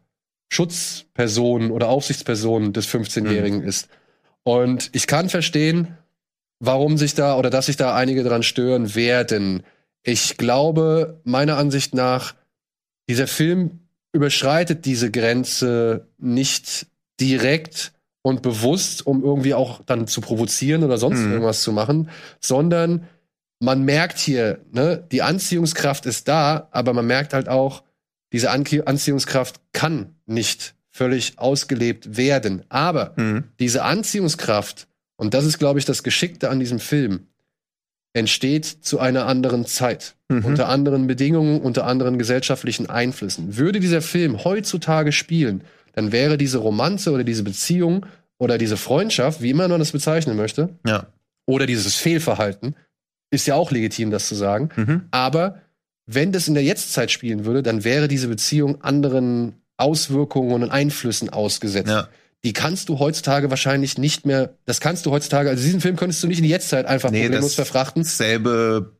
Schutzperson oder Aufsichtsperson des 15-Jährigen ist. Und ich kann verstehen, warum sich da oder dass sich da einige dran stören werden. Ich glaube, meiner Ansicht nach, dieser Film überschreitet diese Grenze nicht direkt und bewusst, um irgendwie auch dann zu provozieren oder sonst Mhm. irgendwas zu machen, sondern man merkt hier, ne, die Anziehungskraft ist da, aber man merkt halt auch, diese Anki- Anziehungskraft kann nicht völlig ausgelebt werden. Aber Hm. diese Anziehungskraft, und das ist, glaube ich, das Geschickte an diesem Film, entsteht zu einer anderen Zeit, Mhm. unter anderen Bedingungen, unter anderen gesellschaftlichen Einflüssen. Würde dieser Film heutzutage spielen, dann wäre diese Romanze oder diese Beziehung oder diese Freundschaft, wie immer man das bezeichnen möchte, Ja. oder dieses Fehlverhalten, ist ja auch legitim, das zu sagen, Mhm. aber wenn das in der Jetztzeit spielen würde, dann wäre diese Beziehung anderen Auswirkungen und Einflüssen ausgesetzt. Ja. Die kannst du heutzutage wahrscheinlich nicht mehr, das kannst du heutzutage, also diesen Film könntest du nicht in die Jetztzeit einfach Nee, problemlos verfrachten. Selbe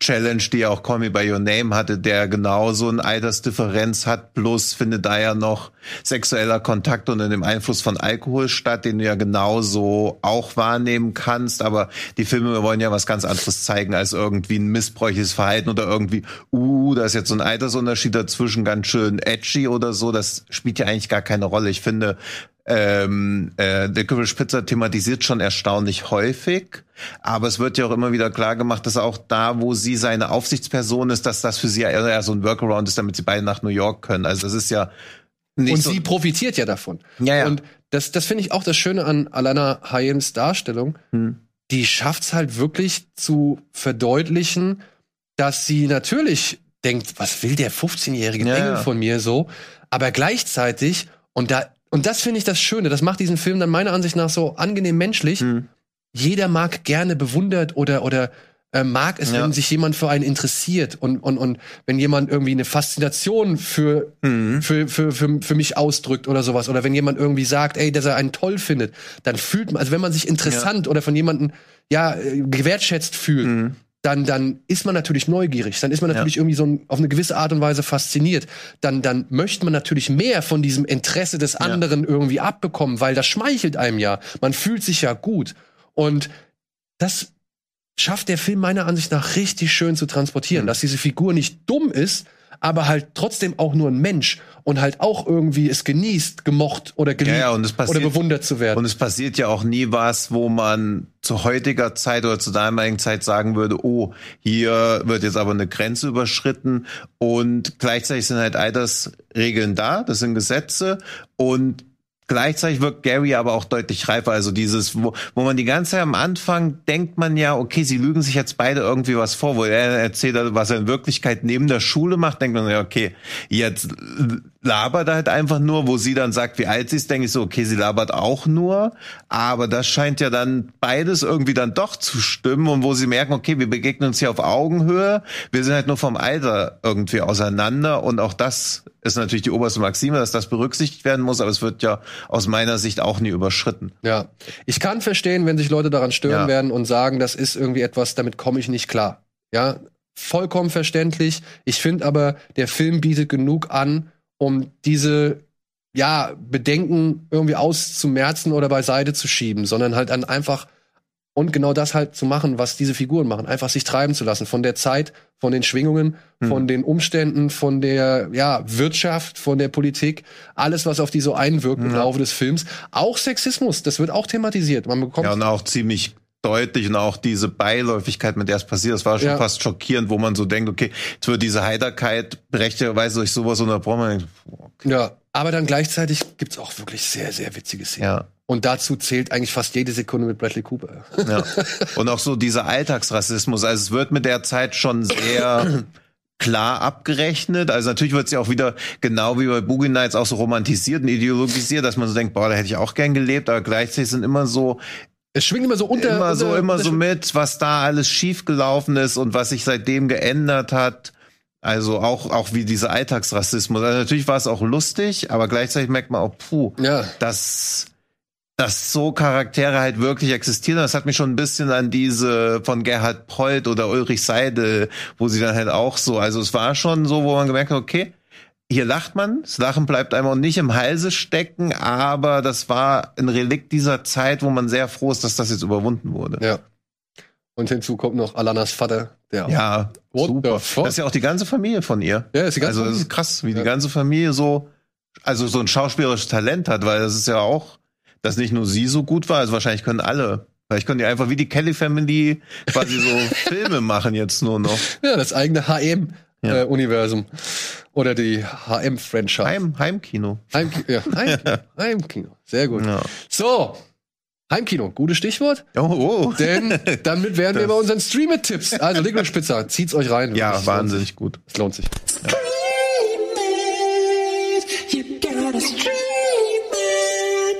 Challenge, die auch Call Me By Your Name hatte, der genauso eine Altersdifferenz hat, plus findet da ja noch sexueller Kontakt unter dem Einfluss von Alkohol statt, den du ja genauso auch wahrnehmen kannst. Aber die Filme wollen ja was ganz anderes zeigen als irgendwie ein missbräuchliches Verhalten oder irgendwie, uh, da ist jetzt so ein Altersunterschied dazwischen, ganz schön edgy oder so. Das spielt ja eigentlich gar keine Rolle. Ich finde, ähm, äh, Licorice Pizza thematisiert schon erstaunlich häufig, aber es wird ja auch immer wieder klar gemacht, dass auch da, wo sie seine Aufsichtsperson ist, dass das für sie eher so ein Workaround ist, damit sie beide nach New York können. Also das ist ja nicht Und so, sie profitiert ja davon. Ja, ja. Und das, das finde ich auch das Schöne an Alana Hayems Darstellung. Hm. Die schafft's halt wirklich zu verdeutlichen, dass sie natürlich denkt, was will der 15-jährige Ja, Engel ja. von mir so? Aber gleichzeitig, und da, und das finde ich das Schöne, das macht diesen Film dann meiner Ansicht nach so angenehm menschlich. Hm. Jeder mag gerne bewundert oder, oder äh, mag es, Ja. wenn sich jemand für einen interessiert und, und, und wenn jemand irgendwie eine Faszination für Mhm. für, für, für, für mich ausdrückt oder sowas. Oder wenn jemand irgendwie sagt, ey, dass er einen toll findet, dann fühlt man, also wenn man sich interessant oder von jemandem ja äh, gewertschätzt fühlt, Mhm. Dann, dann ist man natürlich neugierig. Dann ist man Ja. natürlich irgendwie so ein, auf eine gewisse Art und Weise fasziniert. Dann, dann möchte man natürlich mehr von diesem Interesse des anderen irgendwie abbekommen, weil das schmeichelt einem ja. Man fühlt sich ja gut. Und das schafft der Film meiner Ansicht nach richtig schön zu transportieren, dass diese Figur nicht dumm ist, aber halt trotzdem auch nur ein Mensch und halt auch irgendwie es genießt, gemocht oder geliebt Ja, ja, passiert- oder bewundert zu werden. Und es passiert ja auch nie was, wo man zu heutiger Zeit oder zu damaligen Zeit sagen würde, oh, hier wird jetzt aber eine Grenze überschritten und gleichzeitig sind halt Altersregeln da, das sind Gesetze und Gleichzeitig wirkt Gary aber auch deutlich reifer. Also dieses, wo, wo man die ganze Zeit am Anfang denkt man ja, okay, sie lügen sich jetzt beide irgendwie was vor, wo er erzählt, was er in Wirklichkeit neben der Schule macht, denkt man ja, okay, jetzt labert er halt einfach nur, wo sie dann sagt, wie alt sie ist, denke ich so, okay, sie labert auch nur, aber das scheint ja dann beides irgendwie dann doch zu stimmen und wo sie merken, okay, wir begegnen uns hier auf Augenhöhe, wir sind halt nur vom Alter irgendwie auseinander und auch das ist natürlich die oberste Maxime, dass das berücksichtigt werden muss, aber es wird ja aus meiner Sicht auch nie überschritten. Ja. Ich kann verstehen, wenn sich Leute daran stören Ja. werden und sagen, das ist irgendwie etwas, damit komme ich nicht klar. Ja, vollkommen verständlich. Ich finde aber, der Film bietet genug an, um diese ja, Bedenken irgendwie auszumerzen oder beiseite zu schieben, sondern halt dann einfach und genau das halt zu machen, was diese Figuren machen, einfach sich treiben zu lassen von der Zeit, von den Schwingungen, von den Umständen, von der ja, Wirtschaft, von der Politik, alles was auf die so einwirkt im Laufe des Films, auch Sexismus, das wird auch thematisiert. Man bekommt Ja, und auch ziemlich deutlich und auch diese Beiläufigkeit, mit der es passiert, das war schon Ja. fast schockierend, wo man so denkt, okay, jetzt wird diese Heiterkeit berechtigterweise durch sowas unterbrochen. Denkt, Ja, aber dann gleichzeitig gibt's auch wirklich sehr, sehr witzige Szenen. Ja. Und dazu zählt eigentlich fast jede Sekunde mit Bradley Cooper. Ja. Und auch so dieser Alltagsrassismus. Also es wird mit der Zeit schon sehr klar abgerechnet. Also natürlich wird es ja auch wieder genau wie bei Boogie Nights auch so romantisiert und ideologisiert, dass man so denkt, boah, da hätte ich auch gern gelebt, aber gleichzeitig sind immer so Es schwingt immer so unter. immer so unter, immer unter- so mit, was da alles schiefgelaufen ist und was sich seitdem geändert hat. Also auch auch wie dieser Alltagsrassismus. Also natürlich war es auch lustig, aber gleichzeitig merkt man auch, puh, Ja. dass dass so Charaktere halt wirklich existieren. Das hat mich schon ein bisschen an diese von Gerhard Polt oder Ulrich Seidel, wo sie dann halt auch so, also es war schon so, wo man gemerkt hat, okay, hier lacht man, das Lachen bleibt einem auch nicht im Halse stecken, aber das war ein Relikt dieser Zeit, wo man sehr froh ist, dass das jetzt überwunden wurde. Ja. Und hinzu kommt noch Alanas Vater, der Ja, What super. Das ist ja auch die ganze Familie von ihr. Ja, ist die ganze also das ist krass, wie Ja. die ganze Familie so, also so ein schauspielerisches Talent hat, weil das ist ja auch, dass nicht nur sie so gut war, also wahrscheinlich können alle. Vielleicht können die einfach wie die Kelly Family quasi so Filme machen jetzt nur noch. Ja, das eigene Ja. HM-Universum. Oder die HM-Franchise. Heim, Heimkino. Heim, ja, Heimkino. Heimkino. Sehr gut. Ja. So. Heimkino, gutes Stichwort. Oh, oh. Denn damit wären wir Das- bei unseren Streamer-Tipps. Also Licorice Pizza, zieht's euch rein. Ja, Es wahnsinnig gut. Es lohnt sich. You gotta stream it.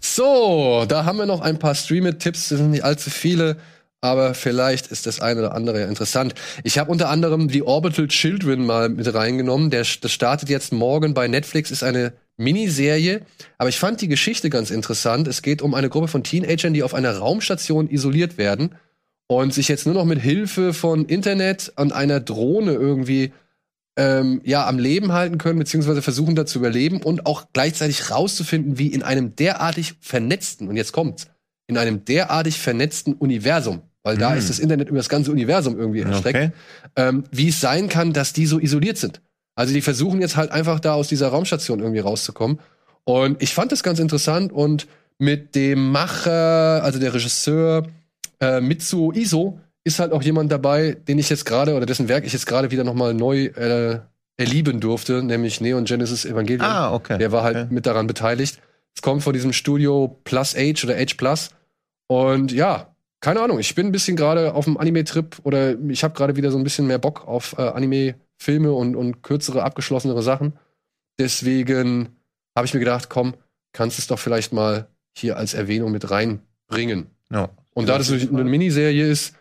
So, da haben wir noch ein paar Streamer-Tipps. Das sind nicht allzu viele, aber vielleicht ist das eine oder andere ja interessant. Ich habe unter anderem die Orbital Children mal mit reingenommen. Der, das startet jetzt morgen bei Netflix, ist eine Miniserie. Aber ich fand die Geschichte ganz interessant. Es geht um eine Gruppe von Teenagern, die auf einer Raumstation isoliert werden und sich jetzt nur noch mit Hilfe von Internet und einer Drohne irgendwie ähm, ja am Leben halten können, beziehungsweise versuchen da zu überleben und auch gleichzeitig rauszufinden, wie in einem derartig vernetzten, und jetzt kommt's, in einem derartig vernetzten Universum, weil da Mhm. ist das Internet über das ganze Universum irgendwie erstreckt, Okay. ähm, wie es sein kann, dass die so isoliert sind. Also die versuchen jetzt halt einfach da aus dieser Raumstation irgendwie rauszukommen. Und ich fand das ganz interessant und mit dem Macher, also der Regisseur äh, Mitsuo Iso, ist halt auch jemand dabei, den ich jetzt gerade oder dessen Werk ich jetzt gerade wieder nochmal neu äh, erlieben durfte, nämlich Neon Genesis Evangelion. Ah, okay. Der war halt Okay. mit daran beteiligt. Es kommt von diesem Studio Plus Age oder Age Plus. Und ja, keine Ahnung, ich bin ein bisschen gerade auf dem Anime-Trip oder ich habe gerade wieder so ein bisschen mehr Bock auf äh, Anime-Filme und, und kürzere, abgeschlossenere Sachen. Deswegen habe ich mir gedacht, komm, kannst es doch vielleicht mal hier als Erwähnung mit reinbringen. Ja. Und da das eine eine Miniserie ist,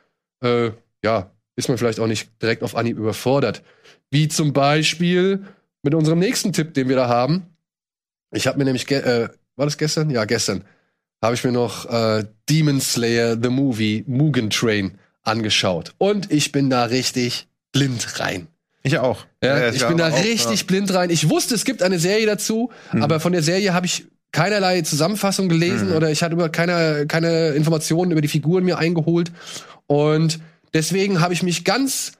äh, ja, ist man vielleicht auch nicht direkt auf Anhieb überfordert. Wie zum Beispiel mit unserem nächsten Tipp, den wir da haben. Ich habe mir nämlich, äh, war das gestern? Ja, gestern. Habe ich mir noch äh, Demon Slayer, The Movie, Mugen Train angeschaut. Und ich bin da richtig blind rein. Ich auch. Ja, Ja, ich ja, bin da auch, richtig blind rein. Ich wusste, es gibt eine Serie dazu, Hm. aber von der Serie habe ich keinerlei Zusammenfassung gelesen Mhm. oder ich hatte über keine, keine Informationen über die Figuren mir eingeholt. Und deswegen habe ich mich ganz,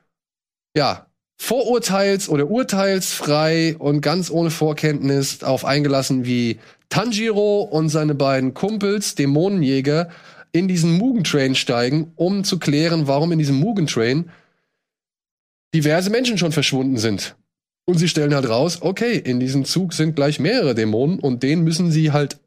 ja, vorurteils- oder urteilsfrei und ganz ohne Vorkenntnis auf eingelassen, wie Tanjiro und seine beiden Kumpels, Dämonenjäger, in diesen Mugen Train steigen, um zu klären, warum in diesem Mugen Train diverse Menschen schon verschwunden sind. Und sie stellen halt raus, okay, in diesem Zug sind gleich mehrere Dämonen und denen müssen sie halt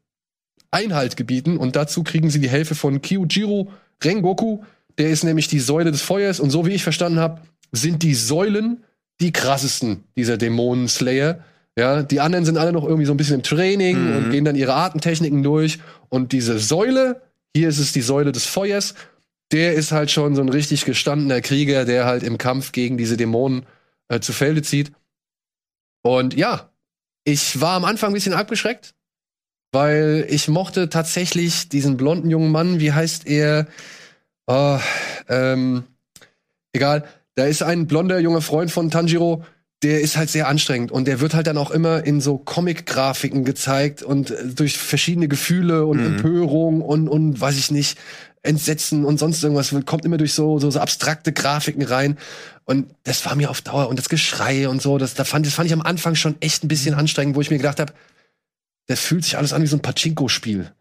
Einhalt gebieten und dazu kriegen sie die Hilfe von Kyujiro Rengoku, der ist nämlich die Säule des Feuers und so wie ich verstanden habe, sind die Säulen die krassesten dieser Dämonen-Slayer. Ja, die anderen sind alle noch irgendwie so ein bisschen im Training und gehen dann ihre Artentechniken durch und diese Säule, hier ist es die Säule des Feuers, der ist halt schon so ein richtig gestandener Krieger, der halt im Kampf gegen diese Dämonen äh, zu Felde zieht. Und ja, ich war am Anfang ein bisschen abgeschreckt, weil ich mochte tatsächlich diesen blonden jungen Mann, wie heißt er? Oh, ähm, egal. Da ist ein blonder junger Freund von Tanjiro, der ist halt sehr anstrengend und der wird halt dann auch immer in so Comic-Grafiken gezeigt und äh, durch verschiedene Gefühle und Empörung und, und weiß ich nicht, Entsetzen und sonst irgendwas kommt immer durch so, so, so abstrakte Grafiken rein. Und das war mir auf Dauer und das Geschrei und so, das, da fand, das fand ich am Anfang schon echt ein bisschen anstrengend, wo ich mir gedacht habe, das fühlt sich alles an wie so ein Pachinko-Spiel.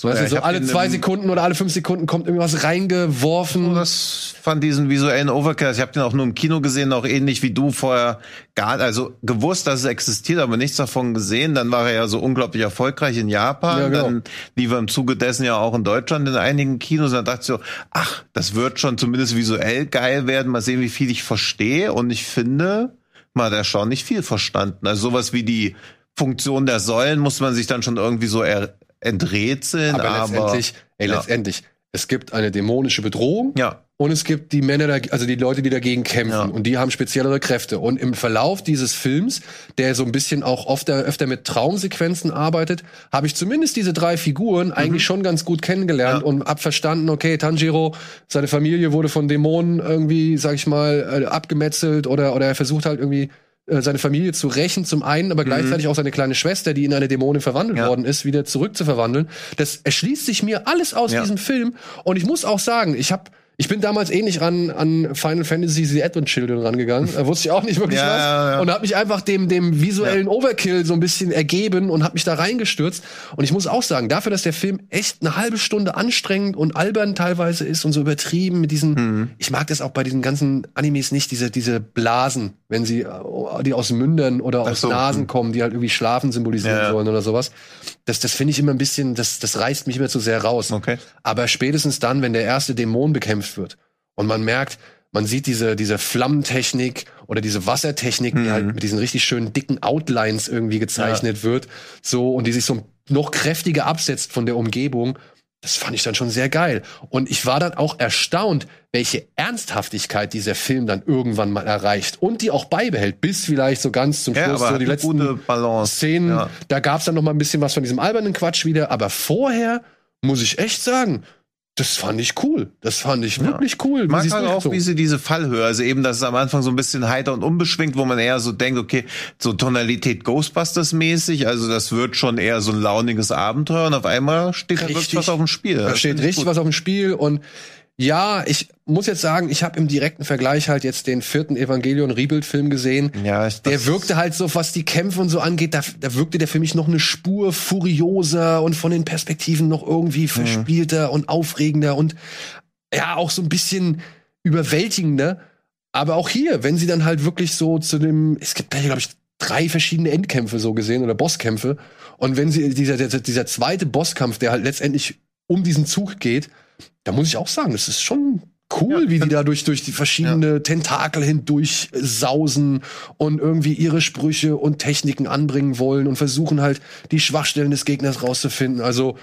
So, weißt Ja, du, ich so alle zwei Sekunden oder alle fünf Sekunden kommt irgendwas reingeworfen. Das fand diesen visuellen Overkill. Ich habe den auch nur im Kino gesehen, auch ähnlich wie du vorher gar, also gewusst, dass es existiert, aber nichts davon gesehen. Dann war er ja so unglaublich erfolgreich in Japan. Ja, genau. Dann lief er im Zuge dessen ja auch in Deutschland in einigen Kinos. Und dann dachte ich so, ach, das wird schon zumindest visuell geil werden. Mal sehen, wie viel ich verstehe. Und ich finde, man hat erstaunlich viel verstanden. Also sowas wie die Funktion der Säulen muss man sich dann schon irgendwie so er enträtseln. aber, Aber, letztendlich, ey, ja. letztendlich, es gibt eine dämonische Bedrohung ja. und es gibt die Männer, also die Leute, die dagegen kämpfen Ja. und die haben speziellere Kräfte. Und im Verlauf dieses Films, der so ein bisschen auch oft, öfter mit Traumsequenzen arbeitet, habe ich zumindest diese drei Figuren eigentlich schon ganz gut kennengelernt Mhm. Ja. und hab verstanden, okay, Tanjiro, seine Familie wurde von Dämonen irgendwie, sag ich mal, äh, abgemetzelt oder, oder er versucht halt irgendwie äh, seine Familie zu rächen zum einen, aber gleichzeitig auch seine kleine Schwester, die in eine Dämonin verwandelt Mhm. Ja. worden ist, wieder zurückzuverwandeln. Das erschließt sich mir alles aus Ja. diesem Film und ich muss auch sagen, ich habe ich bin damals ähnlich an, an Final Fantasy The Advent Children rangegangen. Da wusste ich auch nicht wirklich Ja, was. ja, ja. Und habe mich einfach dem, dem visuellen Overkill so ein bisschen ergeben und habe mich da reingestürzt. Und ich muss auch sagen, dafür, dass der Film echt eine halbe Stunde anstrengend und albern teilweise ist und so übertrieben mit diesen, Mhm. ich mag das auch bei diesen ganzen Animes nicht, diese, diese Blasen, wenn sie, äh, die aus Mündern oder aus so, Nasen hm. kommen, die halt irgendwie Schlafen symbolisieren sollen oder sowas. Das, das finde ich immer ein bisschen, das, das reißt mich immer zu sehr raus. Okay. Aber spätestens dann, wenn der erste Dämon bekämpft wird und man merkt, man sieht diese, diese Flammentechnik oder diese Wassertechnik, die halt mit diesen richtig schönen dicken Outlines irgendwie gezeichnet wird, so, und die sich so noch kräftiger absetzt von der Umgebung. Das fand ich dann schon sehr geil. Und ich war dann auch erstaunt, welche Ernsthaftigkeit dieser Film dann irgendwann mal erreicht und die auch beibehält, bis vielleicht so ganz zum Ja, Schluss aber so die letzten. Szenen. Ja. Da gab's dann noch mal ein bisschen was von diesem albernen Quatsch wieder. Aber vorher muss ich echt sagen, das fand ich cool. Das fand ich wirklich cool. Ich mag halt auch, durchgezogen. wie sie diese Fallhöhe, also eben, dass es am Anfang so ein bisschen heiter und unbeschwingt, wo man eher so denkt, okay, so Tonalität Ghostbusters-mäßig, also das wird schon eher so ein launiges Abenteuer und auf einmal steht da wirklich Richtig. was auf dem Spiel. Da steht richtig gut. was auf dem Spiel und ja, ich muss jetzt sagen, ich habe im direkten Vergleich halt jetzt den vierten Evangelion Rebuild-Film gesehen. Ja, ich- der wirkte halt so, was die Kämpfe und so angeht, da, da wirkte der für mich noch eine Spur furioser und von den Perspektiven noch irgendwie verspielter und aufregender und ja, auch so ein bisschen überwältigender. Aber auch hier, wenn sie dann halt wirklich so zu dem, es gibt da, glaube ich, drei verschiedene Endkämpfe so gesehen oder Bosskämpfe. Und wenn sie, dieser, dieser, dieser zweite Bosskampf, der halt letztendlich um diesen Zug geht, da muss ich auch sagen, es ist schon cool, Ja, wie die da durch, durch die verschiedene Tentakel hindurch sausen und irgendwie ihre Sprüche und Techniken anbringen wollen und versuchen halt die Schwachstellen des Gegners rauszufinden. Also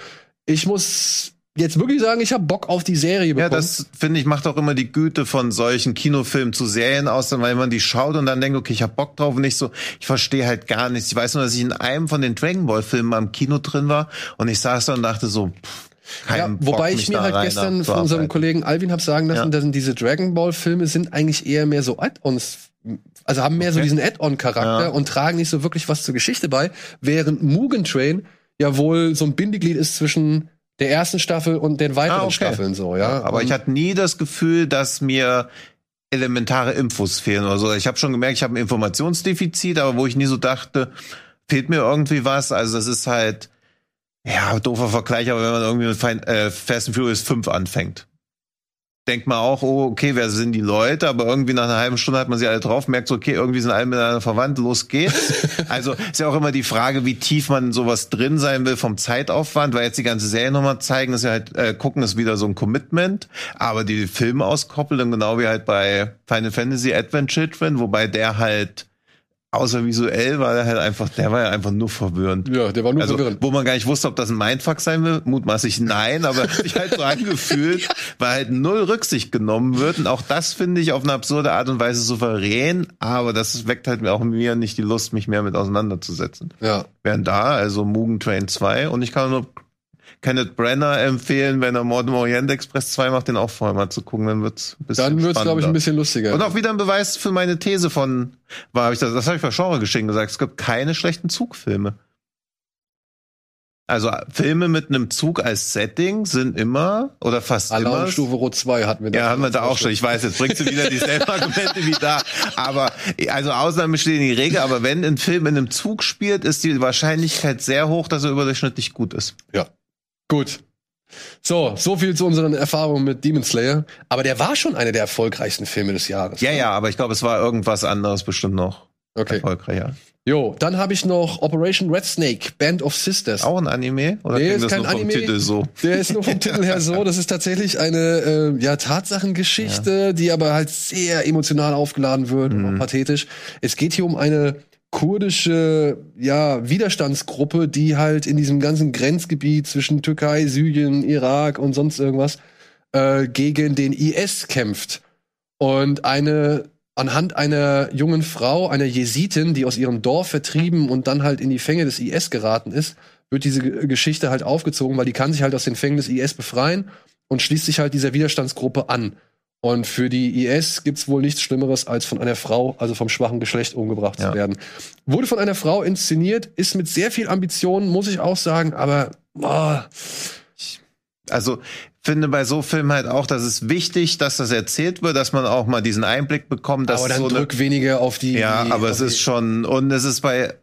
ich muss jetzt wirklich sagen, ich habe Bock auf die Serie bekommen. Ja, das finde ich macht auch immer die Güte von solchen Kinofilmen zu Serien aus, dann, weil man die schaut und dann denkt, okay, ich hab Bock drauf und nicht so, ich verstehe halt gar nichts. Ich weiß nur, dass ich in einem von den Dragon Ball Filmen am Kino drin war und ich saß da und dachte so, pff, Ja, wobei ich mir halt gestern von unserem Kollegen Alvin hab sagen lassen, Ja. dass diese Dragon Ball Filme sind eigentlich eher mehr so Add-ons, also haben mehr so Okay. diesen Add-on-Charakter Ja. und tragen nicht so wirklich was zur Geschichte bei, während Mugen Train ja wohl so ein Bindeglied ist zwischen der ersten Staffel und den weiteren Ah, okay. Staffeln so, ja. Aber Und- ich hatte nie das Gefühl, dass mir elementare Infos fehlen oder so. Ich habe schon gemerkt, ich habe ein Informationsdefizit, aber wo ich nie so dachte, fehlt mir irgendwie was. Also das ist halt, ja, doofer Vergleich, aber wenn man irgendwie mit Fein- äh, Fast and Furious 5 anfängt. denkt man auch, oh, okay, wer sind die Leute? Aber irgendwie nach einer halben Stunde hat man sie alle drauf, merkt so, okay, irgendwie sind alle miteinander verwandt, los geht's. also ist ja auch immer die Frage, wie tief man sowas drin sein will vom Zeitaufwand, weil jetzt die ganze Serie nochmal zeigen, ist ja halt, äh, gucken ist wieder so ein Commitment, aber die Filme auskoppeln, genau wie halt bei Final Fantasy Advent Children, wobei der halt außer visuell war der halt einfach, der war ja einfach nur verwirrend. Ja, der war nur Also, verwirrend. wo man gar nicht wusste, ob das ein Mindfuck sein will, mutmaßlich nein, aber hat sich halt so angefühlt, weil halt null Rücksicht genommen wird. Und auch das finde ich auf eine absurde Art und Weise souverän, aber das weckt halt auch mir nicht die Lust, mich mehr mit auseinanderzusetzen. Ja. Während da, also Mugen Train 2 und ich kann nur Kenneth Brenner empfehlen, wenn er Mord im Orient Express 2 macht, den auch vorher mal zu gucken, dann wird's ein bisschen Dann wird's, glaube ich, ein bisschen lustiger. Und auch wieder ein Beweis für meine These von, war ich das, das habe ich bei Genre geschehen gesagt, es gibt keine schlechten Zugfilme. Also Filme mit einem Zug als Setting sind immer oder fast immer. Alarmstufe Rot 2 hatten wir Ja, haben wir da auch schon. Ich weiß, jetzt bringst du wieder dieselben Argumente wie da. Aber, also Ausnahmen stehen die Regel, aber wenn ein Film in einem Zug spielt, ist die Wahrscheinlichkeit sehr hoch, dass er überdurchschnittlich gut ist. Ja. Gut. So, so viel zu unseren Erfahrungen mit Demon Slayer. Aber der war schon einer der erfolgreichsten Filme des Jahres. Ja, ja, aber ich glaube, es war irgendwas anderes bestimmt noch Okay. erfolgreicher. Jo, dann habe ich noch Operation Red Snake, Band of Sisters. Auch ein Anime? Oder Nee, ist das kein nur vom Anime. Titel so? Der ist nur vom Titel her so. Das ist tatsächlich eine äh, ja, Tatsachengeschichte, die aber halt sehr emotional aufgeladen wird und auch pathetisch. Es geht hier um eine kurdische ja, Widerstandsgruppe, die halt in diesem ganzen Grenzgebiet zwischen Türkei, Syrien, Irak und sonst irgendwas äh, gegen den IS kämpft. Und eine anhand einer jungen Frau, einer Jesitin, die aus ihrem Dorf vertrieben und dann halt in die Fänge des IS geraten ist, wird diese Ge- Geschichte halt aufgezogen, weil die kann sich halt aus den Fängen des IS befreien und schließt sich halt dieser Widerstandsgruppe an. Und für die IS gibt's wohl nichts Schlimmeres, als von einer Frau, also vom schwachen Geschlecht, umgebracht Ja. zu werden. Wurde von einer Frau inszeniert, ist mit sehr viel Ambition, muss ich auch sagen, aber boah, Also finde bei so Filmen halt auch, dass es wichtig, dass das erzählt wird, dass man auch mal diesen Einblick bekommt, dass aber dann so eine, drück weniger auf die. ja, aber es ist schon und es ist bei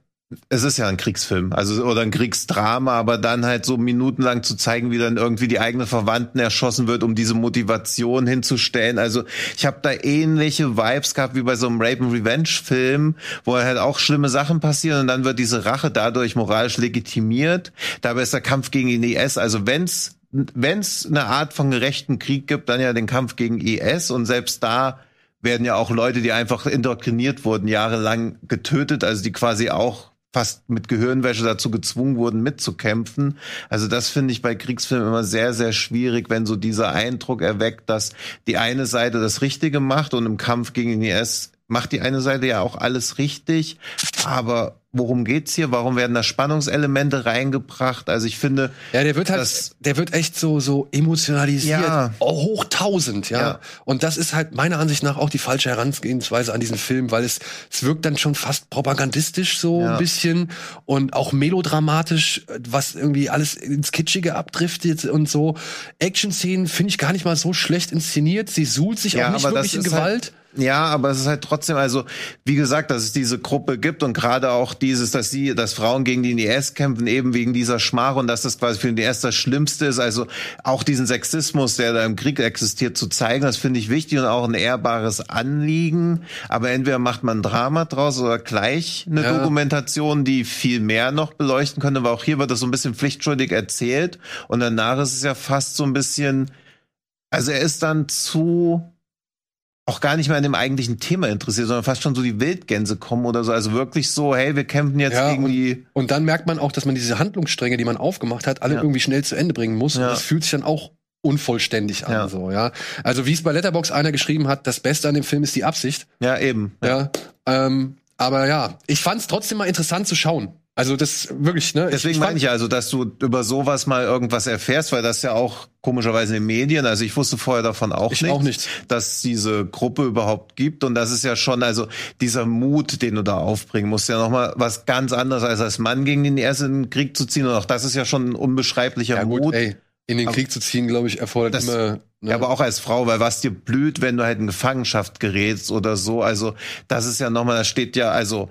es ist ja ein Kriegsfilm, also oder ein Kriegsdrama, aber dann halt so minutenlang zu zeigen, wie dann irgendwie die eigene Verwandten erschossen wird, um diese Motivation hinzustellen. Also ich habe da ähnliche Vibes gehabt wie bei so einem Rape and Revenge Film, wo halt auch schlimme Sachen passieren und dann wird diese Rache dadurch moralisch legitimiert. Dabei ist der Kampf gegen den IS, also wenn's wenn's eine Art von gerechten Krieg gibt, dann ja den Kampf gegen IS und selbst da werden ja auch Leute, die einfach indoktriniert wurden, jahrelang getötet, also die quasi auch fast mit Gehirnwäsche dazu gezwungen wurden, mitzukämpfen. Also das finde ich bei Kriegsfilmen immer sehr, sehr schwierig, wenn so dieser Eindruck erweckt, dass die eine Seite das Richtige macht und im Kampf gegen den IS macht die eine Seite ja auch alles richtig. Aber worum geht's hier? Warum werden da Spannungselemente reingebracht? Also ich finde, Ja, der wird halt, der wird echt so, so emotionalisiert. Ja. Oh, hoch tausend, ja. Ja. Und das ist halt meiner Ansicht nach auch die falsche Herangehensweise an diesen Film, weil es, es wirkt dann schon fast propagandistisch so Ja. ein bisschen und auch melodramatisch, was irgendwie alles ins Kitschige abdriftet und so. Action-Szenen finde ich gar nicht mal so schlecht inszeniert. Sie suhlt sich auch nicht wirklich in ist Gewalt. Halt, ja, aber es ist halt trotzdem, also wie gesagt, dass es diese Gruppe gibt und gerade auch dieses, dass sie, dass Frauen gegen den IS kämpfen, eben wegen dieser Schmach und dass das quasi für den IS das Schlimmste ist. Also auch diesen Sexismus, der da im Krieg existiert, zu zeigen, das finde ich wichtig und auch ein ehrbares Anliegen. Aber entweder macht man Drama draus oder gleich eine Ja. Dokumentation, die viel mehr noch beleuchten könnte. Aber auch hier wird das so ein bisschen pflichtschuldig erzählt und danach ist es ja fast so ein bisschen, also er ist dann zu auch gar nicht mehr an dem eigentlichen Thema interessiert, sondern fast schon so die Wildgänse kommen oder so. Also wirklich so, hey, wir kämpfen jetzt Ja, gegen die. Und dann merkt man auch, dass man diese Handlungsstränge, die man aufgemacht hat, alle Ja. irgendwie schnell zu Ende bringen muss. Ja. Und das fühlt sich dann auch unvollständig an, Ja. so, ja. Also, wie es bei Letterbox einer geschrieben hat, das Beste an dem Film ist die Absicht, Ja, eben. ja. Ähm, aber ja, ich fand es trotzdem mal interessant zu schauen. Also, das wirklich, ne? Deswegen meine ich ja, also, dass du über sowas mal irgendwas erfährst, weil das ja auch komischerweise in den Medien, also ich wusste vorher davon auch Ich nichts, auch nicht. dass diese Gruppe überhaupt gibt und das ist ja schon, also dieser Mut, den du da aufbringen musst, ja nochmal was ganz anderes als als Mann gegen den ersten Krieg zu ziehen und auch das ist ja schon ein unbeschreiblicher Ja, gut, Mut. ey, in den Krieg zu ziehen, glaube ich, erfordert Das- immer. Ne? Ja, aber auch als Frau, weil was dir blüht, wenn du halt in Gefangenschaft gerätst oder so. Also, das ist ja nochmal, da steht ja, also,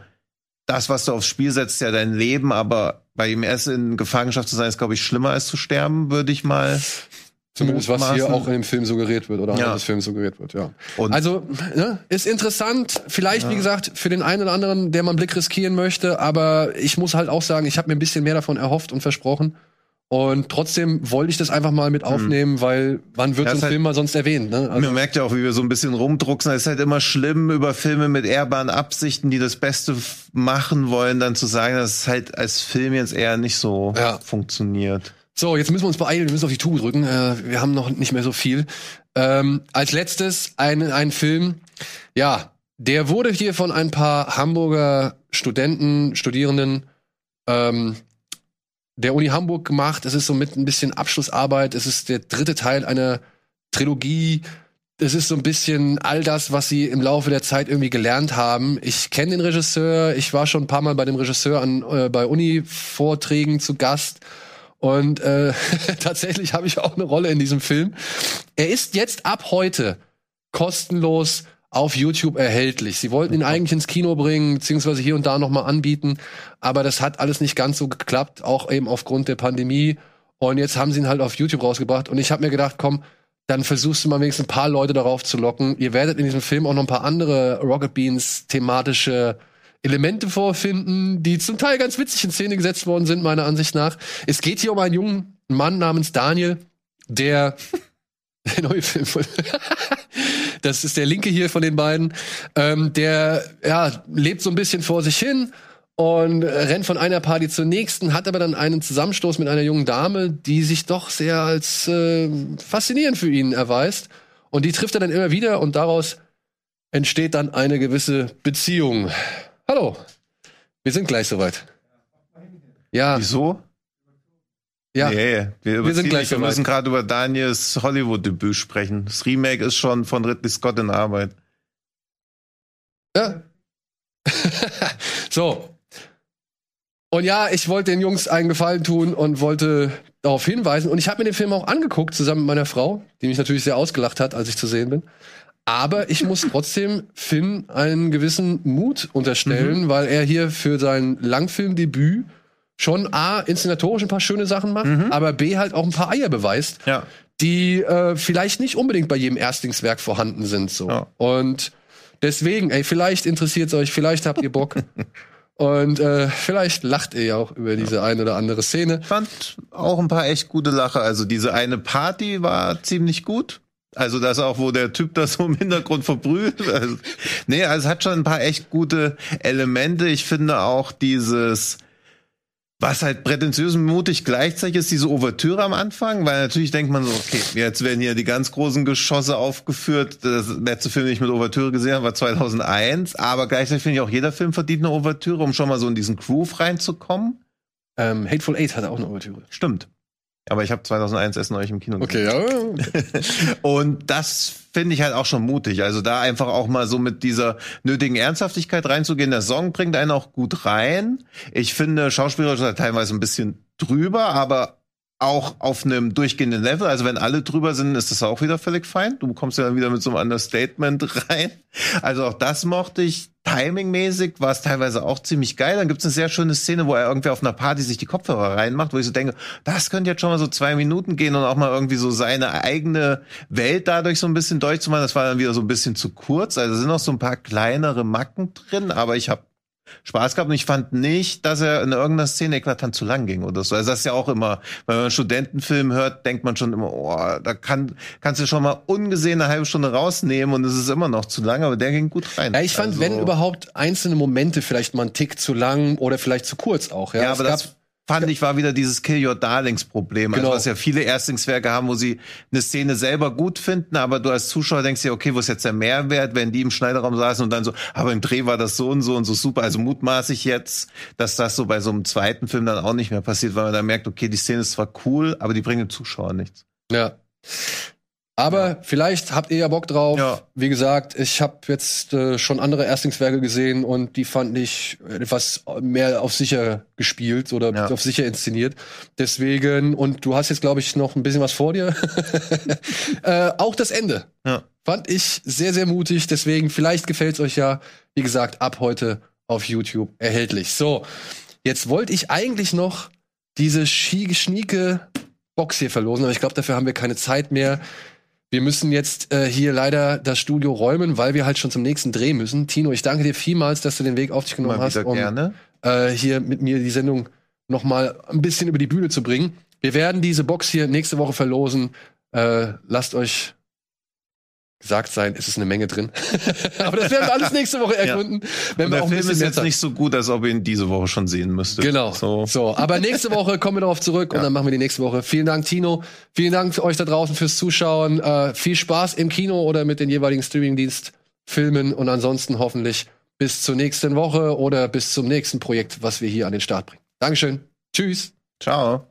das, was du aufs Spiel setzt, ist ja dein Leben, aber bei ihm erst in Gefangenschaft zu sein, ist, glaube ich, schlimmer als zu sterben, würde ich mal. Zumindest was hier auch in dem Film suggeriert wird oder Ja. des Films suggeriert wird, ja. Und- also, ne, ist interessant. Vielleicht, wie gesagt, für den einen oder anderen, der mal einen Blick riskieren möchte, aber ich muss halt auch sagen, ich habe mir ein bisschen mehr davon erhofft und versprochen. Und trotzdem wollte ich das einfach mal mit aufnehmen, weil wann wird Ja, so ein halt- Film mal sonst erwähnt? Ne? Also, Man merkt ja auch, wie wir so ein bisschen rumdrucksen. Es ist halt immer schlimm, über Filme mit ehrbaren Absichten, die das Beste machen wollen, dann zu sagen, dass es halt als Film jetzt eher nicht so Ja. funktioniert. So, jetzt müssen wir uns beeilen, wir müssen auf die Tube drücken. Äh, wir haben noch nicht mehr so viel. Ähm, als letztes ein, ein Film, ja, der wurde hier von ein paar Hamburger Studenten, Studierenden ähm, der Uni Hamburg gemacht. Es ist so mit ein bisschen Abschlussarbeit. Es ist der dritte Teil einer Trilogie. Es ist so ein bisschen all das, was sie im Laufe der Zeit irgendwie gelernt haben. Ich kenne den Regisseur. Ich war schon ein paar Mal bei dem Regisseur an, äh, bei Uni-Vorträgen zu Gast. Und äh, tatsächlich habe ich auch eine Rolle in diesem Film. Er ist jetzt ab heute kostenlos auf YouTube erhältlich. Sie wollten ihn eigentlich ins Kino bringen, beziehungsweise hier und da nochmal anbieten, aber das hat alles nicht ganz so geklappt, auch eben aufgrund der Pandemie. Und jetzt haben sie ihn halt auf YouTube rausgebracht. Und ich habe mir gedacht, komm, dann versuchst du mal wenigstens ein paar Leute darauf zu locken. Ihr werdet in diesem Film auch noch ein paar andere Rocket Beans thematische Elemente vorfinden, die zum Teil ganz witzig in Szene gesetzt worden sind, meiner Ansicht nach. Es geht hier um einen jungen Mann namens Daniel, der der neue Film von Das ist der linke hier von den beiden. Ähm, der ja, lebt so ein bisschen vor sich hin und rennt von einer Party zur nächsten, hat aber dann einen Zusammenstoß mit einer jungen Dame, die sich doch sehr als äh, faszinierend für ihn erweist. Und die trifft er dann immer wieder und daraus entsteht dann eine gewisse Beziehung. Hallo, wir sind gleich soweit. Ja, Wieso? Ja. Nee, wir, Wir sind gleich Wir soweit. müssen gerade über Daniels Hollywood-Debüt sprechen. Das Remake ist schon von Ridley Scott in Arbeit. Ja. so. Und ja, ich wollte den Jungs einen Gefallen tun und wollte darauf hinweisen. Und ich habe mir den Film auch angeguckt, zusammen mit meiner Frau, die mich natürlich sehr ausgelacht hat, als ich zu sehen bin. Aber ich muss trotzdem Finn einen gewissen Mut unterstellen, weil er hier für sein Langfilmdebüt schon A, inszenatorisch ein paar schöne Sachen macht, aber B, halt auch ein paar Eier beweist Ja. die äh, vielleicht nicht unbedingt bei jedem Erstlingswerk vorhanden sind. So. Ja. Und deswegen, ey, vielleicht interessiert euch, vielleicht habt ihr Bock. Und äh, vielleicht lacht ihr ja auch über diese eine oder andere Szene. Ich fand auch ein paar echt gute Lacher. Also diese eine Party war ziemlich gut. Also das auch, wo der Typ das so im Hintergrund verbrüht. Also, nee, also es hat schon ein paar echt gute Elemente. Ich finde auch dieses, was halt prätentiös und mutig gleichzeitig ist, diese Ouvertüre am Anfang, weil natürlich denkt man so, okay, jetzt werden hier die ganz großen Geschosse aufgeführt. Das letzte Film, den ich mit Ouvertüre gesehen habe, war 2001. Aber gleichzeitig finde ich auch, jeder Film verdient eine Ouvertüre, um schon mal so in diesen Groove reinzukommen. Ähm, Hateful Eight hatte auch eine Ouvertüre. Stimmt. Aber ich habe 2001 erst neulich im Kino gesehen. Okay, ja. Und das finde ich halt auch schon mutig. Also da einfach auch mal so mit dieser nötigen Ernsthaftigkeit reinzugehen. Der Song bringt einen auch gut rein. Ich finde, schauspielerisch ist er teilweise ein bisschen drüber, aber auch auf einem durchgehenden Level. Also wenn alle drüber sind, ist das auch wieder völlig fein. Du kommst ja dann wieder mit so einem Understatement rein. Also auch das mochte ich. Timingmäßig war es teilweise auch ziemlich geil. Dann gibt es eine sehr schöne Szene, wo er irgendwie auf einer Party sich die Kopfhörer reinmacht, wo ich so denke, das könnte jetzt schon mal so zwei Minuten gehen und auch mal irgendwie so seine eigene Welt dadurch so ein bisschen durchzumachen. Das war dann wieder so ein bisschen zu kurz. Also sind noch so ein paar kleinere Macken drin, aber ich habe Spaß gehabt und ich fand nicht, dass er in irgendeiner Szene eklatant zu lang ging oder so. Also das ist ja auch immer, wenn man einen Studentenfilm hört, denkt man schon immer, oh, da kann, kannst du schon mal ungesehen eine halbe Stunde rausnehmen und es ist immer noch zu lang, aber der ging gut rein. ja, ich fand, Also- wenn überhaupt einzelne Momente vielleicht mal einen Tick zu lang oder vielleicht zu kurz auch. Ja, Ja, Es aber gab- das fand ich war wieder dieses Kill Your Darlings Problem, Genau. also was ja viele Erstlingswerke haben, wo sie eine Szene selber gut finden, aber du als Zuschauer denkst dir, okay, wo ist jetzt der Mehrwert, wenn die im Schneiderraum saßen und dann so, aber im Dreh war das so und so und so super, also mutmaße ich jetzt, dass das so bei so einem zweiten Film dann auch nicht mehr passiert, weil man dann merkt, okay, die Szene ist zwar cool, aber die bringen dem Zuschauer nichts. Ja. Aber vielleicht habt ihr ja Bock drauf. Ja. Wie gesagt, ich habe jetzt äh, schon andere Erstlingswerke gesehen und die fand ich etwas mehr auf sicher gespielt oder Ja. auf sicher inszeniert. Deswegen, und du hast jetzt, glaube ich, noch ein bisschen was vor dir. äh, auch das Ende Ja. fand ich sehr, sehr mutig. Deswegen, vielleicht gefällt's euch ja. Wie gesagt, ab heute auf YouTube erhältlich. So, jetzt wollte ich eigentlich noch diese schnieke Box hier verlosen, aber ich glaube, dafür haben wir keine Zeit mehr. Wir müssen jetzt äh, hier leider das Studio räumen, weil wir halt schon zum nächsten Dreh müssen. Tino, ich danke dir vielmals, dass du den Weg auf dich genommen hast, um gerne. äh, hier mit mir die Sendung noch mal ein bisschen über die Bühne zu bringen. Wir werden diese Box hier nächste Woche verlosen. Äh, lasst euch gesagt sein, es ist eine Menge drin. Aber das werden wir alles nächste Woche erkunden, wenn Und wir der Film ist jetzt nicht so gut, als ob ihr ihn diese Woche schon sehen müsstet. Genau. So. So. aber nächste Woche kommen wir darauf zurück und Ja. dann machen wir die nächste Woche. Vielen Dank, Tino. Vielen Dank euch da draußen fürs Zuschauen. Äh, viel Spaß im Kino oder mit den jeweiligen Streamingdienst-Filmen und ansonsten hoffentlich bis zur nächsten Woche oder bis zum nächsten Projekt, was wir hier an den Start bringen. Dankeschön. Tschüss. Ciao.